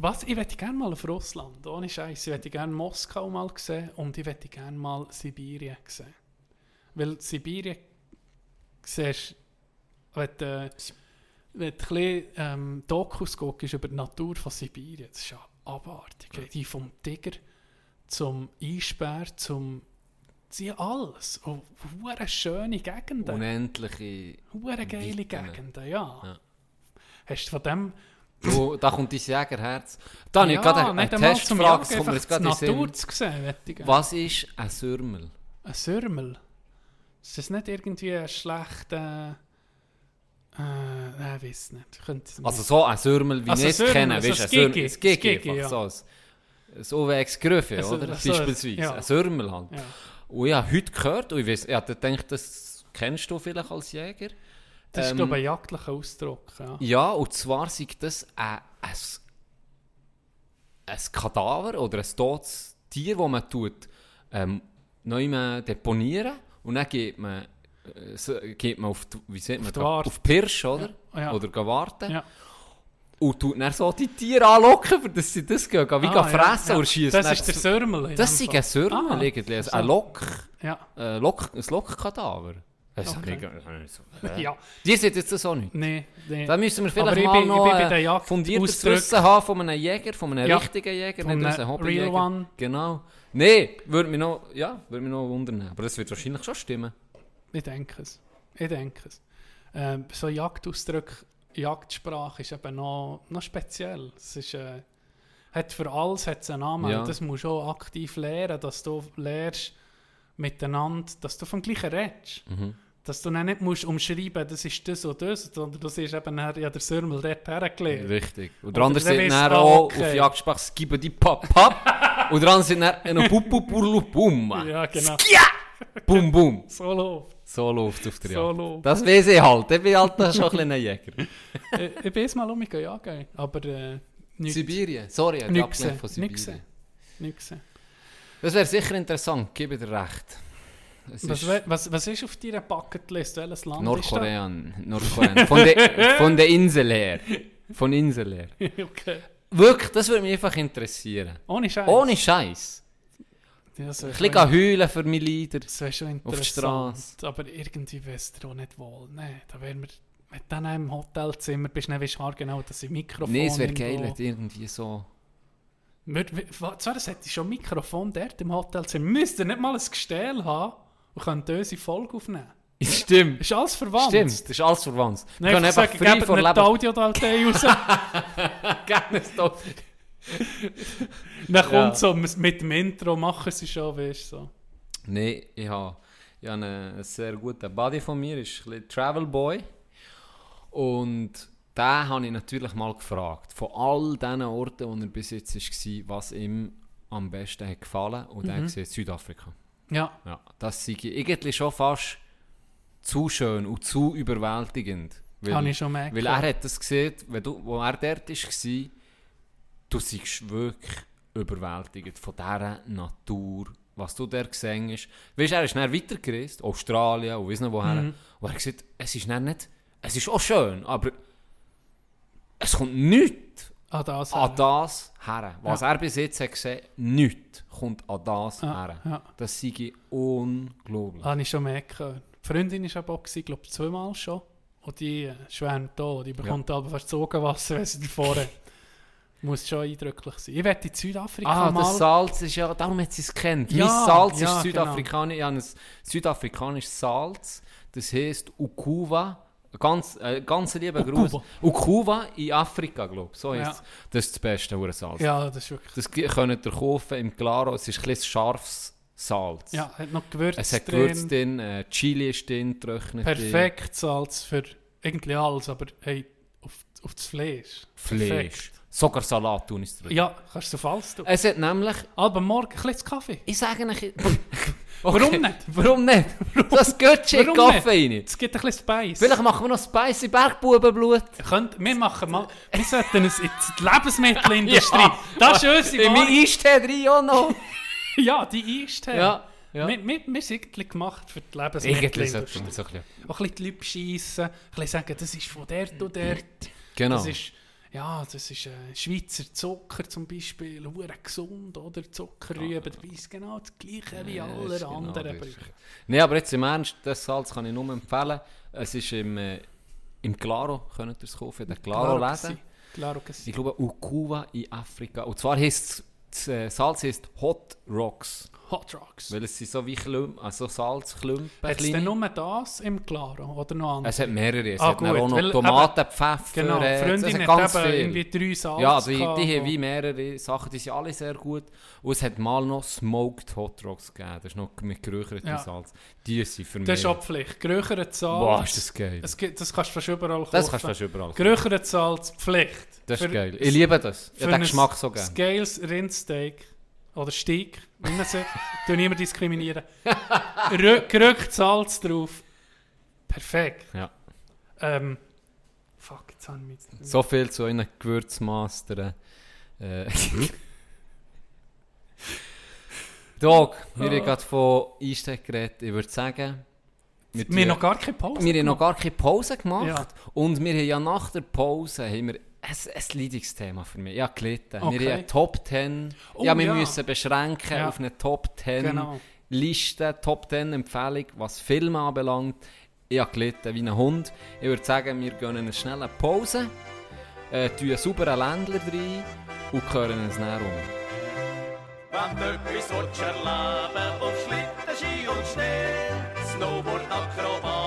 E: was? Ich möchte gerne mal auf Russland, ohne Scheiß. Ich möchte gerne Moskau mal sehen und ich möchte gerne mal Sibirien sehen. Weil Sibirien siehst wenn du, wenn du ein bisschen ähm, Dokus guckst über die Natur von Sibirien, das ist ja abartig. Die vom Tiger zum Eisbär zum sie alles. Und hure schöne Gegenden.
D: Unendliche.
E: Hure geile. Gegenden, ja.
D: Ja.
E: Hast du von dem
D: Du, da kommt dein Jägerherz. Da habe ich
E: ja,
D: gerade eine, eine Testfrage, das kommt mir jetzt gerade in
E: Natur
D: Sinn.
E: zu sehen. ich.
D: Was ist ein Sürmel?
E: Ein Sürmel. Ist das nicht irgendwie ein schlechter... Äh, nein, ich weiß nicht.
D: Also so ein Sürmel, wie
E: Also ein
D: es kennen.
E: also
D: Weißt
E: ein
D: ein
E: Gigi.
D: ein Gigi,
E: Ein
D: einfach
E: ja.
D: so. Ein, ein OWX Gröfe,
E: Also,
D: oder?
E: so,
D: Beispielsweise.
E: ja.
D: Ein Sürmel halt.
E: Ja.
D: Und ich habe heute gehört, und ich, weiss, ich gedacht, das kennst du vielleicht als Jäger.
E: Das ist,
D: Ähm,
E: glaube ich, ein jagdlicher Ausdruck. Ja.
D: Ja, und zwar sei das ein, ein, ein Kadaver oder ein totes Tier, das man tut, ähm, neu deponieren und dann geht man, äh, geht man auf die, wie man,
E: die
D: da-
E: Warte.
D: auf die Pirsch, oder?
E: Ja, ja.
D: Oder warten.
E: Ja.
D: Und tut dann so die Tiere anlocken, dass sie das gehen, wie
E: Ah,
D: fressen
E: ja.
D: oder schießen.
E: Das ist der in
D: Das ist ein
E: Fall.
D: Sürmel
E: Ah,
D: ein. Lock,
E: Ja.
D: äh, Lock, ein Lockkadaver. Das
E: Okay.
D: das habe ich nicht (laughs)
E: ja.
D: Die sind jetzt so nicht.
E: Nee, nee.
D: Da müssen wir vielleicht
E: ich
D: mal
E: bin-
D: noch
E: ich bin bei den Jagd-
D: fundiertes Wissen haben von einem Jäger, von einem
E: Ja.
D: richtigen Jäger,
E: Von
D: nicht aus
E: einem
D: einem
E: real
D: Hobbyjäger.
E: one.
D: Genau. Nein, würde mich noch, ja, würde mich noch wundern. Aber das wird wahrscheinlich schon stimmen.
E: Ich denke es. Ich denke es. Ähm, so Jagdausdrücke, Jagdsprache ist eben noch, noch speziell. Es ist, äh, hat für alles hat einen Namen.
D: Ja.
E: Das musst du auch aktiv lernen, dass du lernst miteinander, dass du vom Gleichen redest.
D: Mhm.
E: Dass du dann nicht musst umschreiben, das ist das oder das, sondern du siehst eben, nachher, ja, der Sürmel dort hergelegt.
D: Richtig. Und
E: Oder
D: der andere sind
E: weisst
D: dann auch
E: okay.
D: auf Jagdsprache «Skiba die Pap Pap» (laughs) und der andere sind dann «Eno Pupu Purlu Pum».
E: Ja, genau.
D: Bum Bum. (laughs)
E: So läuft
D: So läuft auf der
E: So
D: Jagd.
E: läuft.
D: Das weiß ich halt. Ich bin halt schon ein kleiner Jäger.
E: ich, (laughs) ich bin jetzt mal um mich jagen, aber äh, nichts
D: Sibirien. Sorry, ich habe von Sibirien.
E: nicht gesehen.
D: Das wäre sicher interessant, gebe dir recht. Es
E: Was,
D: ist-
E: was, was ist auf deiner Bucketlist? Welches Land
D: Nordkorea. Nordkorea. Von der, (laughs) von der Insel her. Von Insel her.
E: ist (laughs) okay.
D: Wirklich, das würde mich einfach interessieren.
E: Ohne Scheiß.
D: Ohne Scheiß.
E: Ja,
D: Ein bisschen heulen für meine Lieder.
E: das wäre schon
D: auf die
E: interessant.
D: Straße.
E: Aber irgendwie wäre es dir auch nicht wohl. Nein, da wären wir... Wenn du dann im Hotelzimmer bist, dann weißt du genau, dass ich Mikrofon
D: Nee, es wäre geil, du irgendwie so...
E: Wir- wir- Zwar, das hätte ich schon ein Mikrofon dort im Hotelzimmer. Wir müssten nicht mal ein Gestell haben und könnten unsere Folge aufnehmen. (laughs)
D: Stimmt.
E: Ist alles verwandt.
D: Stimmt, ist alles verwandt. Wir
E: Nein,
D: können
E: ich
D: einfach
E: sage,
D: frei
E: die
D: Leben...
E: Audiodatei raus. (laughs)
D: Gerne Stopp.
E: Dann kommt
D: Ja.
E: so mit dem Intro, machen sie schon, weißt du. So.
D: Nein, ich habe, ich habe einen sehr guten Buddy von mir, ist ein bisschen Travel Boy. Und den habe ich natürlich mal gefragt, von all diesen Orten, wo er bis jetzt war, was ihm am besten hat gefallen Und er hat gesagt, Südafrika.
E: Ja,
D: Ja, das sei irgendwie schon fast zu schön und zu überwältigend. Weil,
E: habe ich schon mehr
D: weil er hat das gesehen, wenn du, wo er dort war, du seist wirklich überwältigt von dieser Natur, was du dort gesehen hast. Weißt du, er ist dann weitergereist, Australien und weiss nicht woher.
E: Mhm.
D: Und er hat gesagt, es ist nicht, es ist auch schön, aber es kommt nichts
E: Ah, das.
D: an das her. Was
E: Ja.
D: er bis jetzt hat gesehen, nichts kommt an das
E: Ja,
D: her.
E: ja.
D: Das sei unglaublich.
E: Habe ich schon mehr gehört. Die Freundin war aber auch, glaube ich, zweimal schon. Und die äh, schwärmt da. Die bekommt aber fast Zogenwasser, wenn sie davor hat. (laughs) Muss schon eindrücklich sein. Ich werde in Südafrika
D: Ah,
E: mal...
D: das Salz ist ja, darum hat sie es kennt.
E: Ja,
D: mein Salz
E: ja,
D: ist Südafrikanisch, ich habe ein südafrikanisches Salz, das heisst Ukuva. Ganz, äh, ganz lieber Gruß.
E: Ukuva.
D: Ukuva in Afrika, glaube ich. So
E: Ja.
D: es. Das ist das beste Hurensalz.
E: Ja, das ist wirklich...
D: Das könnt ihr kaufen im Claro. Es ist ein bisschen scharfes Salz.
E: Ja, hat noch Gewürz
D: Es hat. Gewürz drin, äh, Chili ist drin, getrocknet drin.
E: Perfekt Salz für irgendwie alles, aber hey, auf, auf das Fleisch.
D: Fleisch.
E: Perfekt.
D: Sogar Salat tun ist drin.
E: Ja, kannst du so falsch tun.
D: Es hat nämlich...
E: Aber morgen ein bisschen Kaffee.
D: Ich sage euch... (laughs)
E: Warum nicht?
D: Warum nicht? Das geht in
E: Warum
D: Kaffee rein.
E: Es gibt ein bisschen Spice.
D: Vielleicht machen wir noch spicy Bergbubenblut.
E: Könnt, wir machen mal, wir sollten es in die Lebensmittelindustrie. (laughs) Das ist unsere
D: In mein. Eistee drin auch noch. (laughs)
E: Ja, die ist
D: Ja, ja.
E: Wir, wir, wir sind gemacht für die
D: Irgendwie
E: Lebensmittelindustrie.
D: man so ein bisschen...
E: Auch ein bisschen die Leute schiessen, ein bisschen sagen, das ist von dort und dort.
D: Genau.
E: Das ist, ja, das ist äh, Schweizer Zucker zum Beispiel, hure gesund, oder? Zuckerrüben, dabei ist genau das gleiche wie
D: Ja,
E: alle
D: ist genau
E: anderen brauchen.
D: Nein, aber jetzt im Ernst, das Salz kann ich nur empfehlen. Es ist im, äh, im Claro, könnt ihr es kaufen, in der Claro
E: Claro.
D: Ich glaube, Ukuva in Afrika. Und zwar heisst das äh, Salz heisst Hot Rocks.
E: Hot Rocks.
D: Weil es sind so wie Klumpen, also Salzklumpen.
E: Hat es denn nur das im Claro oder noch andere?
D: Es hat mehrere. Es
E: Ah,
D: hat
E: gut,
D: auch noch Tomaten, Pfeffer.
E: Genau, die
D: es
E: Freundin
D: hat ganz
E: eben
D: viel.
E: irgendwie drei Salz
D: Ja, die, die
E: gehabt,
D: haben wie mehrere Sachen, die sind alle sehr gut. Und es hat mal noch Smoked Hot Rocks gegeben. Das ist noch mit geräuchertem
E: Ja.
D: Salz. Die sind für mich...
E: Das ist auch Pflicht. Geräuchert Salz.
D: Boah, ist das geil.
E: Es gibt, das kannst du fast überall kaufen.
D: Das kannst du fast überall kaufen.
E: Geräuchert Salz, Pflicht.
D: Das ist
E: Für-
D: geil. Ich liebe das. Ich habe den Geschmack so gerne.
E: Scales Rindsteak oder Steak, wie man tue (laughs) niemand diskriminieren. Rü- Gerückt Salz drauf. Perfekt.
D: Ja.
E: Ähm, fuck, jetzt habe ich mich...
D: So viel zu euren Gewürzmastern. Äh. (laughs) Dog, wir haben gerade von Einsteck geredet. Ich würde sagen, wir,
E: Wir haben noch gar keine Pause
D: wir haben noch gar keine Pause gemacht.
E: Ja.
D: Und wir haben ja nach der Pause haben wir ein, ein Leidungsthema für mich. Ja, gelitten.
E: Okay.
D: Wir haben eine Top 10.
E: Oh,
D: ja, wir
E: ja.
D: müssen beschränken
E: Ja.
D: auf eine Top 10
E: Genau.
D: Liste, Top 10 Empfehlung, was Filme anbelangt. Ich habe gelitten wie ein Hund. Ich würde sagen, wir gehen eine schnelle Pause, äh, tun einen sauberen Ländler rein und hören uns näher um.
G: Wenn du etwas willst erleben auf Schlitten, Ski und Schnee, Snowboard, Akrobatik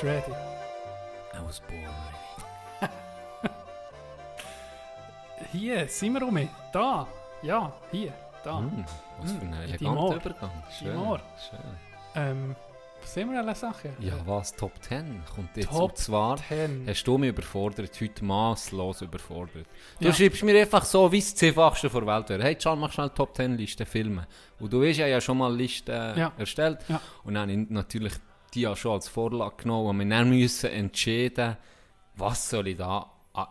G: Du
E: ready?
D: I was born (laughs)
E: Hier, sind wir um. Da. Ja, hier. Da.
D: ready. Was für ein
E: Mm,
D: eleganter. Übergang. Schön. Schön.
E: Ähm, Sind wir eine Sache?
D: Ja, was? Top 10 kommt jetzt.
E: Top
D: Und zwar
E: 10.
D: hast du mich überfordert, heute maßlos überfordert. Du
E: Ja.
D: schreibst mir einfach so, wie es Zehnfachste der Welt wäre. Hey, Can, mach schnell Top 10 Liste Filme. Und du hast ja, ja schon mal Listen äh,
E: Ja.
D: erstellt.
E: Ja.
D: Und dann habe ich natürlich die ja schon als Vorlage genommen und wir dann müssen entscheiden, was soll ich da an,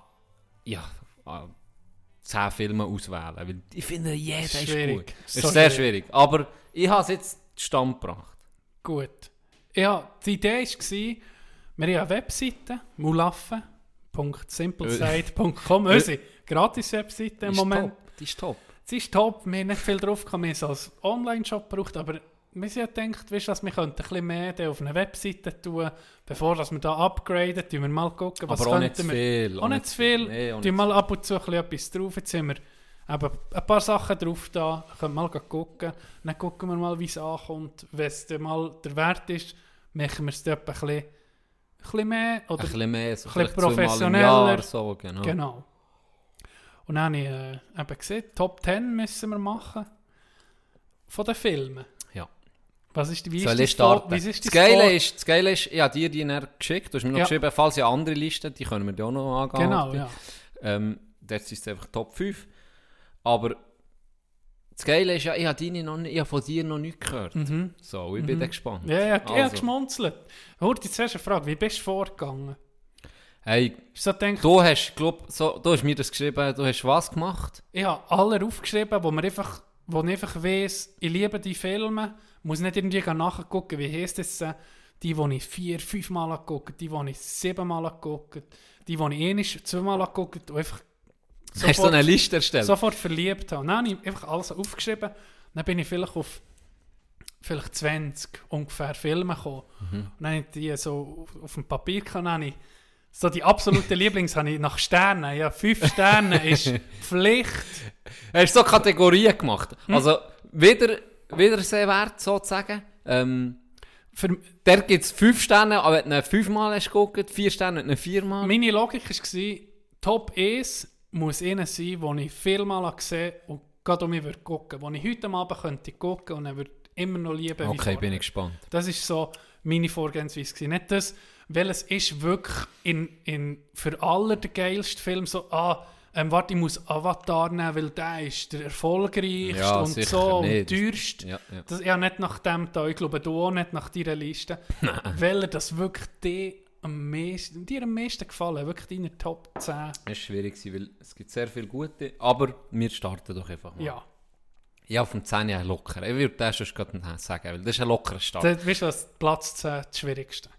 D: ja, an 10 Filme auswählen. Weil ich finde, jeder ist
E: Schwierig.
D: gut. Es
E: So
D: ist sehr
E: schwierig.
D: schwierig. Aber ich habe es jetzt zustande gebracht.
E: Gut. Ja, die Idee war, wir haben eine Webseite, mulaffen.simpleside.com, unsere Gratis-Webseite im
D: ist
E: Moment.
D: top. Die ist top.
E: Sie ist top, wir haben nicht viel drauf gehabt, wir haben es als Online-Shop gebraucht, aber wir haben gedacht, weißt, was, wir ein bisschen mehr auf eine Webseite tun, bevor dass wir da upgraden, tun wir mal gucken, was
D: Aber auch nicht zu viel.
E: Auch nicht zu viel,
D: Nee,
E: tun mal ab und zu ein bisschen etwas drauf, jetzt haben wir eben ein paar Sachen drauf da, können mal gucken, dann gucken wir mal, wie es ankommt, wenn es dann mal der Wert ist, machen wir es dort ein bisschen, ein bisschen mehr, oder
D: Ein bisschen mehr, so
E: ein bisschen professioneller.
D: Jahr, so, genau.
E: Genau. Und dann habe ich äh, eben gesehen, Top 10 müssen wir machen. Von den Filmen. Was ist die, wie
D: Soll
E: ist
D: ich
E: die
D: starten?
E: Wie ist die
D: das, Geile ist, das Geile ist, ich habe dir die dann geschickt, du hast mir noch
E: Ja.
D: geschrieben, falls ja andere Listen, die können wir dir auch noch angehen.
E: Genau, ja.
D: Ähm, das ist einfach Top 5. Aber das Geile ist ja, ich habe, deine noch ich habe von dir noch nichts gehört.
E: Mhm.
D: So, ich bin dann gespannt.
E: Ja, ja, ich habe
D: Also,
E: geschmunzelt. Hurti, zuerst eine Frage, wie bist du vorgegangen?
D: Hey,
E: so gedacht,
D: du hast, glaub, so, du hast mir das geschrieben, du hast was gemacht?
E: ich habe alle aufgeschrieben, wo, man einfach, wo ich einfach weiss, ich liebe die Filme, muss nicht irgendwie nachgucken, wie heisst es, äh, die, die ich vier, fünf Mal angeguckt die, die ich sieben Mal angeguckt die, die ich einmal, zweimal angeguckt und einfach
D: hast du so eine Liste erstellt?
E: sofort verliebt habe. Dann habe ich einfach alles aufgeschrieben. Dann bin ich vielleicht auf vielleicht 20 ungefähr Filme gekommen.
D: Mhm.
E: Und dann habe ich die so auf, auf dem Papier gehabt, so die absoluten (laughs) Lieblings habe ich nach Sternen. Ja, fünf Sterne ist (laughs) Pflicht.
D: Hast du so Kategorien gemacht?
E: Hm.
D: Also, wieder, Wiedersehwert sozusagen. Ähm,
E: Für
D: der gibt es 5 Sterne, aber wenn du ihn fünfmal hast geguckt, 4 Sterne, wenn du viermal.
E: meine Logik war, Top 1 muss einer sein, den ich vielmal gesehen habe und gerade um mich würde gucken. Den ich heute Abend könnte gucken und er würde immer noch lieben
D: Okay, bin ich gespannt.
E: Das ist so meine Vorgehensweise. gewesen. Nicht das, welches ist wirklich in, in, für alle der geilste Film. So, ah, ähm, warte, ich muss Avatar nehmen, weil der ist der erfolgreichste
D: Ja,
E: und so
D: Nee,
E: und teuerste.
D: Ja, ja.
E: Das, ja, nicht nach dem da, ich glaube, du auch nicht nach deiner Liste. (laughs) Welcher das wirklich dir am meisten, dir am meisten gefallen, wirklich deine Top 10.
D: Das ist schwierig, weil es gibt sehr viele gute, aber wir starten doch einfach mal.
E: Ja.
D: Ja, auf dem 10 ja locker. Ich würde das schon gerade sagen, weil das ist ein lockerer Start.
E: Das, weißt du was, Platz 10 das Schwierigste.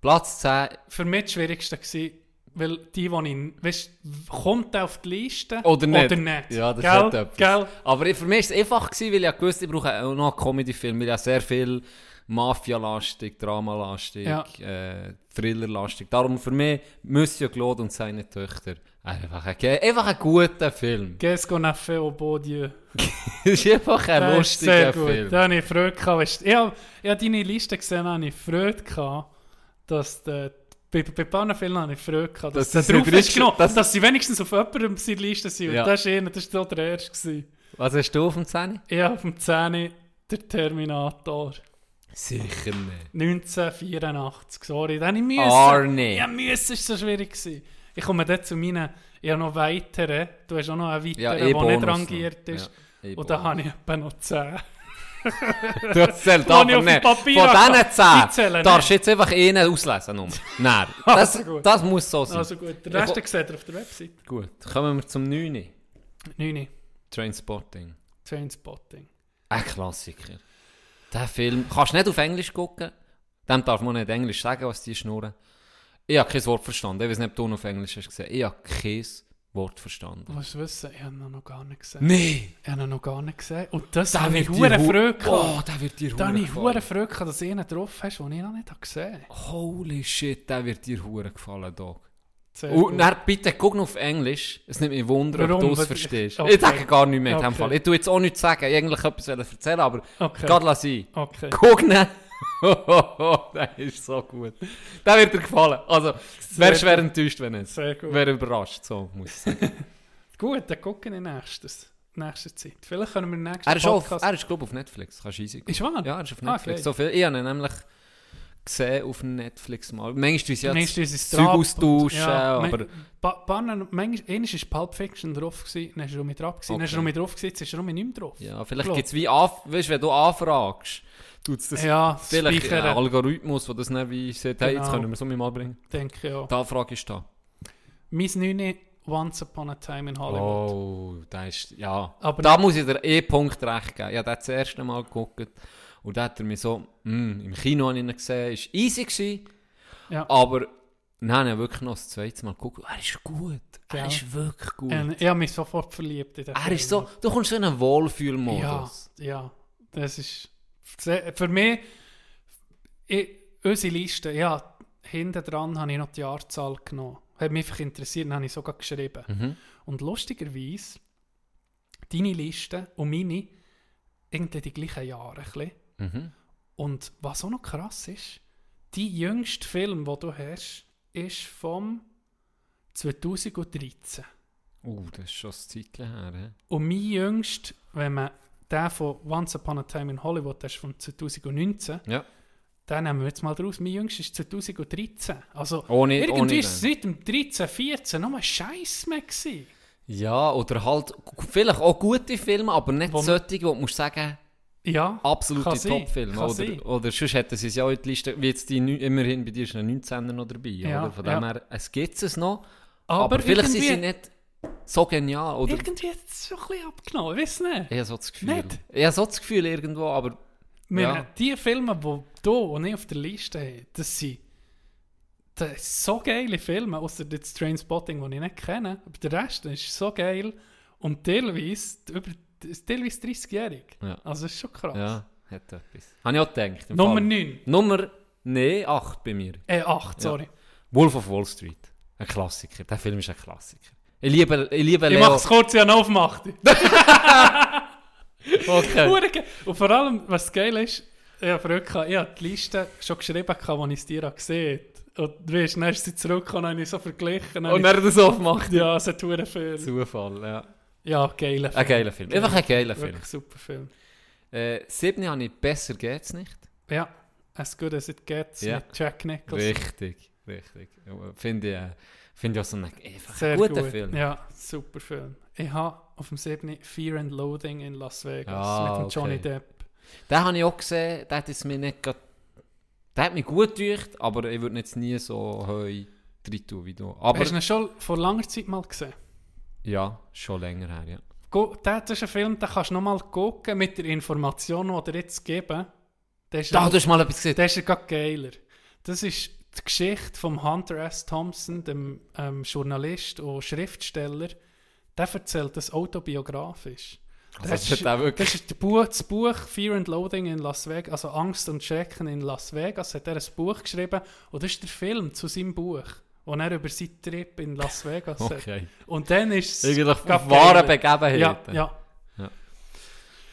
D: Platz 10,
E: Für mich das Schwierigste war, weil die, die ich, weißt, kommt auf die Liste
D: Oder nicht.
E: Oder nicht.
D: Ja, das
E: gell?
D: hat etwas.
E: Gell?
D: aber für mich war es einfach, gewesen, weil ich ja gewusst ich brauche auch noch einen Comedy-Film, weil ich ja sehr viel Mafia-lastig, Drama-lastig,
E: Ja.
D: äh, Thriller-lastig. Darum für mich Monsieur Claude und seine Töchter einfach ein, einfach ein guter Film.
E: Qu'est-ce qu'on a fait au beau Dieu? (laughs)
D: Es ist einfach ein
E: ist
D: lustiger
E: sehr gut.
D: Film.
E: Da habe ich Freude gehabt. Ich habe, ich habe deine Liste gesehen, habe ich Freude gehabt, dass der, bei, bei ein paar Filmen habe ich Freude gehabt, dass,
D: Dass
E: drauf ist genommen,
D: dass-
E: dass, sie wenigstens auf jemandem seine Liste sind.
D: Ja.
E: Und das ist einer, das war der erste. Gewesen.
D: Was hast du auf dem 10?
E: Ich habe auf dem 10 der Terminator.
D: Sicher nicht.
E: 1984, sorry. Dann ich müssen.
D: Arne.
E: Ja, müssen, ist so schwierig gewesen. Ich komme dort zu meinen, ich habe noch weitere, du hast auch noch einen weiteren,
D: Ja,
E: der nicht rangiert ist.
D: Ja,
E: Und da habe ich etwa noch 10. (laughs)
D: Du erzählst
E: Wo
D: aber nicht. Von diesen
E: Die
D: 10
E: zählen
D: darfst du jetzt einfach einen auslesen. Nur. Nein, (laughs) das,
E: Also
D: das muss so sein.
E: Also gut, der Rest seht ihr auf der Website.
D: Gut, kommen wir zum 9.
E: 9.
D: Trainspotting.
E: Trainspotting.
D: Ein Klassiker. Der Film, kannst du nicht auf Englisch gucken. Dem darf man nicht Englisch sagen, was die schnurren. Ich habe kein Wort verstanden. Ich weiß nicht, ob du ihn auf Englisch hast gesehen. Ich habe kein Wort verstanden.
E: Du musst wissen, ich habe ihn noch gar nicht gesehen.
D: Nee!
E: Ich habe ihn noch gar nicht gesehen. Und das
D: Der
E: habe ich
D: wird
E: hure Freude
D: Oh, der wird dir
E: Da habe
D: hure
E: ich hure
D: gefallen.
E: Freude gehabt, dass du einen drauf hast, den ich noch nicht habe gesehen
D: Holy shit, der wird dir hure gefallen, Dog.
E: Sehr
D: Und
E: gut.
D: dann bitte guck noch auf Englisch. Es nimmt mich Wunder, ob
E: Warum?
D: du es verstehst.
E: Okay.
D: Ich sage gar nicht mehr in dem
E: Okay.
D: Fall. Ich tue jetzt auch nichts sagen. Ich eigentlich etwas erzählen, aber
E: Okay.
D: gerade lass sein.
E: Okay.
D: Guck nicht. (laughs) der ist so gut. Der wird dir gefallen. Also, wäre
E: gut.
D: schwer enttäuscht, wenn nicht.
E: Sehr gut.
D: Wäre überrascht, so muss ich sagen. (laughs)
E: Gut, dann gucken wir nächstes. Nächste Zeit. Vielleicht können wir nächsten
D: er ist, auf,
E: Podcast...
D: er ist glaube ich, auf Netflix. Kannst du easy gucken.
E: Ist wahr?
D: Ja, er ist auf
E: Ah,
D: Netflix.
E: geil.
D: so viel. Ich habe nämlich gesehen auf Netflix mal. Manchmal sie ja
E: Manchmal ist es
D: Zeug austauschen,
E: ja,
D: aber...
E: Ba Banner, manchmal, einmal war Pulp Fiction drauf, gewesen, dann ist er mit drauf, gewesen, dann ist er
D: Okay.
E: mit drauf, gewesen, jetzt ist er nicht mehr drauf.
D: Ja, vielleicht gibt es wie, Anf weißt, wenn du anfragst, tut es das
E: Ja,
D: vielleicht
E: speichern.
D: einen Algorithmus, der das nicht wie sagt, hey, jetzt
E: Genau.
D: können wir so mal bringen.
E: denke auch.
D: Die Anfrage ist da.
E: Mein 9 Once Upon a Time in Hollywood.
D: Oh, da ist, ja.
E: Aber-
D: da muss ich dir eh Punkt recht geben. Ich habe den das erste Mal geguckt und da hat er mich so, mm, im Kino habe ich ihn gesehen, ist easy gewesen,
E: Ja.
D: aber dann habe ich wirklich noch das zweite Mal geguckt. Er ist gut. Er ist wirklich gut.
E: Und ich habe mich sofort verliebt in den
D: er
E: Film.
D: ist so, du kommst so in einen
E: Ja,
D: Wohlfühlmodus.
E: ja. Das ist sehr, für mich ich, unsere Liste, ja, hinten dran habe ich noch die Jahrzahl genommen. Hat mich einfach interessiert, dann habe ich sogar geschrieben.
D: Mhm.
E: Und lustigerweise, deine Liste und meine, irgendwie die gleichen Jahre. Ein bisschen.
D: Mhm.
E: Und was auch noch krass ist, die jüngste Film, den du hast, ist vom 2013.
D: Uh, das ist schon ein Zeitchen her. He?
E: Und mein jüngst, wenn man den von Once Upon a Time in Hollywood, das ist von 2019,
D: Ja.
E: den nehmen wir jetzt mal draus. Mein jüngst ist 2013. Also
D: Ohne,
E: irgendwie
D: ohne
E: ist es seit dem 13, 14 nur ein Scheiß mehr gewesen.
D: Ja, oder halt vielleicht auch gute Filme, aber nicht
E: Wo-
D: solche, wo du musst sagen,
E: Ja,
D: absolute
E: kann
D: Oder,
E: sein.
D: oder sonst hätten sie es ja auch in die Liste, wie jetzt die, immerhin bei dir ist ein 19er noch dabei.
E: Ja,
D: oder? Von
E: ja.
D: dem her, es gibt es noch,
E: aber,
D: aber, vielleicht sind sie nicht so genial. Oder
E: irgendwie hat es schon ein bisschen abgenommen, ich weiß nicht.
D: ich habe so das Gefühl.
E: Nicht?
D: Ich habe so das Gefühl irgendwo, aber
E: Wir
D: Ja.
E: haben die Filme, die du und ich auf der Liste habe, das sind, das sind so geile Filme, außer das Trainspotting, das ich nicht kenne. Aber der Rest ist so geil und teilweise, über, teilweise 30-jährig.
D: Ja.
E: Also das ist schon krass.
D: ja, hat etwas. Habe ich auch gedacht.
E: Nummer
D: Fall.
E: 9.
D: Nummer, nee, 8 bei mir.
E: Äh, 8, sorry.
D: Wolf of Wall Street. Ein Klassiker. Der Film ist ein Klassiker. Ich liebe, ich liebe
E: Ich
D: Leo.
E: mache es kurz, ich ihn aufgemacht. (laughs) (laughs)
D: Okay.
E: Und vor allem, was geil ist, ich habe ich die Liste schon geschrieben, als ich dir gesehen habe. Und du weißt, dann ist sie zurückgekommen und habe ich so verglichen.
D: Und er hat das aufgemacht.
E: ich, ja, es hat.
D: Zufall, ja.
E: Ja, geiler
D: Ein geiler Film. Einfach ein geiler Film.
E: Wirklich super Film.
D: Äh, siebni habe ich «Besser geht's nicht».
E: Ja, as good as it gets
D: Ja.
E: mit Jack Nicholson.
D: Richtig, richtig. Finde ich, äh, finde ich auch so einen einfach
E: Sehr
D: guten
E: gut.
D: Film.
E: Ja, super Film. Ich habe auf dem 7. Fear and Loathing in Las Vegas
D: Ah,
E: mit dem Johnny
D: okay.
E: Depp.
D: Den habe ich auch gesehen, der hat es mir nicht grad, der hat mich gut gedacht, aber ich würde jetzt nie so heu drin tun wie du. Aber
E: Hast du ihn schon vor langer Zeit mal gesehen?
D: Ja, schon länger her, ja.
E: Das ist ein Film, den kannst du nochmal gucken mit der Information, die dir jetzt geben. Ist,
D: Da, du hast mal etwas gesehen.
E: der ist ja grad geiler. Das ist die Geschichte von Hunter S. Thompson, dem ähm, Journalist und Schriftsteller. Der erzählt das autobiografisch.
D: Also, das er wirklich-
E: das ist das Buch, das Buch Fear and Loathing in Las Vegas, also Angst und Schrecken in Las Vegas, hat er ein Buch geschrieben und das ist der Film zu seinem Buch, wo er über seinen Trip in Las Vegas.
D: Okay.
E: Und dann ist es
D: Eigentlich auf
E: geiler.
D: Begebenheiten.
E: Ja, ja.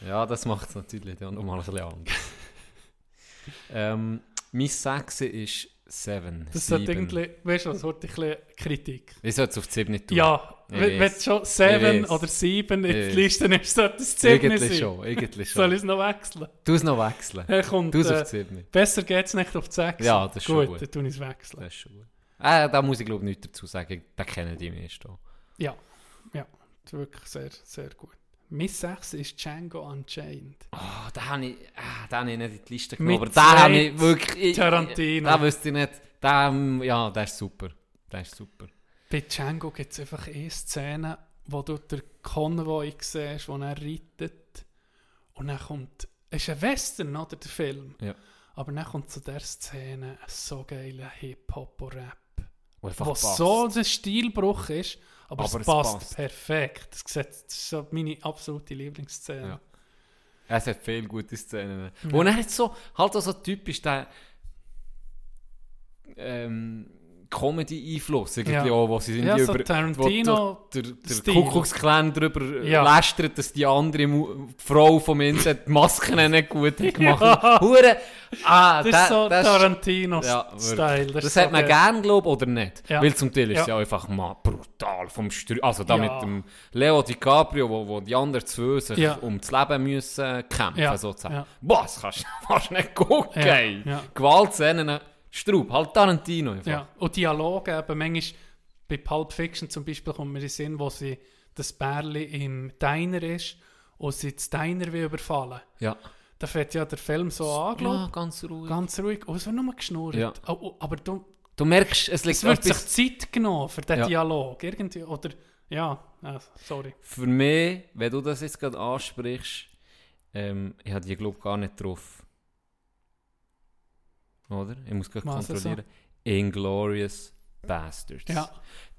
D: Ja, das macht es natürlich dann nochmal ein bisschen anders. (laughs) ähm, mein Sechse ist Seven.
E: Das
D: Sieben.
E: sollte irgendwie, weißt du, das wird ein bisschen Kritik.
D: Ich sollte es auf die 7 tun.
E: Ja,
D: Ich
E: wenn du schon 7
D: weiß.
E: oder 7 in die
D: weiß.
E: Liste nimmst, sollte es 7
D: Eigentlich
E: sein.
D: schon, eigentlich
E: Soll
D: schon.
E: ich es noch wechseln?
D: Du es noch wechseln.
E: Er kommt,
D: Du es auf
E: äh,
D: die 7.
E: besser geht es nicht auf die 6.
D: Ja, das ist schon gut.
E: dann tue ich es wechseln.
D: Das ist schon gut. Äh, da muss ich glaube ich nichts dazu sagen. Den kennen die meisten auch.
E: Ja, ja, das ist wirklich sehr, sehr gut. Mein 6 ist Django Unchained.
D: Oh, den habe ich, ah, den habe ich nicht in die Liste genommen.
E: Mit
D: Aber den habe ich wirklich... Ich,
E: Tarantino.
D: Den wüsste ich nicht. Den, ja, der ist super. Der ist super.
E: Bei Django gibt es einfach eine Szene, wo du den Konvoi siehst, wo er reitet. Und dann kommt... Es ist ein Western, oder, der Film?
D: Ja.
E: Aber dann kommt zu der Szene ein so geiler Hip-Hop Was
D: passt.
E: so ein Stilbruch ist, aber,
D: Aber
E: es
D: es
E: passt,
D: passt.
E: perfekt. Das, sieht, das ist so meine absolute Lieblingsszene.
D: Ja. Es hat viele gute Szenen.
E: Ja.
D: Und er hat so, halt auch so typisch der, ähm, Comedy-Einfluss, irgendwie
E: Ja.
D: auch, wo sie
E: Ja, so
D: über
E: Tarantino-
D: wo der, der. Kuckucksklan darüber
E: Ja.
D: lästert, dass die andere Mu Frau vom Insel die Masken nicht gut hat (laughs) gemacht. Hure, ah,
E: Das
D: da-
E: ist so
D: das
E: Tarantino-Style.
D: das,
E: ist
D: hat
E: so
D: man gern, glaube oder nicht? Weil zum Teil ist
E: Ja.
D: es ja einfach mal brutal vom Str Also da mit dem Leo DiCaprio, wo, wo die anderen zwei sich um das Leben müssen kämpfen, sozusagen. Boah, das kannst du (laughs) fast nicht gucken.
E: Ja.
D: Gewaltszenen, Straub, halt Tarantino einfach.
E: Ja, und Dialoge eben manchmal, bei Pulp Fiction zum Beispiel kommt mir in den Sinn, wo sie das Bärli im Diner ist und sie das Diner will überfallen.
D: Ja.
E: Da fährt ja der Film so an,
D: Ja, ganz ruhig.
E: ganz ruhig, und es wird nur geschnurrt.
D: Ja.
E: Oh, oh, aber du,
D: Du merkst, es liegt
E: es wird sich. Zeit genommen für den
D: Ja.
E: Dialog. Irgendwie, oder, ja, ah, sorry.
D: Für mich, wenn du das jetzt gerade ansprichst, ähm, ich habe die glaube gar nicht drauf. Oder? Ich muss gerade kontrollieren. Inglorious Bastards.
E: Ja,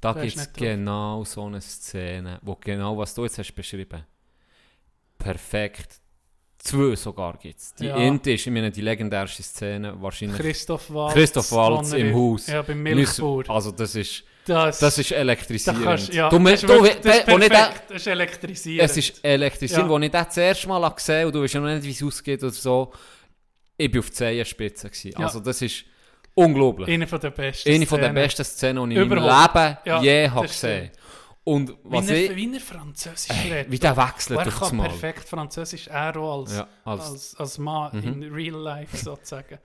D: da gibt es
E: drauf.
D: genau so eine Szene, wo genau, was du jetzt hast beschrieben, perfekt, zwei sogar gibt es. Die
E: Ja.
D: Ente ist, ich meine, die legendärste Szene wahrscheinlich
E: Christoph Waltz.
D: Christoph Waltz im Haus.
E: Ja, beim Milchbauer.
D: Also das ist,
E: Das,
D: das ist
E: da
D: elektrisierend.
E: kannst, ja,
D: du,
E: das
D: du,
E: ist, das perfekt, das elektrisierend.
D: es ist elektrisierend,
E: Ja.
D: als ich das das erste Mal gesehen habe und du weißt ja noch nicht, wie es ausgeht oder so, ich war auf die Zehenspitze.
E: Ja.
D: Also das ist unglaublich.
E: Eine von der besten
D: Eine von der
E: Szenen.
D: besten Szenen, die ich in meinem. Leben
E: Ja,
D: je habe gesehen. Und
E: Wie
D: was
E: er,
D: ich...
E: wie er Französisch
D: Ey,
E: redet.
D: wie der wechselt durch das Mal.
E: perfekt Französisch, er auch als,
D: Ja, als-
E: als, als Mann
D: Mhm.
E: in real life sozusagen.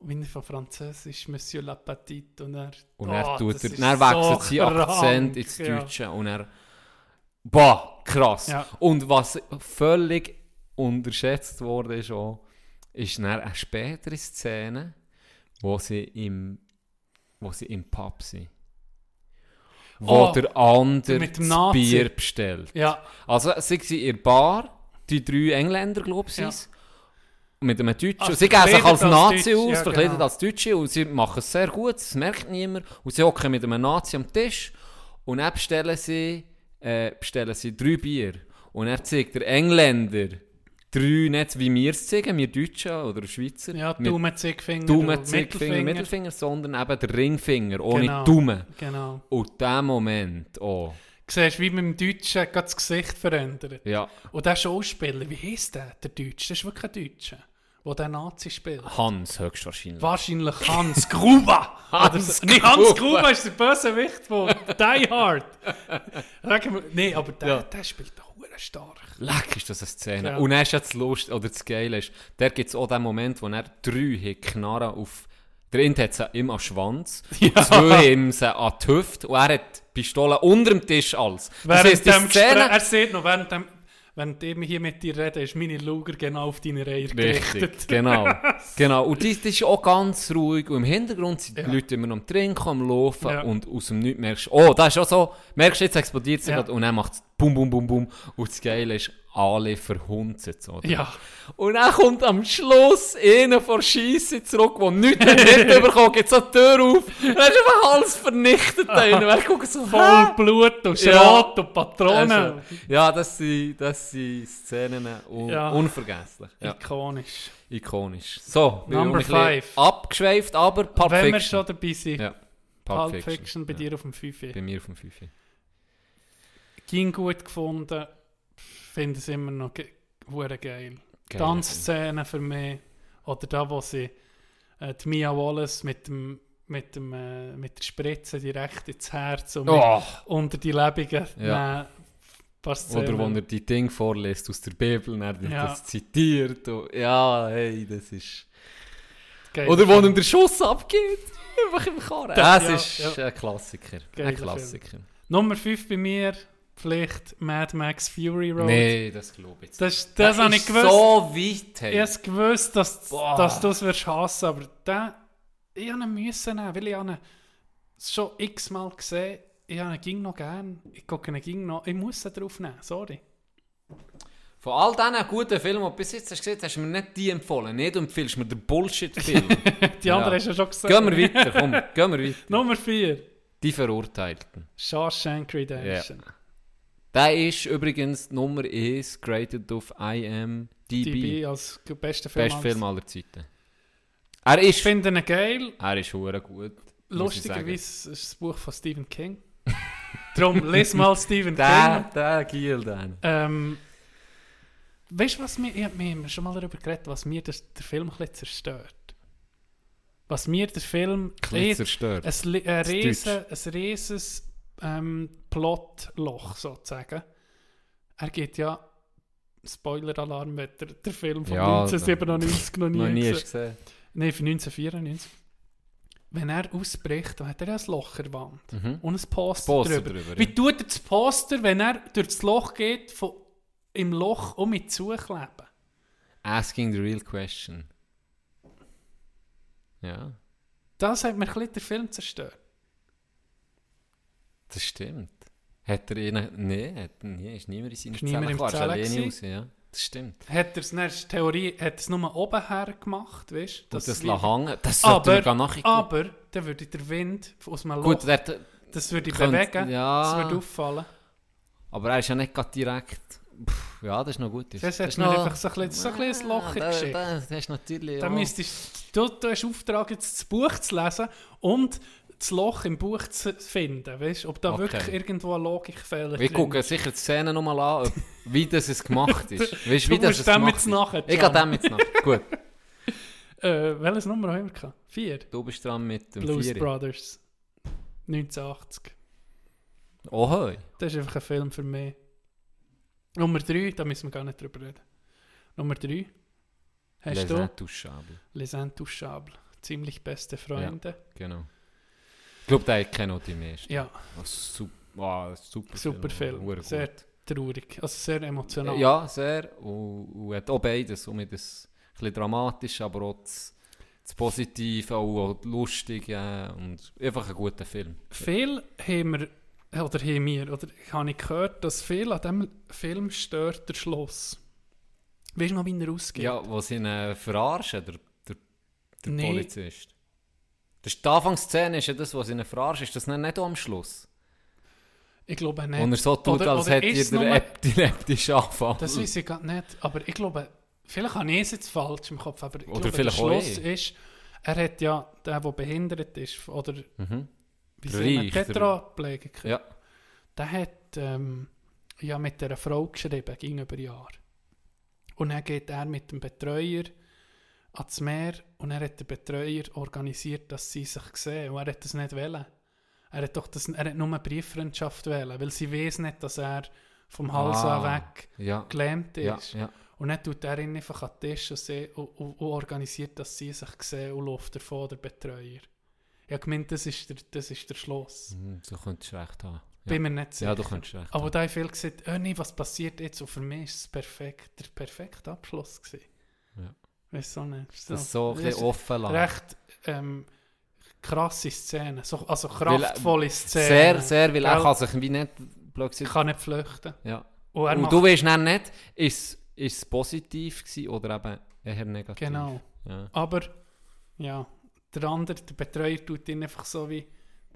E: Und Wie er von Französisch Monsieur l'Appetit und er...
D: Und er,
E: Oh,
D: tut er, dann wechselt
E: so
D: sein Akzent ins
E: ja.
D: Deutsche und er... Boah, krass.
E: Ja.
D: Und was völlig unterschätzt wurde ist auch, ist dann eine spätere Szene, wo sie im, wo sie im Pub sind. Wo
E: Oh,
D: der andere
E: mit dem
D: das. Bier bestellt.
E: Ja,
D: Also sie sind in der Bar, die drei Engländer, glaube ich,
E: Ja.
D: mit einem Deutschen.
E: Ah,
D: sie geben sich als
E: als
D: Nazi
E: Deutsche,
D: aus,
E: ja,
D: verkleidet
E: genau.
D: als Deutsche und sie machen es sehr gut, das merkt niemand. Und sie hocken mit einem Nazi am Tisch und dann bestellen sie, äh, bestellen sie drei Bier. Und er zeigt der Engländer drei, nicht wie wir es zeigen, wir Deutschen oder Schweizer,
E: ja Daumen, Zeigefinger,
D: Daumen,
E: und
D: Zeigefinger, Mittelfinger, sondern eben der Ringfinger, ohne
E: Genau.
D: Daumen.
E: Genau.
D: Und der Moment, oh,
E: Du siehst, wie mit dem Deutschen das Gesicht verändert.
D: ja,
E: Und der Schauspieler, wie heisst der, der Deutsche? Das ist wirklich ein Deutscher, der den Nazi spielt.
D: Hans höchstwahrscheinlich.
E: Wahrscheinlich Hans Gruber. (laughs)
D: Hans
E: so. Nee, Hans
D: Gruber.
E: Gruber ist der Bösewicht von Die Hard. Nee, aber der,
D: Ja.
E: der spielt auch stark.
D: Leck ist das eine Szene.
E: Ja.
D: Und dann ist jetzt Lust, oder das Geile ist, der gibt es auch den Moment, wo er drei hat Knarren auf. Der eine hat sie ihm am Schwanz, (laughs) zwei haben sie an die Hüfte und er hat die Pistole unter dem Tisch alles. Das heisst, die
E: Gespräch,
D: Szene...
E: er sieht noch, während dem, während ich hier mit dir rede, ist meine Luger genau auf deine Reihe gerichtet.
D: Richtig, (laughs) genau. genau. Und das, das ist auch ganz ruhig. Und im Hintergrund sind die
E: Ja.
D: Leute immer noch am Trinken, am Laufen.
E: Ja.
D: Und aus dem Nichts merkst du, oh, da ist auch so, merkst du, jetzt explodiert es
E: Ja.
D: gerade. Und dann macht es bum, bum, bum, bum. Und das Geile ist, alle verhunzen oder?
E: Ja.
D: Und dann kommt am Schluss einer von Scheisse zurück, der nichts mitbekommen geht so die Tür auf. Dann ist einfach alles vernichtet. Und er guckt so,
E: Voll
D: «Hä?»
E: Blut und
D: Ja.
E: Schrot und Patronen.
D: Also, ja, das sind, das sind Szenen un
E: Ja.
D: unvergesslich. Ja.
E: Ikonisch.
D: Ikonisch. So, wir
E: Number five.
D: Abgeschweift, aber Pulp
E: Wenn wir
D: Fiction.
E: schon dabei sind,
D: Ja,
E: Pulp Fiction, bei
D: Ja,
E: dir auf dem 5.
D: Bei mir auf dem 5.
E: Ging gut gefunden. Finde es immer noch ge geil.
D: Geil,
E: Tanzszenen für mich. Oder da, wo sie äh, die Mia Wallace mit dem mit, dem, äh, mit der Spritze direkt ins Herz und
D: Oh,
E: unter die Lebenden
D: Ja. oder wo er die Dinge vorliest aus der Bibel, und er
E: Ja.
D: das zitiert. Und, ja, hey, das ist...
E: Geil.
D: Oder wo ihm der Schuss abgeht. (laughs) Einfach im Karren. Das
E: Ja,
D: ist
E: ja.
D: ein Klassiker.
E: Geiler
D: ein Klassiker.
E: Nummer 5 bei mir, vielleicht Mad Max Fury Road.
D: Nee, das glaube ich jetzt
E: Das, das,
D: Das
E: habe ich gewusst.
D: so weit, hey.
E: Ich habe gewusst, dass,
D: Boah.
E: dass du es wirst hassen, aber den, ich habe ihn müssen nehmen, weil ich habe ihn schon x-mal gesehen Ich habe ihn ging noch gern. Ich gucke ihn ging noch. Ich muss ihn drauf nehmen, sorry.
D: Von all diesen guten Filmen, die du bis jetzt hast gesehen hast, hast du mir nicht die empfohlen. Nicht du empfiehlst mir den Bullshit-Film. (laughs)
E: Die anderen hast du ja schon gesehen.
D: Gehen wir weiter, komm, gehen wir weiter. (laughs)
E: Nummer 4.
D: Die Verurteilten.
E: Shawshank Redemption.
D: Der ist übrigens Nummer 1 graded auf IMDb.
E: DB als bester Film.
D: Best Film aller Zeiten. Er
E: Ich
D: ist,
E: finde ihn geil.
D: er ist hure gut.
E: lustigerweise ist das Buch von Stephen King. (laughs) Darum, les mal Stephen
D: Der,
E: King.
D: der Giel, den.
E: Ähm, weißt du, was mir, ich hab- wir haben schon mal darüber geredet, was mir das, der Film ein zerstört? Was mir der Film
D: Ein zerstört.
E: ein, ein,
D: Das
E: riesen, ein rieses ähm, Plotloch sozusagen. Er geht ja Spoiler-Alarm, wenn der, der Film von
D: Ja,
E: 1997 noch nie,
D: Noch nie
E: gesehen-
D: gesehen.
E: Nein, von 1994. Wenn er ausbricht, dann hat er ja ein Loch in der Wand.
D: Mhm.
E: Und ein Poster,
D: Poster
E: drüber.
D: drüber,
E: Wie tut er das Poster, wenn er durch das Loch geht, von, im Loch um mich zukleben?
D: Asking the real question. Ja,
E: Das hat mir ein bisschen den Film zerstört.
D: Das stimmt. Hat er ihn... Nein, hat, nee, ist niemand in seiner
E: Ist niemand im
D: ist
E: Zelle
D: alleine raus, ja. Das stimmt.
E: Hat er es, ist die Theorie, hat es nur oben her gemacht, weißt du?
D: Das, das hängen, das sollte
E: aber,
D: gar nachher
E: aber, dann würde der Wind aus einem Loch,
D: Gut, der,
E: das würde ich
D: könnte-
E: bewegen,
D: ja.
E: das würde auffallen.
D: aber er ist ja nicht gerade direkt... Pff, ja, das ist noch gut.
E: Das hat mir einfach so ein so ein, ein Loch
D: da,
E: Geschichte.
D: da, das ist natürlich...
E: Da
D: ja.
E: müsstest du, du hast Auftrag, jetzt das Buch zu lesen und das Loch im Buch zu finden. Weißt du, ob da
D: Okay.
E: wirklich irgendwo ein Logikfehler
D: Wir
E: drin
D: gucken sicher die Szene nochmal an, ob- wie das es gemacht ist. (laughs) Weißt,
E: Du
D: wie das
E: musst
D: es
E: dem
D: gemacht
E: jetzt
D: ist.
E: nachher,
D: Ich gehe dem jetzt nach. Gut, (laughs) (laughs)
E: Äh, welches Nummer haben wir gehabt? Vier.
D: du bist dran mit dem
E: Blues
D: Vieri.
E: Brothers. 1980.
D: Oh, hoi.
E: Das ist einfach ein Film für mich. Nummer drei, da müssen wir gar nicht drüber reden. Nummer drei. Hast
D: Les
E: du?
D: Intouchables.
E: Les Intouchables. Ziemlich beste Freunde.
D: Genau. Ich glaube, der hat keine mehr.
E: Ja,
D: Super, wow, super,
E: super Film.
D: Gut.
E: Sehr traurig. Also sehr emotional.
D: Ja, sehr. Und, und hat auch beides. Und das ein bisschen dramatisch, aber auch das, das Positive, auch, auch lustige und einfach ein guter Film.
E: Viel haben wir, oder haben wir, oder habe ich gehört, dass viel an diesem Film stört der Schluss. Weißt du noch, wie er ausgeht?
D: Ja, sie ihn äh, verarschen, der, der, der
E: Nee.
D: Polizist. Das ist die Anfangsszene, ist ja das, was sie ihn verarschen. Ist das nicht, am Schluss?
E: Ich glaube nicht.
D: Und er so tut,
E: Oder-
D: als
E: oder
D: hätte ihr
E: nur-
D: epileptischen Anfall.
E: Das weiß ich gar nicht. Aber ich glaube, vielleicht habe ich es jetzt falsch im Kopf, aber ich
D: Oder
E: glaube,
D: vielleicht
E: der Schluss ist, er hat ja, der, der behindert ist, oder
D: Mhm.
E: wie
D: Der
E: sagt man,
D: der-
E: Tetraplegiker,
D: Ja.
E: der hat ähm, ja mit einer Frau geschrieben, ging über Jahre. Und dann geht er mit dem Betreuer ans Meer und er hat der Betreuer organisiert, dass sie sich sehen. Und er hat das nicht wollen. Er hat doch das, er hat nur eine Brieffreundschaft wählen, weil sie weiß nicht, dass er vom Hals
D: Ah,
E: an weg
D: Ja.
E: gelähmt
D: Ja,
E: ist.
D: ja.
E: Und dann tut er ihn einfach an den Tisch und, seh- und, und, und organisiert, dass sie sich sehen und läuft davon, der Betreuer. Ich habe gemeint, das ist der, das ist der Schluss.
D: Mhm, So könntest du recht haben.
E: Bin
D: Ja,
E: mir nicht sicher.
D: ja du könntest recht
E: Aber da haben viele gesagt, oh nee, was passiert jetzt? Und für mich ist es perfekt, der perfekte Abschluss gewesen.
D: Ja.
E: Weißt du nicht?
D: Das so ein bisschen offen lassen.
E: Recht ähm, krasse Szene, so, also
D: äh,
E: kraftvolle Szene.
D: Sehr, sehr, weil er kann sich wie nicht
E: Ich kann nicht flüchten.
D: Ja.
E: Und
D: Und du weißt dann nicht, ist ist es positiv gewesen oder eben eher negativ.
E: Genau.
D: Ja.
E: Aber, ja, der andere, der Betreuer tut ihn einfach so wie,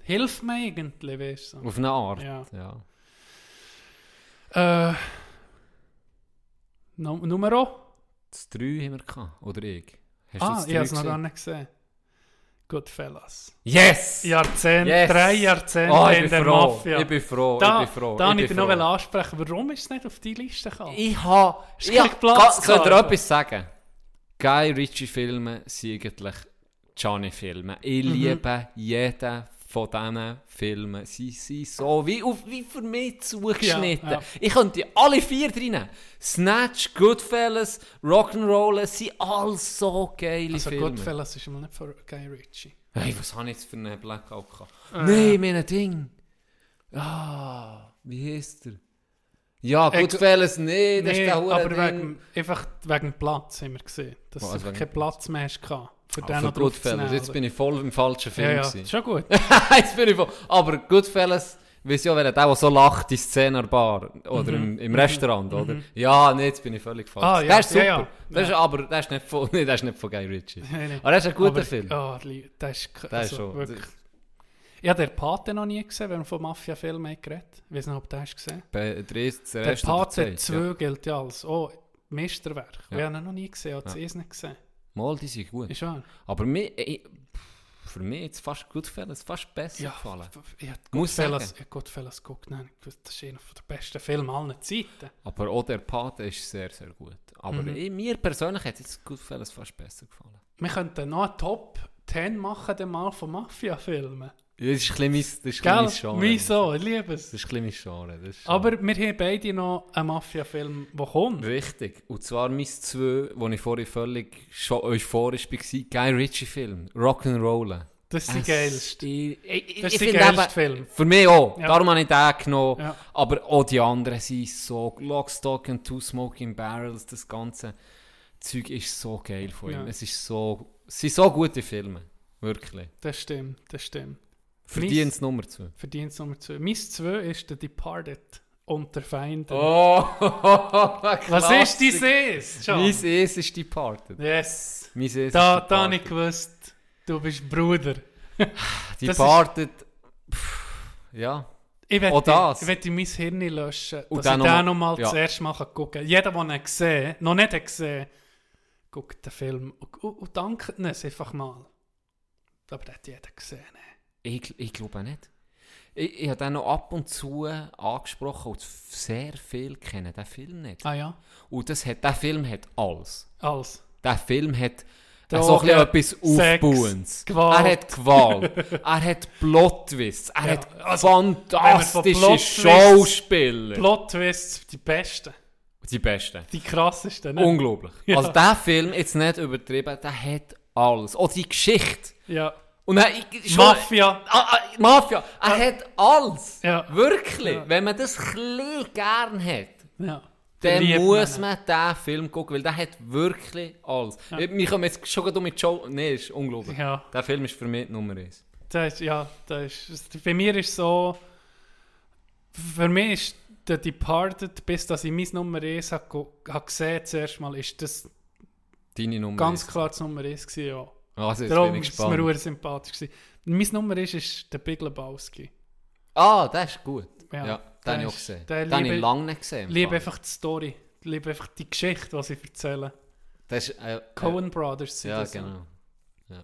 E: hilf mir eigentlich, weißt du.
D: Auf eine Art.
E: Ja.
D: ja.
E: Äh, no, Numero?
D: Das 3 haben wir gehabt. Oder ich. Hast
E: ah, ich habe es noch gar
D: gesehen?
E: nicht gesehen. Goodfellas.
D: Yes!
E: Jahrzehnt,
D: Yes!
E: drei Jahrzehnte
D: Oh, ich
E: in
D: bin
E: der
D: froh.
E: Mafia.
D: Ich bin froh.
E: da,
D: ich bin froh.
E: da
D: ich
E: habe ich noch ansprechen. Warum ist es nicht auf die Liste gekommen?
D: Ich habe. Ja,
E: kein Platz
D: soll ich dir
E: gehabt.
D: etwas sagen? Guy Ritchie-Filme sind eigentlich Johnny-Filme. Ich
E: Mhm.
D: liebe jeden von diesen Filmen. Sie sind so wie, auf, wie für mich zugeschnitten.
E: Ja, ja.
D: Ich könnte alle vier drin. Snatch, Goodfellas, Rock'n'Roll, sind all so geile
E: also
D: Filme.
E: Goodfellas ist mal nicht von Guy Ritchie.
D: Hey, was habe ich jetzt für einen Blackout gehabt?
E: Äh.
D: Nein, mein Ding. Ah, wie heisst der? Ja,
E: Äh,
D: Goodfellas, nee, das
E: Nee,
D: ist der
E: aber wegen, einfach wegen Platz haben wir gesehen. Dass
D: Was,
E: du
D: wegen
E: keinen Platz mehr hast gehabt. Für
D: Ah,
E: den
D: für Goodfellas, jetzt bin ich voll im falschen Film.
E: Ja, ja,
D: gewesen.
E: schon gut. (laughs)
D: jetzt bin ich voll. Aber Goodfellas, weiss ja, wer der, der so lacht, die Szene an der Bar oder im, im Restaurant, oder? Ja, nee, jetzt bin ich völlig falsch.
E: Mhm. Ah, ja,
D: der ist super.
E: ja, ja.
D: Das ist,
E: Ja.
D: aber der ist nicht von, (laughs) nee, der ist nicht von Guy Ritchie.
E: Nee, nee.
D: Aber das ist ein guter
E: Aber-
D: Film.
E: Ah, li- der ist,
D: Der ist
E: also
D: schon.
E: wirklich. Ich habe den Pate noch nie gesehen, wenn wir von Mafia-Filmen geredet Ich weiß nicht, ob du den hast gesehen
D: Bei der der
E: Der Pate
D: zweite,
E: 2
D: ja.
E: gilt ja als oh, Meisterwerk.
D: Ja.
E: Wir haben ihn noch nie gesehen, hat es
D: Ja.
E: eh nicht gesehen.
D: Mal, die sind gut.
E: Ist wahr?
D: Aber mir, ich, für mich jetzt fast Goodfellas fast besser
E: Ja,
D: gefallen.
E: ich habe
D: Muss
E: Goodfellas, ich Goodfellas geguckt. Nein, das ist einer der besten Filme aller Zeiten.
D: Aber auch der Pate ist sehr, sehr gut. Aber
E: Mhm.
D: ich, mir persönlich hat jetzt Goodfellas fast besser gefallen.
E: Wir könnten noch eine Top 10 machen, dann mal von Mafia-Filmen.
D: Das ist ein bisschen mein, das ist ein bisschen
E: Gell?
D: mein Genre.
E: Wieso? Ich liebe es.
D: Das ist ein bisschen mein Genre.
E: Aber wir haben beide noch einen Mafia-Film, der kommt.
D: Richtig. Und zwar mein zwei, wo ich vorhin völlig schon euphorisch war, Guy Ritchie-Film, Rock'n'Roller.
E: Das ist die geilste.
D: Ich,
E: Das ist der geilste Film.
D: Für mich auch.
E: Ja.
D: Darum habe ich den genommen.
E: Ja.
D: Aber auch die anderen sind so. Lock, Stock and Two Smoking Barrels, das ganze Zeug ist so geil von ihm.
E: Ja.
D: Es ist so, es sind so gute Filme. Wirklich.
E: Das stimmt, das stimmt.
D: Verdient es Nummer zwei.
E: Verdient Nummer 2. Mein 2 ist The Departed unter Feinden.
D: Oh, (laughs)
E: Was ist dein Es?
D: Mein Es ist Departed.
E: Yes.
D: Mein Es ist
E: Da, da habe ich
D: Departed.
E: gewusst, du bist Bruder. (sighs)
D: Departed. pff, Ja.
E: Ich
D: Auch
E: werde
D: das.
E: ich werde mein Hirn löschen,
D: Und
E: dass ich den
D: mal-
E: nochmal
D: ja.
E: zuerst mal gucken kann. Jeder, der ihn gesehen noch nicht hat gesehen guckt den Film und, und, und dankt uns einfach mal. Aber das hat jeder gesehen.
D: Ich, ich glaube nicht. Ich, ich habe den noch ab und zu angesprochen und sehr viel kennen den Film nicht.
E: Ah ja,
D: Und das hat, der Film hat alles.
E: alles.
D: Der Film hat
E: Drogen,
D: so ein bisschen etwas Aufbauendes.
E: Gewalt.
D: Er hat Gewalt. er hat Plot-Twists. Er
E: Ja,
D: hat
E: also,
D: fantastische
E: Plot-Twists-
D: Schauspieler.
E: Plot-Twists, die besten,
D: Die besten.
E: die krassesten. Ne?
D: Unglaublich.
E: Ja.
D: Also der Film, jetzt nicht übertrieben, der hat alles. Auch die Geschichte.
E: Ja,
D: Und er, ich, schon,
E: Mafia.
D: Ah, ah, Mafia. Er hat alles.
E: Ja.
D: Wirklich.
E: Ja.
D: Wenn man das ein gern hat,
E: Ja.
D: dann
E: Verliebt
D: muss man diesen Film gucken, weil der hat wirklich alles. Wir kommen jetzt schon um mit Joe. Nein, ist unglaublich.
E: Ja.
D: Der Film ist für mich Nummer 1.
E: Das ist, ja, das ist, bei mir ist so, für mich ist der Departed, bis dass ich meine Nummer 1 habe, habe gesehen, zuerst mal, ist das
D: Deine Nummer
E: ganz
D: 1.
E: klar die Nummer 1 gewesen, ja.
D: Also, jetzt
E: Darum
D: bin ich
E: ist es mir
D: gespannt.
E: sehr sympathisch gewesen. Meine Nummer 1 ist der Big Lebowski.
D: Ah, der ist gut.
E: Ja,
D: Ja, den habe ich auch
E: ist-
D: gesehen. Den habe ich lange nicht gesehen.
E: Ich liebe einfach die Story, ich liebe einfach die Geschichte, die sie erzählen.
D: Das ist, äh,
E: Coen Brothers sind
D: Ja,
E: das.
D: genau. Ja.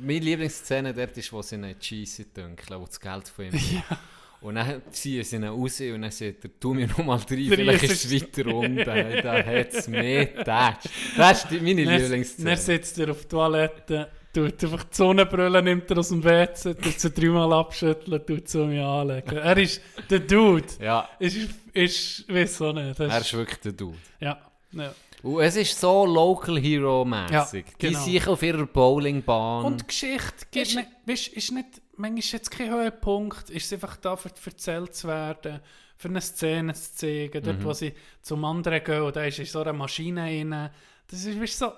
D: Meine Lieblingsszene dort ist, wo sie ihn Cheese dünkeln, wo das Geld von ihm (laughs)
E: Ja.
D: Und dann ziehen sie ihn raus und dann sagt er, tu mir noch mal rein,
E: Drei
D: vielleicht
E: ist
D: es weiter unten. da (laughs) hat es mehr getatscht. Das ist die- meine
E: Dann
D: Lieblingsszene.
E: sitzt er auf der Toilette, tut einfach die Sonnenbrille, nimmt er aus dem WC, tut sie dreimal abschütteln, tut sie um mich anlegen. Er ist der Dude.
D: Ja,
E: Ist, ist, weiß auch nicht.
D: Er ist wirklich der Dude.
E: ja, ja.
D: Und es ist so Local Hero-mäßig.
E: Ja,
D: Die
E: genau.
D: sich auf ihrer Bowlingbahn.
E: Und die Geschichte
D: Ist-
E: nicht, weißt, ist nicht, manchmal ist jetzt kein Höhepunkt, ist es einfach da, für erzählt zu werden, für eine Szene zu zeigen, dort,
D: Mhm.
E: wo sie zum anderen gehen, und da ist in so eine Maschine rein. Das ist, weißt, so,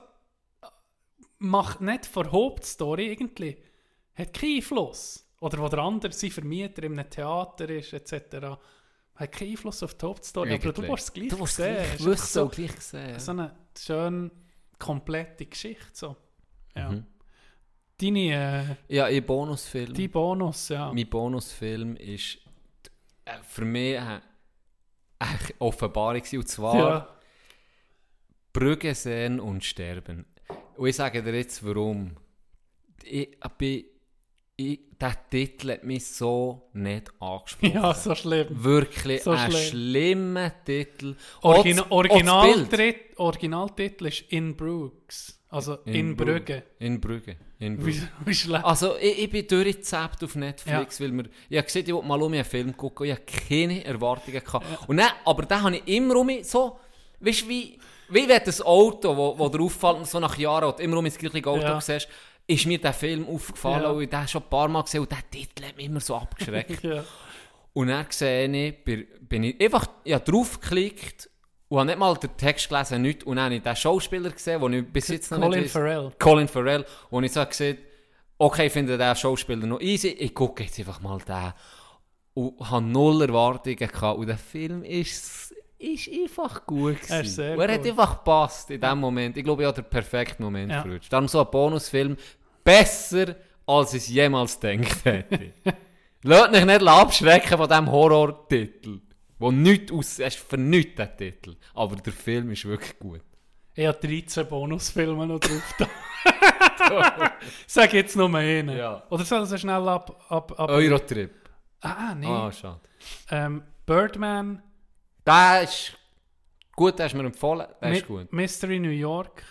E: macht nicht vor Hauptstory irgendwie, hat keinen Einfluss. Oder wo der andere sein Vermieter in einem Theater ist, etc. Hat keinen Einfluss auf die Hauptstory, aber du musst es gleich
D: du musst
E: sehen.
D: gleich
E: Es ist
D: wissen
E: so,
D: gleich sehen.
E: so eine schöne, komplette Geschichte. So. Ja.
D: Mhm.
E: Deine, äh,
D: Ja, ihr Bonusfilm.
E: die Bonus, ja.
D: Mein Bonusfilm ist äh, für mich eine, eine Offenbarung und zwar
E: ja.
D: Brügge sehen und sterben. Und ich sage dir jetzt warum. Ich, bin, ich, der Titel hat mich so nicht angesprochen.
E: ja, so schlimm.
D: Wirklich
E: So
D: ein
E: schlimm.
D: schlimmer Titel.
E: Originaltritt- Originaltitel ist In Brooks. Also In,
D: Brü-
E: Brügge.
D: In Brügge. In
E: Wie,
D: Brügge. (laughs)
E: wie schlecht.
D: Also ich, ich bin durchgezappt auf Netflix, weil mir, ich habe gesehen, ich wollte mal um einen Film gucken ich hatte keine Erwartungen. Gehabt. Und dann, aber dann habe ich immer um mich so, weißt du, wie, wie wenn das Auto, wo, wo dir auffällt, so nach Jahren, du immer um das gleiche Auto
E: Ja.
D: siehst, ist mir der Film aufgefallen
E: Ja.
D: und ich den schon ein paar Mal gesehen und der Titel hat mich immer so (laughs) abgeschreckt.
E: ja.
D: Und dann sehe ich, bin, bin ich einfach ich habe draufgeklickt und habe nicht mal den Text gelesen, nichts. Und dann habe ich den Schauspieler gesehen, den ich bis jetzt noch
E: Colin
D: nicht.
E: Farrell.
D: Colin Farrell, wo ich so gesehen okay, ich finde den Schauspieler noch easy, ich gucke jetzt einfach mal den. Und habe null Erwartungen gehabt. Und der Film ist, ist einfach gut gewesen.
E: Er ist sehr
D: Und er hat
E: gut.
D: einfach gepasst in dem Moment. Ich glaube, ich habe den perfekten Moment
E: Ja.
D: verwünscht. Darum so ein Bonusfilm besser, als ich es jemals gedacht hätte. (laughs) Lasst mich nicht abschrecken von diesem Horror-Titel. Wo nichts aus... Es ist für nichts, der Titel. Aber der Film ist wirklich gut.
E: Ich habe 13 Bonusfilme noch drauf. (laughs) Sag jetzt nur einen.
D: Ja.
E: Oder soll so schnell ab... ab, ab
D: Eurotrip.
E: Ah, nee.
D: Ah, schade.
E: Ähm, Birdman,
D: Der ist gut, der ist mir empfohlen. Der
E: Mi
D: ist gut.
E: Mystery New York.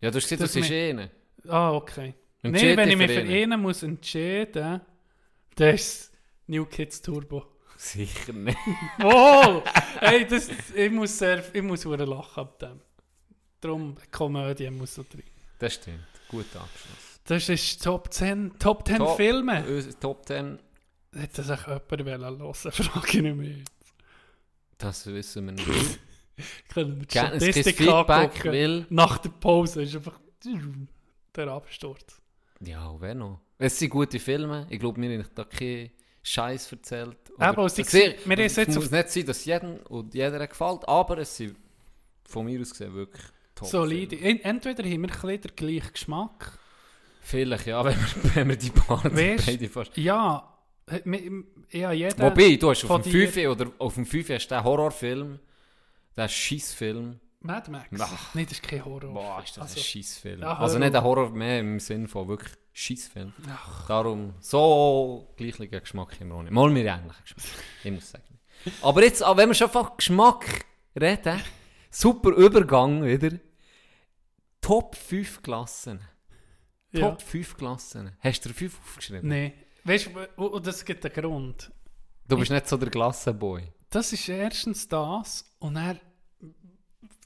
D: Ja, du hast gesagt,
E: Das
D: das ist eh
E: Ah, okay. Nein, wenn ich mich
D: für einen.
E: muss entscheiden, dann ist New Kids Turbo.
D: Sicher nicht. (laughs)
E: Wow! hey, das, ich muss sehr, ich muss sehr lachen ab dem. Darum, Komödie muss so drin.
D: Das stimmt. Guter Abschluss.
E: Das ist Top 10, Top 10
D: Top-
E: Filme.
D: Top 10,
E: Hätte das auch jemand hören wollen, (laughs) frage ich nicht mehr.
D: das wissen wir nicht. (laughs)
E: Können wir die
D: Gerne
E: Statistik angucken.
D: weil...
E: Nach der Pause ist einfach der Absturz.
D: Ja, wer noch? Es sind gute Filme. Ich glaube, mir haben da keinen Scheiß erzählt.
E: Sie-
D: Es sehr-
E: wir haben
D: es
E: jetzt
D: muss nicht sein, dass jedem und jeder gefällt, aber es sind von mir aus gesehen wirklich top.
E: Solide.
D: Filme.
E: En- Entweder haben wir ein den gleichen Geschmack.
D: Vielleicht, ja, (laughs) wenn wir, wenn wir die Bahn beide fast...
E: Ja, ja jeder...
D: Wobei, du hast auf dem
E: dir-
D: 5 oder auf dem 5 hast du den Horrorfilm, den Scheissfilm.
E: Mad Max?
D: Ach.
E: Nein, das ist kein Horror.
D: Boah, ist das
E: Also-
D: ein Scheissfilm.
E: Ja,
D: also nicht ein Horror mehr im Sinn von wirklich Scheissfilm. Darum, so gleichen Geschmack auch nicht. Mal mir ähnlichen Geschmack, (laughs) ich muss sagen. Aber jetzt, aber wenn wir schon von Geschmack reden, super Übergang wieder. Top 5 Klassen.
E: Ja.
D: Top 5 Klassen. Hast du dir 5 aufgeschrieben?
E: Nein. Weißt du, und das gibt einen Grund.
D: Du bist nicht so der Klassenboy.
E: Das ist erstens das und dann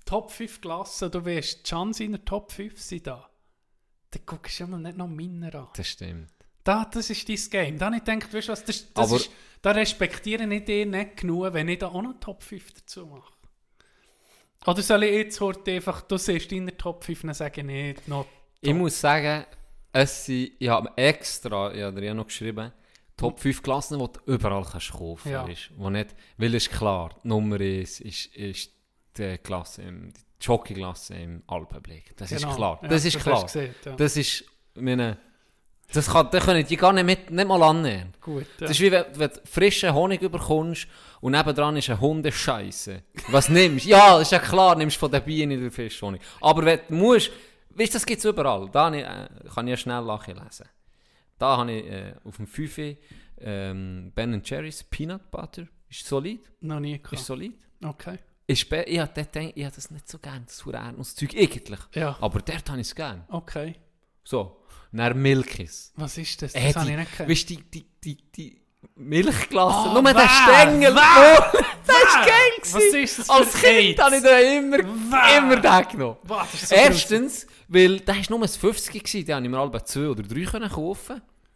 E: Top 5 Klassen, du weißt, die Chance in der Top 5 sind da. Dann guckst du ja mal nicht noch meiner an.
D: Das stimmt.
E: Da, das ist dein Game. Da habe ich gedacht, weißt du was, das, das ist, da respektiere ich dich nicht genug, wenn ich da auch noch Top 5 dazu mache. Oder soll ich jetzt heute einfach, du siehst deine Top 5 dann sage ich nicht noch
D: Ich muss sagen, es sind, ich habe extra, ich habe dir ja noch geschrieben, Top 5 Klassen, die du überall kannst kaufen
E: Ja.
D: kannst. Wo nicht, weil es ist klar, die Nummer 1 ist, ist die Klasse, im, die Jockey-Klasse im Alpenblick. Das ist
E: Genau.
D: klar.
E: Ja,
D: das ist
E: das
D: klar.
E: gesehen, ja.
D: Das ist, meine, das kann, da können die gar nicht, mit, nicht mal annähern.
E: Gut, ja.
D: Das ist wie wenn, wenn du frischen Honig bekommst und nebendran ist eine Hundescheiße. Was nimmst du? Ja, das ist ja klar, nimmst von der Biene den Fischhonig. Aber wenn du musst, weißt du, das gibt es überall. Da äh, kann ich ja schnell lachen lesen. Da habe ich äh, auf dem 5 ähm, Ben Jerry's Peanut Butter. Ist solid.
E: noch nie
D: Ist
E: gehabt.
D: solid.
E: Okay.
D: Ist ich habe dort gedacht, ich habe das nicht so gerne, das hure Erdnusszeug eigentlich.
E: Ja,
D: Aber dort habe ich es gerne.
E: okay.
D: So. Dann Milkis.
E: Was ist das? Das
D: Äh,
E: habe ich nicht
D: weißt du, die, die, die, die Milchglasse,
E: Oh,
D: nur der
E: wer?
D: Stängel,
E: Wer?
D: oh, (laughs) das ist geil
E: Was ist das
D: Als
E: für
D: Kind
E: AIDS?
D: habe ich den immer,
E: Wer?
D: immer den genommen.
E: Boah, so
D: Erstens, weil der war nur ein 50 gewesen, den habe ich mir alle zwei oder drei können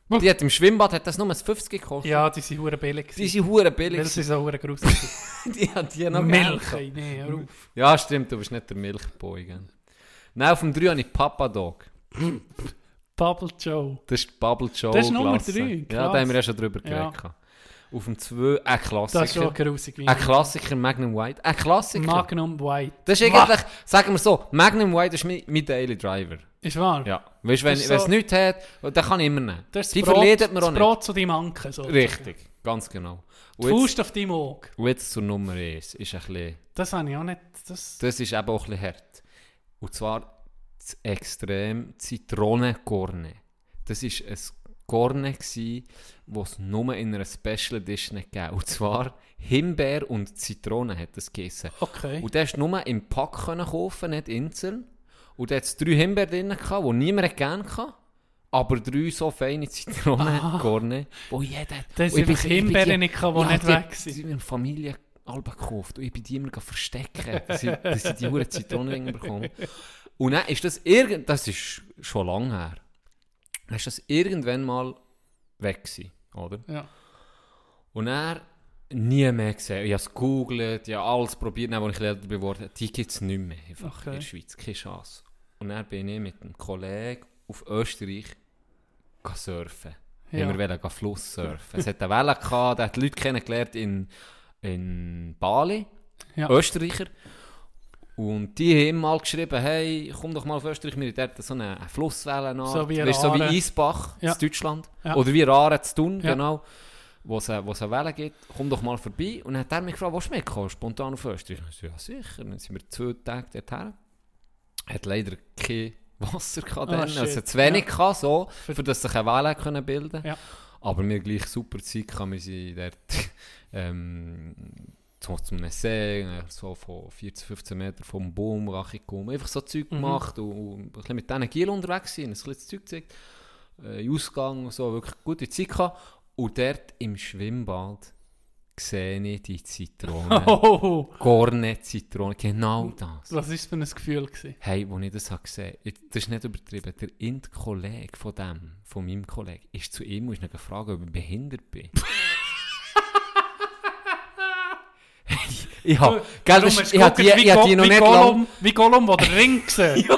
D: Die hat im Schwimmbad hat das nur ein 50 gekostet.
E: Ja, die sind hure billig.
D: Die sind hure billig.
E: Weil sie so hure gruselig. (laughs)
D: Die hat die noch
E: Milch, ey, nee, hör auf.
D: Ja, stimmt, du bist nicht der Milchboy. gell. Nein, auf dem 3 habe ich Papa Dog.
E: Bubble Joe.
D: Das ist Bubble Joe
E: Das ist Nummer
D: Klasse.
E: drei,
D: Ja,
E: krass.
D: da haben wir ja schon drüber
E: Ja.
D: geredet. Auf dem 2 ein Klassiker.
E: Das ist schon grusig.
D: Ein Klassiker, Magnum White. Ein Klassiker.
E: Magnum White.
D: das ist eigentlich, sagen wir so, Magnum White ist mein, mein Daily Driver.
E: Ist wahr?
D: Ja. Weißt du, wenn
E: Das ist
D: es
E: so-
D: nichts hat, dann kann ich immer nehmen.
E: Das ist
D: Die
E: das Brot,
D: verliert man auch
E: das
D: nicht.
E: Brot zu deinem Anken. So.
D: Richtig, ganz genau.
E: Die
D: Und jetzt,
E: Faust auf deinem Auge.
D: und jetzt zur Nummer 1. Ist ein bisschen,
E: Das habe ich auch nicht. Das,
D: das ist eben auch ein bisschen hart. Und zwar das extrem Zitronengorne. Das war ein Gorne, das es nur in einer Special Edition nicht gegeben Und zwar Himbeer und Zitrone hat das gegessen.
E: okay.
D: Und hast du nur im Pack können kaufen, nicht einzeln. Und da hat es drei Himbeeren drin, gehabt, die niemand gerne kann. Aber drei so feine Zitronengorne, wo jeder...
E: Das sind Himbeeren,
D: die-
E: die
D: Ja,
E: nicht
D: die-
E: weg
D: Die
E: sind.
D: in der Familie Alba gekauft und ich bin die immer verstecken, dass ich, dass ich die Zitronenringe bekomme. Und dann ist das irgend... Das ist schon lange her. Dann ist das irgendwann mal weg gewesen, oder?
E: Ja.
D: Und er nie mehr gesehen. Ich habe es gegoogelt, ich habe alles probiert, dann, als ich älter geworden die gibt es nicht mehr einfach
E: Okay.
D: in der Schweiz, keine Chance. Und dann bin ich mit einem Kollegen auf Österreich surfen.
E: Ja.
D: Ja. Wir wollten Fluss surfen. es hat eine Welle gehabt, der hat Leute kennengelernt in, in Bali,
E: Ja.
D: Österreicher. Und die haben mal geschrieben, hey, komm doch mal auf Österreich, wir haben dort so eine, eine Flusswelle nach.
E: So wie
D: weißt, so wie. Eisbach
E: Ja.
D: in Deutschland.
E: Ja.
D: Oder wie Rare zu tun,
E: Ja.
D: genau. Wo es, wo es eine Welle gibt, komm doch mal vorbei. Und dann hat er mich gefragt, willst du mitkommen, spontan auf Österreich? Ich so, ja sicher. Dann sind wir zwei Tage dorthin. Hat leider keine Wasser gehabt.
E: Shit.
D: also zu wenig
E: Ja.
D: gehabt, so, für dass sich eine Welle können bilden
E: Ja.
D: Aber wir gleich super Zeit gehabt. Wir sind dort (laughs) ähm, zum See, äh, so von 14, 15 Meter vom Baum gekommen. Einfach so Zeug
E: Mhm.
D: gemacht und, und ein bisschen mit diesen Giel unterwegs sein, ein bisschen das Zeug gezeigt. Äh, Ausgang und so, wirklich gute Zeit gehabt. Und dort im Schwimmbad sehe ich die Zitrone. (laughs)
E: Oh,
D: Gornet-Zitrone, genau das.
E: was war für ein Gefühl? Gewesen?
D: Hey, als ich das habe gesehen habe, das ist nicht übertrieben, der Int-Kollege von dem, von meinem Kollegen, ist zu ihm und ist gefragt, ob ich behindert bin. (laughs) (laughs) ich habe, gell,
E: Darum
D: das,
E: hast
D: ich
E: du
D: habe die, ich die noch
E: wie
D: nicht
E: Gollum,
D: lang,
E: Wie Gollum, der Ring (laughs) gesehen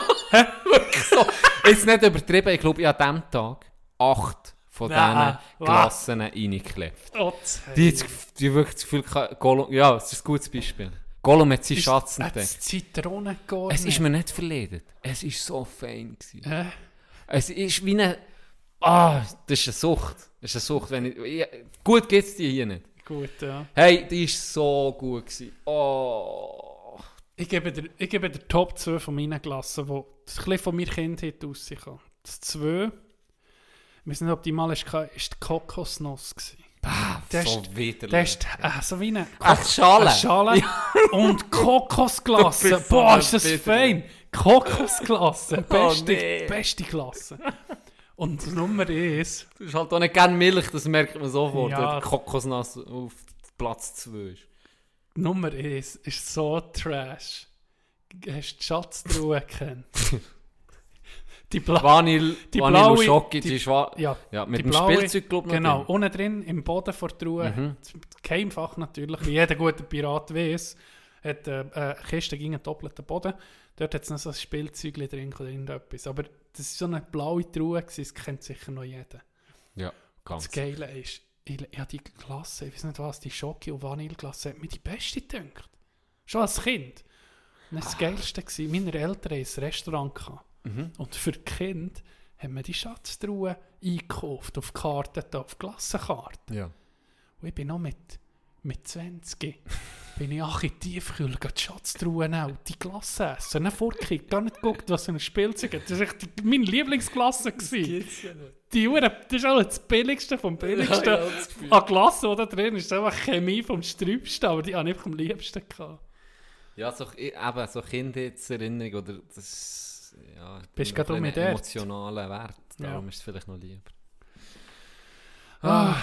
D: so, jetzt nicht übertrieben, ich glaube, ich habe an diesem Tag acht von diesen? Glassen reingeklebt.
E: Oh,
D: Die, das- die wirklich das Gefühl, Gollum, ja, das ist ein gutes Beispiel. Gollum hat seinen Schatz entdeckt.
E: Zitronengorn.
D: Es ist mir nicht verledet. Es war so fein. Gewesen.
E: Äh,
D: Es ist wie eine... Ah, das ist eine Sucht. Das ist eine Sucht. Wenn ich, ich, gut gibt es die hier nicht.
E: Gut, ja.
D: Hey, die war so gut. Gewesen. Oh.
E: Ich gebe dir, ich gebe dir Top 2 von meinen Klassen, die das ein bisschen von meiner Kindheit aussehen. Das 2, ich weiß nicht, ob die mal ist, war die Kokosnuss. gewesen.
D: So
E: ist-
D: widerlich.
E: Der ist äh, so wie eine,
D: Ach, Schale.
E: eine Schale und (laughs) Kokosglasse. Boah, ist das fein. Kokosglasse. Beste,
D: nee.
E: beste Klasse. Und Nummer 1,
D: Du hast halt auch nicht gerne Milch, das merkt man sofort.
E: Ja.
D: Ja. Kokosnass auf Platz 2 ist.
E: Nummer 1 ist so trash. Hast du die Schatztruhe kennt? (laughs) Die Bla
D: Vanille,
E: die
D: Vanille
E: blaue-
D: und Schoki, die,
E: die-
D: schwa
E: ja,
D: ja, mit dem
E: blaue-
D: Spielzeug, glaube ich.
E: Genau,
D: noch
E: unten drin, im Boden vor der Truhe,
D: Mhm.
E: das Geheimfach natürlich, wie jeder gute Pirat weiß, hat äh, eine Kiste gegen einen doppelten Boden. Dort hat es noch so ein Spielzeug drin oder irgendetwas. Aber das war so eine blaue Truhe, gewesen, das kennt sicher noch jeder.
D: Ja, ganz.
E: Das Geile ist, ich, ich habe die Klasse, ich weiß nicht was, die Schoki- und Vanilleklasse hat mir die beste gedacht. Schon als Kind. Und das Geilste war, meine Eltern hatten ein Restaurant. Gehabt.
D: Mhm.
E: Und für die Kinder haben wir die Schatztruhe eingekauft, auf Karten, auf Klassenkarten.
D: Ja.
E: Und ich bin noch mit, mit 20 (laughs) bin ich auch in Tiefkühl die Schatztruhe nehmen, die Klasse essen. Nicht vorgekickt, gar nicht geguckt, was für ein Spielzeug hat. Das war echt die- meine Lieblingsklasse. gewesen. Die Uhr, das ist auch das Billigste vom Billigsten.
D: Ja, ja.
E: An Klasse, die da drin ist, einfach Chemie vom Sträubsten, aber die habe ich einfach am liebsten gehabt.
D: Ja, so, eben, so Kindheitserinnerung oder das, ja,
E: Bist gerade um
D: emotionalen Wert.
E: Ja.
D: Darum ist es vielleicht noch lieber.
E: Ah.
D: Ah,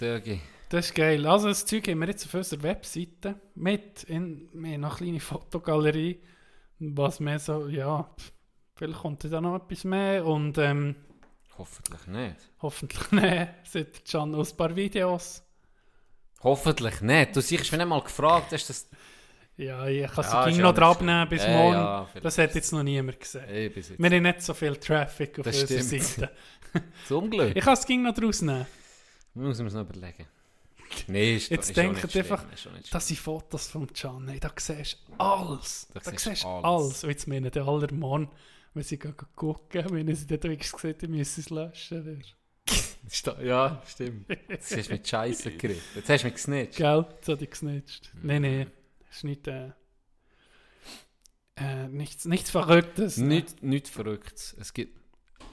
D: Dögi.
E: Das ist geil. Also das Zeug haben wir jetzt auf unserer Webseite mit in, wir haben noch eine kleine Fotogalerie, was mehr so, ja, vielleicht kommt da noch etwas mehr und ähm,
D: Hoffentlich nicht.
E: hoffentlich ne, seht ihr schon noch ein paar Videos.
D: Hoffentlich nicht. Du siehst, wenn ich mal gefragt hast, das...
E: Ja, ich kann
D: Ja, ja
E: noch
D: nicht
E: dran nehmen bis
D: Äh,
E: morgen.
D: ja,
E: das hat jetzt noch niemand gesehen.
D: Jetzt.
E: Wir haben nicht so viel Traffic auf
D: Das
E: unserer
D: stimmt.
E: Seite. (laughs)
D: Zum Glück.
E: Ich kann es noch draus nehmen.
D: Muss man es noch überlegen. (laughs) Nee, ist,
E: Jetzt
D: ist
E: denkt einfach, Das sind Fotos von Can. Hey, da siehst du alles.
D: Da
E: Da,
D: siehst
E: du
D: alles.
E: alles. Und jetzt meinen die aller Mann, wenn sie gehen gucken, wenn sie dort wirklich gesehen haben, müssen sie es löschen. (laughs)
D: Ja, stimmt. Jetzt hast du mit Scheiße (laughs) geredet. Jetzt hast du mich gesnitcht.
E: Gell? Jetzt hat ich gesnitcht. Nein, nein. Das ist nicht, äh, äh, nichts, nichts Verrücktes. ne?
D: Nicht, nicht Verrücktes. Es gibt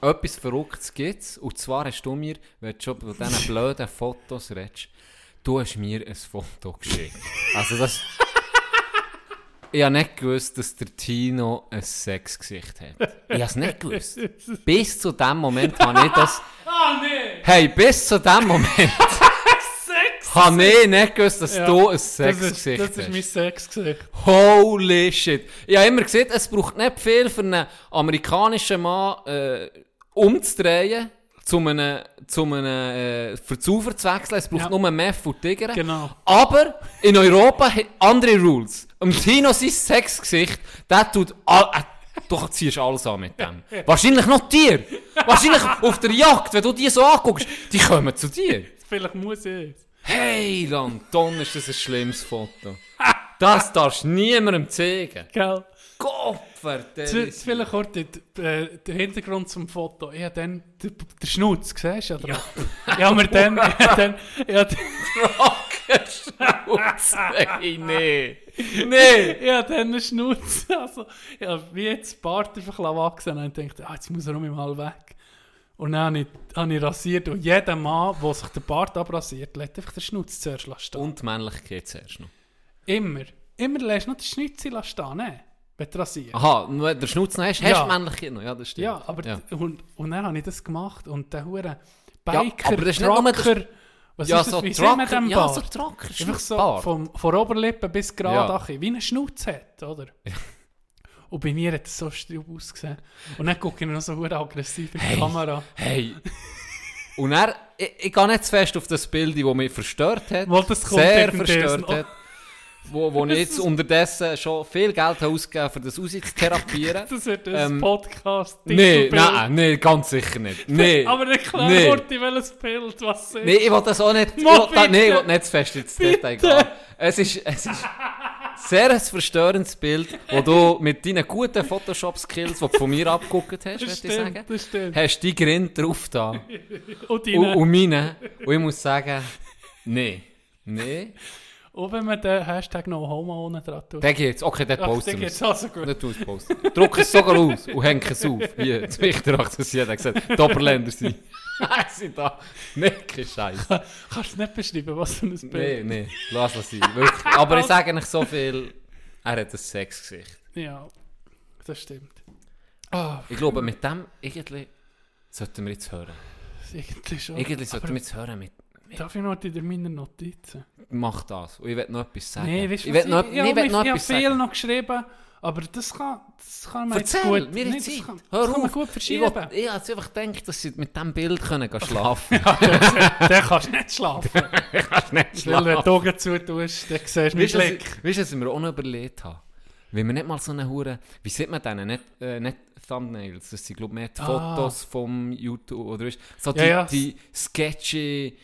D: etwas Verrücktes gibt's. Und zwar hast du mir, wenn du schon von diesen blöden Fotos redest, du hast mir ein Foto geschickt. Also das... Ich habe nicht gewusst, dass der Tino ein Sexgesicht hat. Ich habe es nicht gewusst. Bis zu dem Moment habe ich das...
E: Ah, nee!
D: Hey, bis zu dem Moment (laughs)
E: Sex!
D: habe ich nicht gewusst, dass
E: Ja,
D: du ein
E: Das ist,
D: Sexgesicht
E: das
D: hast.
E: ist mein Sexgesicht.
D: Holy shit. Ich habe immer gesehen, es braucht nicht viel für einen amerikanischen Mann äh, umzudrehen, zu einem, zu einem äh, Verzufer zu wechseln. Es braucht
E: Ja.
D: nur Meth und Tiger.
E: Genau.
D: Aber in Europa hat andere Rules. Im Tino sein Sexgesicht, der tut all, äh, du ziehst alles an mit dem. (laughs) Wahrscheinlich noch dir. Wahrscheinlich auf der Jagd, wenn du die so anguckst, die kommen zu dir.
E: Vielleicht muss ich.
D: Hey, Lanton, ist das ein schlimmes Foto. Das darfst du niemandem zeigen.
E: Gell? Zu Vielleicht auch der, der, Hintergrund zum Foto. Ich habe dann den, den Schnutz, siehst du? Ja. (laughs) Ich habe mir dann... (laughs) Ich habe dann, ich habe,
D: Hey, nee.
E: Nee, (laughs) ich hatte dann einen Schnutz. Also, ich habe wie jetzt Bart einfach wachsen und dachte, ah, jetzt muss er um mal weg. Und dann habe ich, habe ich rasiert und jeder Mann, der sich den Bart abrasiert, lässt einfach den Schnutz zuerst stehen.
D: Und die Männlichkeit zuerst noch.
E: Immer. Immer lässt noch den Schnitzel stehen, ne? Wenn du.
D: Aha, nur wenn du den Schnutz noch hast, hast
E: Ja.
D: du Männlichkeit noch. Ja, das stimmt.
E: Ja, aber
D: Ja.
E: Und, und dann habe ich das gemacht und der hure
D: Ja,
E: Biker,
D: aber das
E: Trucker, was
D: ja,
E: ist das,
D: so
E: wie
D: Trucker,
E: den
D: ja,
E: Bart?
D: so Trucker,
E: Einfach so
D: Bart.
E: vom, von der Oberlippe bis gerade
D: Ja.
E: ja. wie ein Schnutz hat, oder? Und bei mir hat es so straub ausgesehen. Und dann gucke ich noch so hure aggressiv in die
D: Hey.
E: Kamera.
D: Hey. Und er, ich, ich gehe nicht zu fest auf das Bild, das mich verstört hat. Sehr verstört hat. Wo, wo (laughs) ich jetzt unterdessen schon viel Geld habe ausgegeben für das auszutherapieren. (laughs)
E: Das wird ein
D: Ähm,
E: Podcast. Titelbild.
D: nein, nee, ganz sicher nicht. (laughs) Nee.
E: Aber erklär
D: Nee.
E: nee. welches Bild, was es
D: Nee, ich will das auch nicht. Ich
E: Mal
D: will, da, nee, ich will nicht zu fest ins. Detail gehen. Es ist, es ist sehr ein verstörendes Bild, wo du mit deinen guten Photoshop-Skills, die du von mir abgeguckt hast, würde ich sagen,
E: das stimmt.
D: hast die Grind drauf da.
E: Und,
D: Und, und meine. Und ich muss sagen, nee. Nee.
E: Und wenn man den Hashtag noch Homo unten dran tut.
D: Der geht's. Okay,
E: Ach,
D: posten wir
E: geht's also gut.
D: Nicht ausposten. Druck es sogar aus und häng es auf. Hier, das ist, dass jeder gesagt die Oberländer sind. sind da. Nee, kein Scheiß.
E: Kannst du nicht beschreiben, was für ein Bild?
D: Nee, nee, lass es sein. Wirklich. Aber ich sage nicht so viel, er hat ein Sexgesicht.
E: Ja, das stimmt. Ah,
D: Ich glaube, mit dem irgendwie sollten wir jetzt hören.
E: irgendwie schon.
D: Irgendwie sollten wir jetzt hören mit
E: Darf ich noch in meinen Notizen?
D: «Mach das». Und ich will noch etwas sagen.
E: Nee, weißt du,
D: ich will noch,
E: ich, ja,
D: ich
E: ich,
D: noch
E: ich habe viel
D: sagen.
E: noch geschrieben, aber das kann, das kann man
D: Erzähl,
E: jetzt gut...
D: mir
E: nee,
D: Zeit.
E: kann,
D: Hör
E: das kann man gut
D: Ich,
E: verschieben.
D: will, ich habe einfach gedacht, dass sie mit diesem Bild können gehen schlafen
E: Dann kannst du nicht schlafen.
D: Ich kann nicht
E: Weil wenn du die Augen zutust, dann siehst du meinen
D: Weißt du, was ich- weißt du, was ich mir auch noch überlegt habe? Wenn wir nicht mal so eine Hure, wie sieht man denen? Nicht, äh, nicht Thumbnails, das sind glaube ich mehr die
E: Ah.
D: Fotos vom YouTube oder weißt, so die,
E: Ja, ja.
D: die sketchy,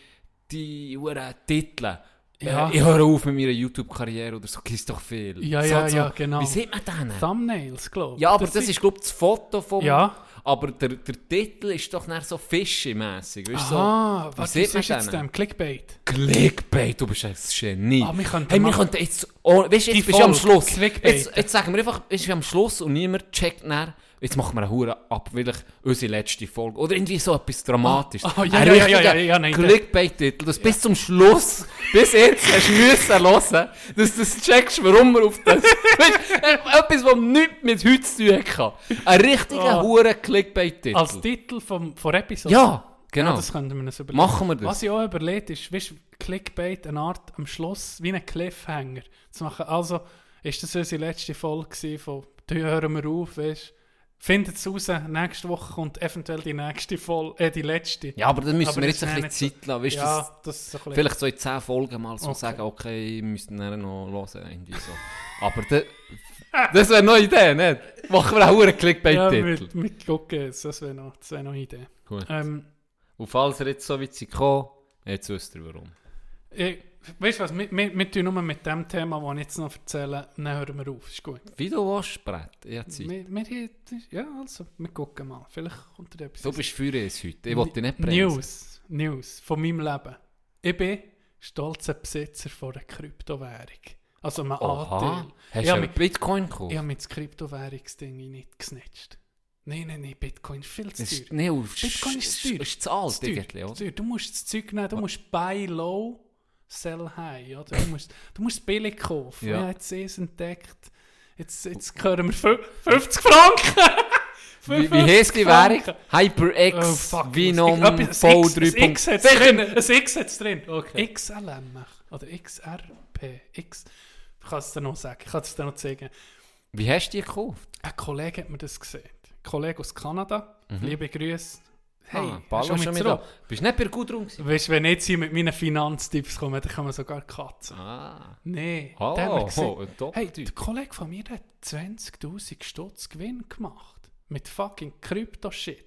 D: die Titel.
E: Ja.
D: Äh, ich höre auf mit meiner YouTube-Karriere oder so, gibt's doch viel.
E: Ja,
D: so,
E: ja,
D: so.
E: ja, genau.
D: Wie sieht man denen?
E: Thumbnails, glaube ich.
D: Ja, aber das, ist glaube ich das Foto vom...
E: Ja.
D: Aber der, der Titel ist doch nicht so fishy-mässig. Weißt, so,
E: Ah,
D: wie
E: was
D: sieht
E: ist
D: man
E: jetzt dem? Clickbait.
D: Clickbait, du bist ein Genie.
E: Ah, wir könnten
D: hey, wir könnten jetzt, oh, weißt du, jetzt bist du am Schluss. Jetzt, jetzt sagen wir einfach, ist am Schluss und niemand checkt nach. Jetzt machen wir eine Hure ab, weil ich unsere letzte Folge. Oder irgendwie so etwas Dramatisches.
E: Ah, ah, ja,
D: Ein
E: ja, ja, ja, ja, ja, nein,
D: Clickbait-Titel, das bis zum Schluss, (laughs) bis jetzt hast du müssen hören, dass du das checkst, warum wir auf das. (laughs) weißt, äh, etwas, was nichts mit heute zu tun hat. Ein richtiger
E: Ah.
D: Hure Clickbait-Titel.
E: Als Titel vom, von Episode.
D: Ja, genau.
E: Ja, das könnten wir uns überlegen.
D: Machen wir das.
E: Was ich auch überlegt ist, weißt, du, Clickbait, eine Art am Schluss, wie ein Cliffhanger zu machen. Also, ist das unsere letzte Folge von «Da hören wir auf», weißt Findet es raus, nächste Woche kommt eventuell die nächste Folge, äh, die letzte.
D: ja, aber dann müssen
E: Aber
D: wir jetzt ein bisschen Zeit lassen. Weißt,
E: ja,
D: das,
E: das.
D: Vielleicht so in 10 Folgen mal so
E: Okay.
D: sagen, okay, wir müssen dann noch hören. Irgendwie so. Aber da, das wäre noch eine Idee, nicht? Machen wir auch einen
E: ja,
D: Clickbait-Titel.
E: mit, mit gucken, das wäre noch, das wär noch eine Idee.
D: Gut.
E: Ähm,
D: Und falls ihr jetzt so weit seid gekommen, jetzt wisst ihr warum.
E: ich, weißt du was, wir, wir, wir tun nur mit dem Thema, das ich jetzt noch erzähle, dann hören wir auf, ist gut.
D: Wie du willst, Brett. Ich habe Zeit.
E: Wir, wir, ja, also, wir gucken mal. Vielleicht kommt da etwas.
D: Du bist für uns heute. Ich wollte dich nicht bremsen.
E: News, News von meinem Leben. Ich bin stolzer Besitzer von einer Kryptowährung. Also einem. Anteil.
D: Hast
E: Ich
D: du
E: mich,
D: Bitcoin gekauft?
E: ich habe mich das Kryptowährungsding nicht gesnitcht. Nein, nein, nein, Bitcoin ist viel zu
D: ist,
E: teuer.
D: nee,
E: Bitcoin ist zu teuer.
D: ist zu alt,
E: Zu teuer. Du musst das Zeug nehmen, du musst buy low, sell high. Oder? Du, musst, du musst billig kaufen.
D: Ja.
E: Ich habe jetzt es entdeckt. Jetzt, jetzt hören wir fü- 50 Franken! (laughs)
D: Wie, wie heisst die
E: 50
D: Währung? HyperX
E: Oh, fuck.
D: Venom
E: Ein X-
D: V
E: ein
D: 3.
E: X hat's drin. Ein X hat's drin.
D: Okay.
E: XLM. Oder XRP. X. Ich kann es dir noch sagen. Ich kann es dir noch zeigen.
D: Wie hast du die gekauft?
E: Ein Kollege hat mir das gesehen. Ein Kollege aus Kanada. Liebe Grüße. Hey,
D: ah, Ball
E: schon
D: schon
E: mit
D: da. Bist du nicht bei Gudrun gewesen?
E: Weißt du, wenn jetzt hier mit meinen Finanztipps kommen, dann kann man sogar katzen.
D: Ah.
E: Nee,
D: Oh,
E: der hat mir
D: oh,
E: gesehen.
D: Top-Typ.
E: Hey, der Kollege von mir der hat 20.000 Stutz Gewinn gemacht. Mit fucking Krypto-Shit.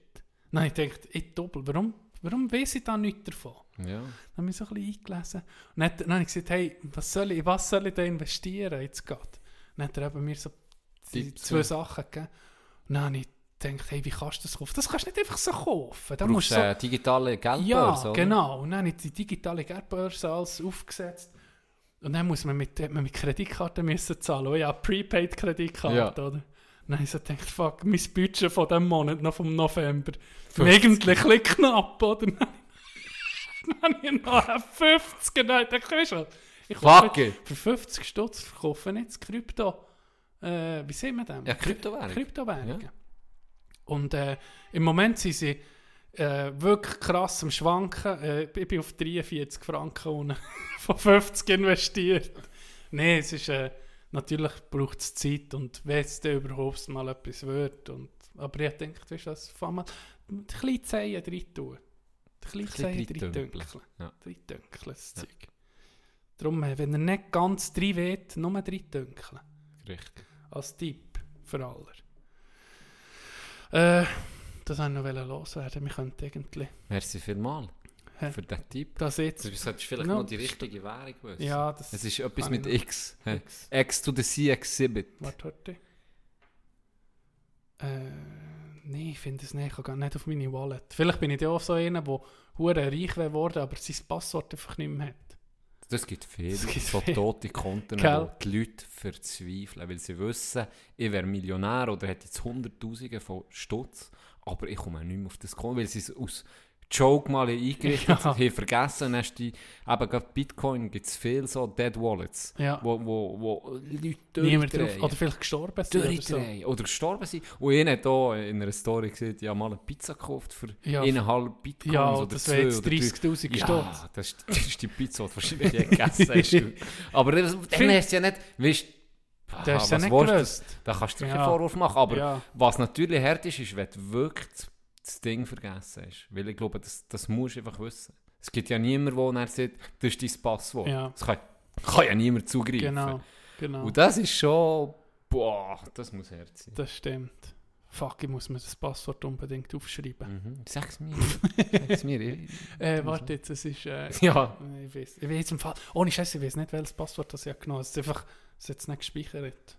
E: Nein, ich dachte, ich doppel. Warum, warum weiß ich da nichts davon?
D: Ja.
E: Dann habe ich so ein bisschen eingelesen. Und dann, dann habe ich gesagt, hey, was soll ich, in was soll ich da investieren jetzt gerade? Dann hat er eben mir so die zwei. Sachen gegeben. Und dann habe ich gedacht, hey, wie kannst du das kaufen? Das kannst du nicht einfach so kaufen. Da musst
D: Brauchst
E: du
D: du
E: so,
D: eine digitale Geldbörse,
E: ja,
D: oder?
E: genau. Und dann habe ich die digitale Geldbörse alles aufgesetzt. Und dann muss man mit, man mit Kreditkarte müssen zahlen. Oh ja, Prepaid-Kreditkarte,
D: Ja.
E: oder? Dann habe ich so gedacht, fuck, mein Budget von diesem Monat, noch vom November,
D: 50.
E: eigentlich ein bisschen knapp, oder? (laughs) Dann habe ich noch einen 50er, nein, dann du ich
D: Fuck it.
E: Für 50 Stutz verkaufe ich jetzt Krypto. Äh, wie sehen wir das?
D: Ja, Kryptowährung.
E: Kryptowährungen.
D: Ja.
E: Und äh, im Moment sind sie äh, wirklich krass am Schwanken. Äh, ich bin auf 43 Franken unten (laughs) von 50 investiert. Nein, es ist, äh, natürlich braucht es Zeit und wenn es dann überhaupt mal etwas wird. Und, aber ich denke, du, das fang mal die kleinen Zehen drin tun. Kleinen
D: bisschen
E: Zehen
D: reindünkeln.
E: dünkeln.
D: Ja.
E: Dünkeln, das
D: Ja.
E: Zeug. Darum, äh, wenn er nicht ganz drin weht, nur drin dünkeln.
D: Richtig.
E: Als Tipp für alle. Äh, das wollte ich noch loswerden. Wir könnten irgendwie
D: Merci vielmals für den Tipp.
E: das
D: Du
E: jetzt...
D: solltest vielleicht
E: No.
D: noch die richtige Währung wissen.
E: Ja, das...
D: Es ist etwas mit. X.
E: X.
D: X to the C Exhibit.
E: Warte, warte. Äh, nee, ich finde es nicht. Ich gar nicht auf meine Wallet. Vielleicht bin ich ja auch so einer, der hure reich wäre worden, aber sein Passwort einfach nicht mehr hat.
D: Das gibt
E: Das gibt
D: so tote Konten, wo die Leute verzweifeln, weil sie wissen, ich wäre Millionär oder hätte jetzt Hunderttausende von Stutz, aber ich komme nicht mehr auf das Konto, weil sie es aus Joke mal eingerichtet (laughs)
E: Ja.
D: haben, vergessen, hast die, eben gerade Bitcoin gibt es viele so Dead Wallets,
E: Ja.
D: wo, wo, wo Leute durchdrehen.
E: Oder vielleicht gestorben sind oder so.
D: oder gestorben sind. Und ich habe hier in einer Story gesehen, ich habe mal eine Pizza gekauft für
E: Ja.
D: eineinhalb Bitcoins
E: Ja,
D: oder
E: das
D: zwei
E: jetzt
D: oder drei.
E: 30'000
D: Ja, das ist, das ist die Pizza, die du wahrscheinlich gegessen hast. du. (laughs) Aber das, dann hast du ja nicht, weißt
E: Das
D: aha,
E: hast du ja nicht
D: du?
E: gewusst.
D: Da kannst du dir
E: Ja.
D: keinen Vorwurf machen. Aber
E: Ja.
D: was natürlich hart ist, ist, wenn du wirklich das- Ding vergessen hast. Weil ich glaube, das, das musst du einfach wissen. Es gibt ja niemanden, der sagt, das ist dein Passwort.
E: Ja.
D: Das kann, kann ja niemand zugreifen.
E: Genau, genau.
D: Und das ist schon, boah, das muss hart sein.
E: Das stimmt. Fuck, ich muss mir das Passwort unbedingt aufschreiben.
D: Mhm. Sag's mir. Sag's mir. Ich- (laughs)
E: Äh, warte jetzt, es ist... Äh, (laughs)
D: Ja.
E: Ich weiß, ich weiß im Fall... Ohne Scheiße, ich weiß nicht, welches Passwort das ich habe genommen habe. Es ist einfach... Es jetzt nicht gespeichert.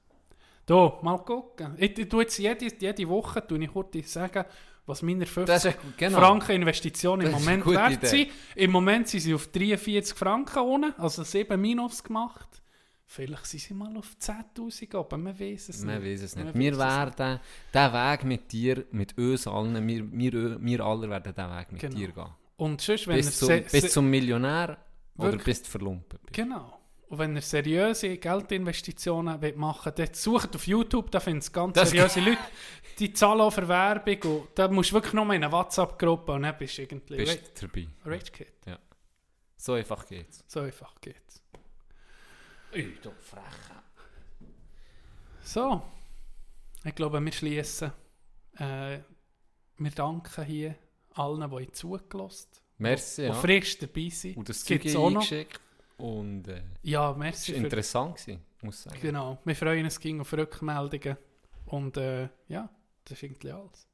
E: Da, mal gucken. Ich, ich tue jetzt jede, jede Woche tue ich kurz sagen, was meine 50
D: Das ist, genau.
E: Franken Investition im
D: Das
E: Moment wert
D: Idee.
E: sind. Im Moment sind sie auf 43 Franken unten, also 7 Minus gemacht. Vielleicht sind sie mal auf 10'000 oben, man weiß es
D: Man
E: nicht.
D: weiß es nicht. Wir werden diesen Weg mit dir, mit uns allen, wir, wir, wir alle werden diesen Weg mit
E: Genau.
D: dir gehen.
E: Und sonst, wenn
D: Bis, zum, bis zum Millionär oder
E: Wirklich?
D: verlumpet bist.
E: Genau. Und wenn ihr seriöse Geldinvestitionen wollt machen wollt, dann sucht auf YouTube, da findet es ganz
D: Das-
E: seriöse Leute, die zahlen auch für Werbung. Und da musst du wirklich nur in eine WhatsApp-Gruppe und dann bist du irgendwie
D: Bist dabei.
E: Rage Kid.
D: So einfach geht's.
E: So einfach geht's.
D: Ui, du Freche.
E: So, ich glaube, wir schließen. Äh, wir danken hier allen, die zugelassen
D: Merci,
E: die
D: ja.
E: frisch dabei sind.
D: Und das Zeug
E: auch noch.
D: Und äh,
E: Ja,
D: es
E: merci
D: war
E: für
D: interessant, gewesen, muss ich sagen.
E: Genau, wir freuen uns gegen auf Rückmeldungen. Und äh, ja, das ist irgendwie alles.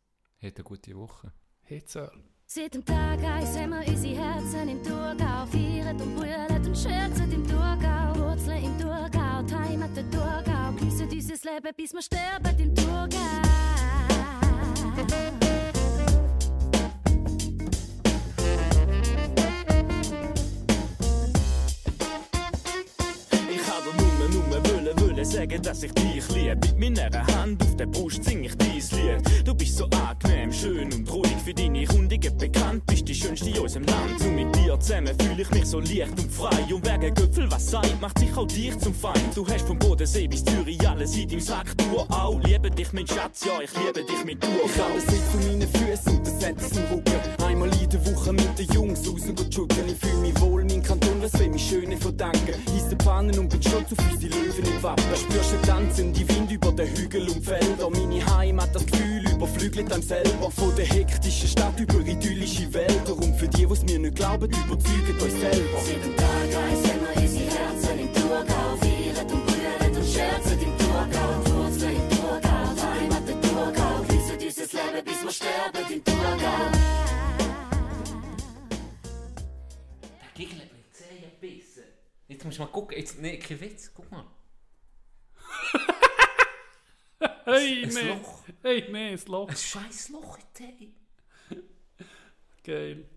D: Hat eine gute Woche.
E: Hitze.
H: Seit dem Tag eins haben wir unsere Herzen im Thurgau. Feiern und brüllen und scherzen im Thurgau. Wurzeln im Thurgau, die Heimat der Thurgau. Geniessen unser Leben, bis wir sterben im Thurgau.
I: Nur wollen sagen, dass ich dich lieb. Mit meiner Hand auf der Brust sing ich dies Lied. Du bist so angenehm, schön und ruhig für deine Rundigen bekannt. Bist die schönste in unserem Land. Und mit dir zusammen fühle ich mich so leicht und frei. Und wer Gipfel was sagt, macht sich auch dich zum Feind. Du hast vom Bodensee bis Zürich alles in deinem Sack. Du auch. Liebe dich, mein Schatz, ja, ich liebe dich mit du.
J: Ich habe Sitz zu meinen Füßen und das Setz im Rücken. Einmal in der Woche mit den Jungs raus und joggen. Ich fühle mich wohl, mein Kanton, was will mich Schöne verdanken. Heiss den Pfannen und bin stolz auf unsere Löwen im Wappen. Spürst du tanzen, die Wind über den Hügel und Felder. Meine Heimat, das Gefühl überflügelt einem selber. Von der hektischen Stadt über idyllische Wälder. Und für die, die es mir nicht glauben, überzeugen euch selber.
H: Seit dem Tag eins haben wir unsere Herzen im Thurgau. Feiern und brüllen und scherzen im Thurgau. Wurzeln im Thurgau, Heimat der Thurgau. Geniessen unser Leben, bis wir sterben im Thurgau.
D: Der Gegner hat mit Zehen gebissen. Jetzt musst du mal gucken. Jetzt, nee, kein Witz. Guck mal.
E: Hey,
D: Ein
E: nee.
D: Loch.
E: Hey, nee, ein Loch.
D: Ein scheiß Loch in.
E: Geil.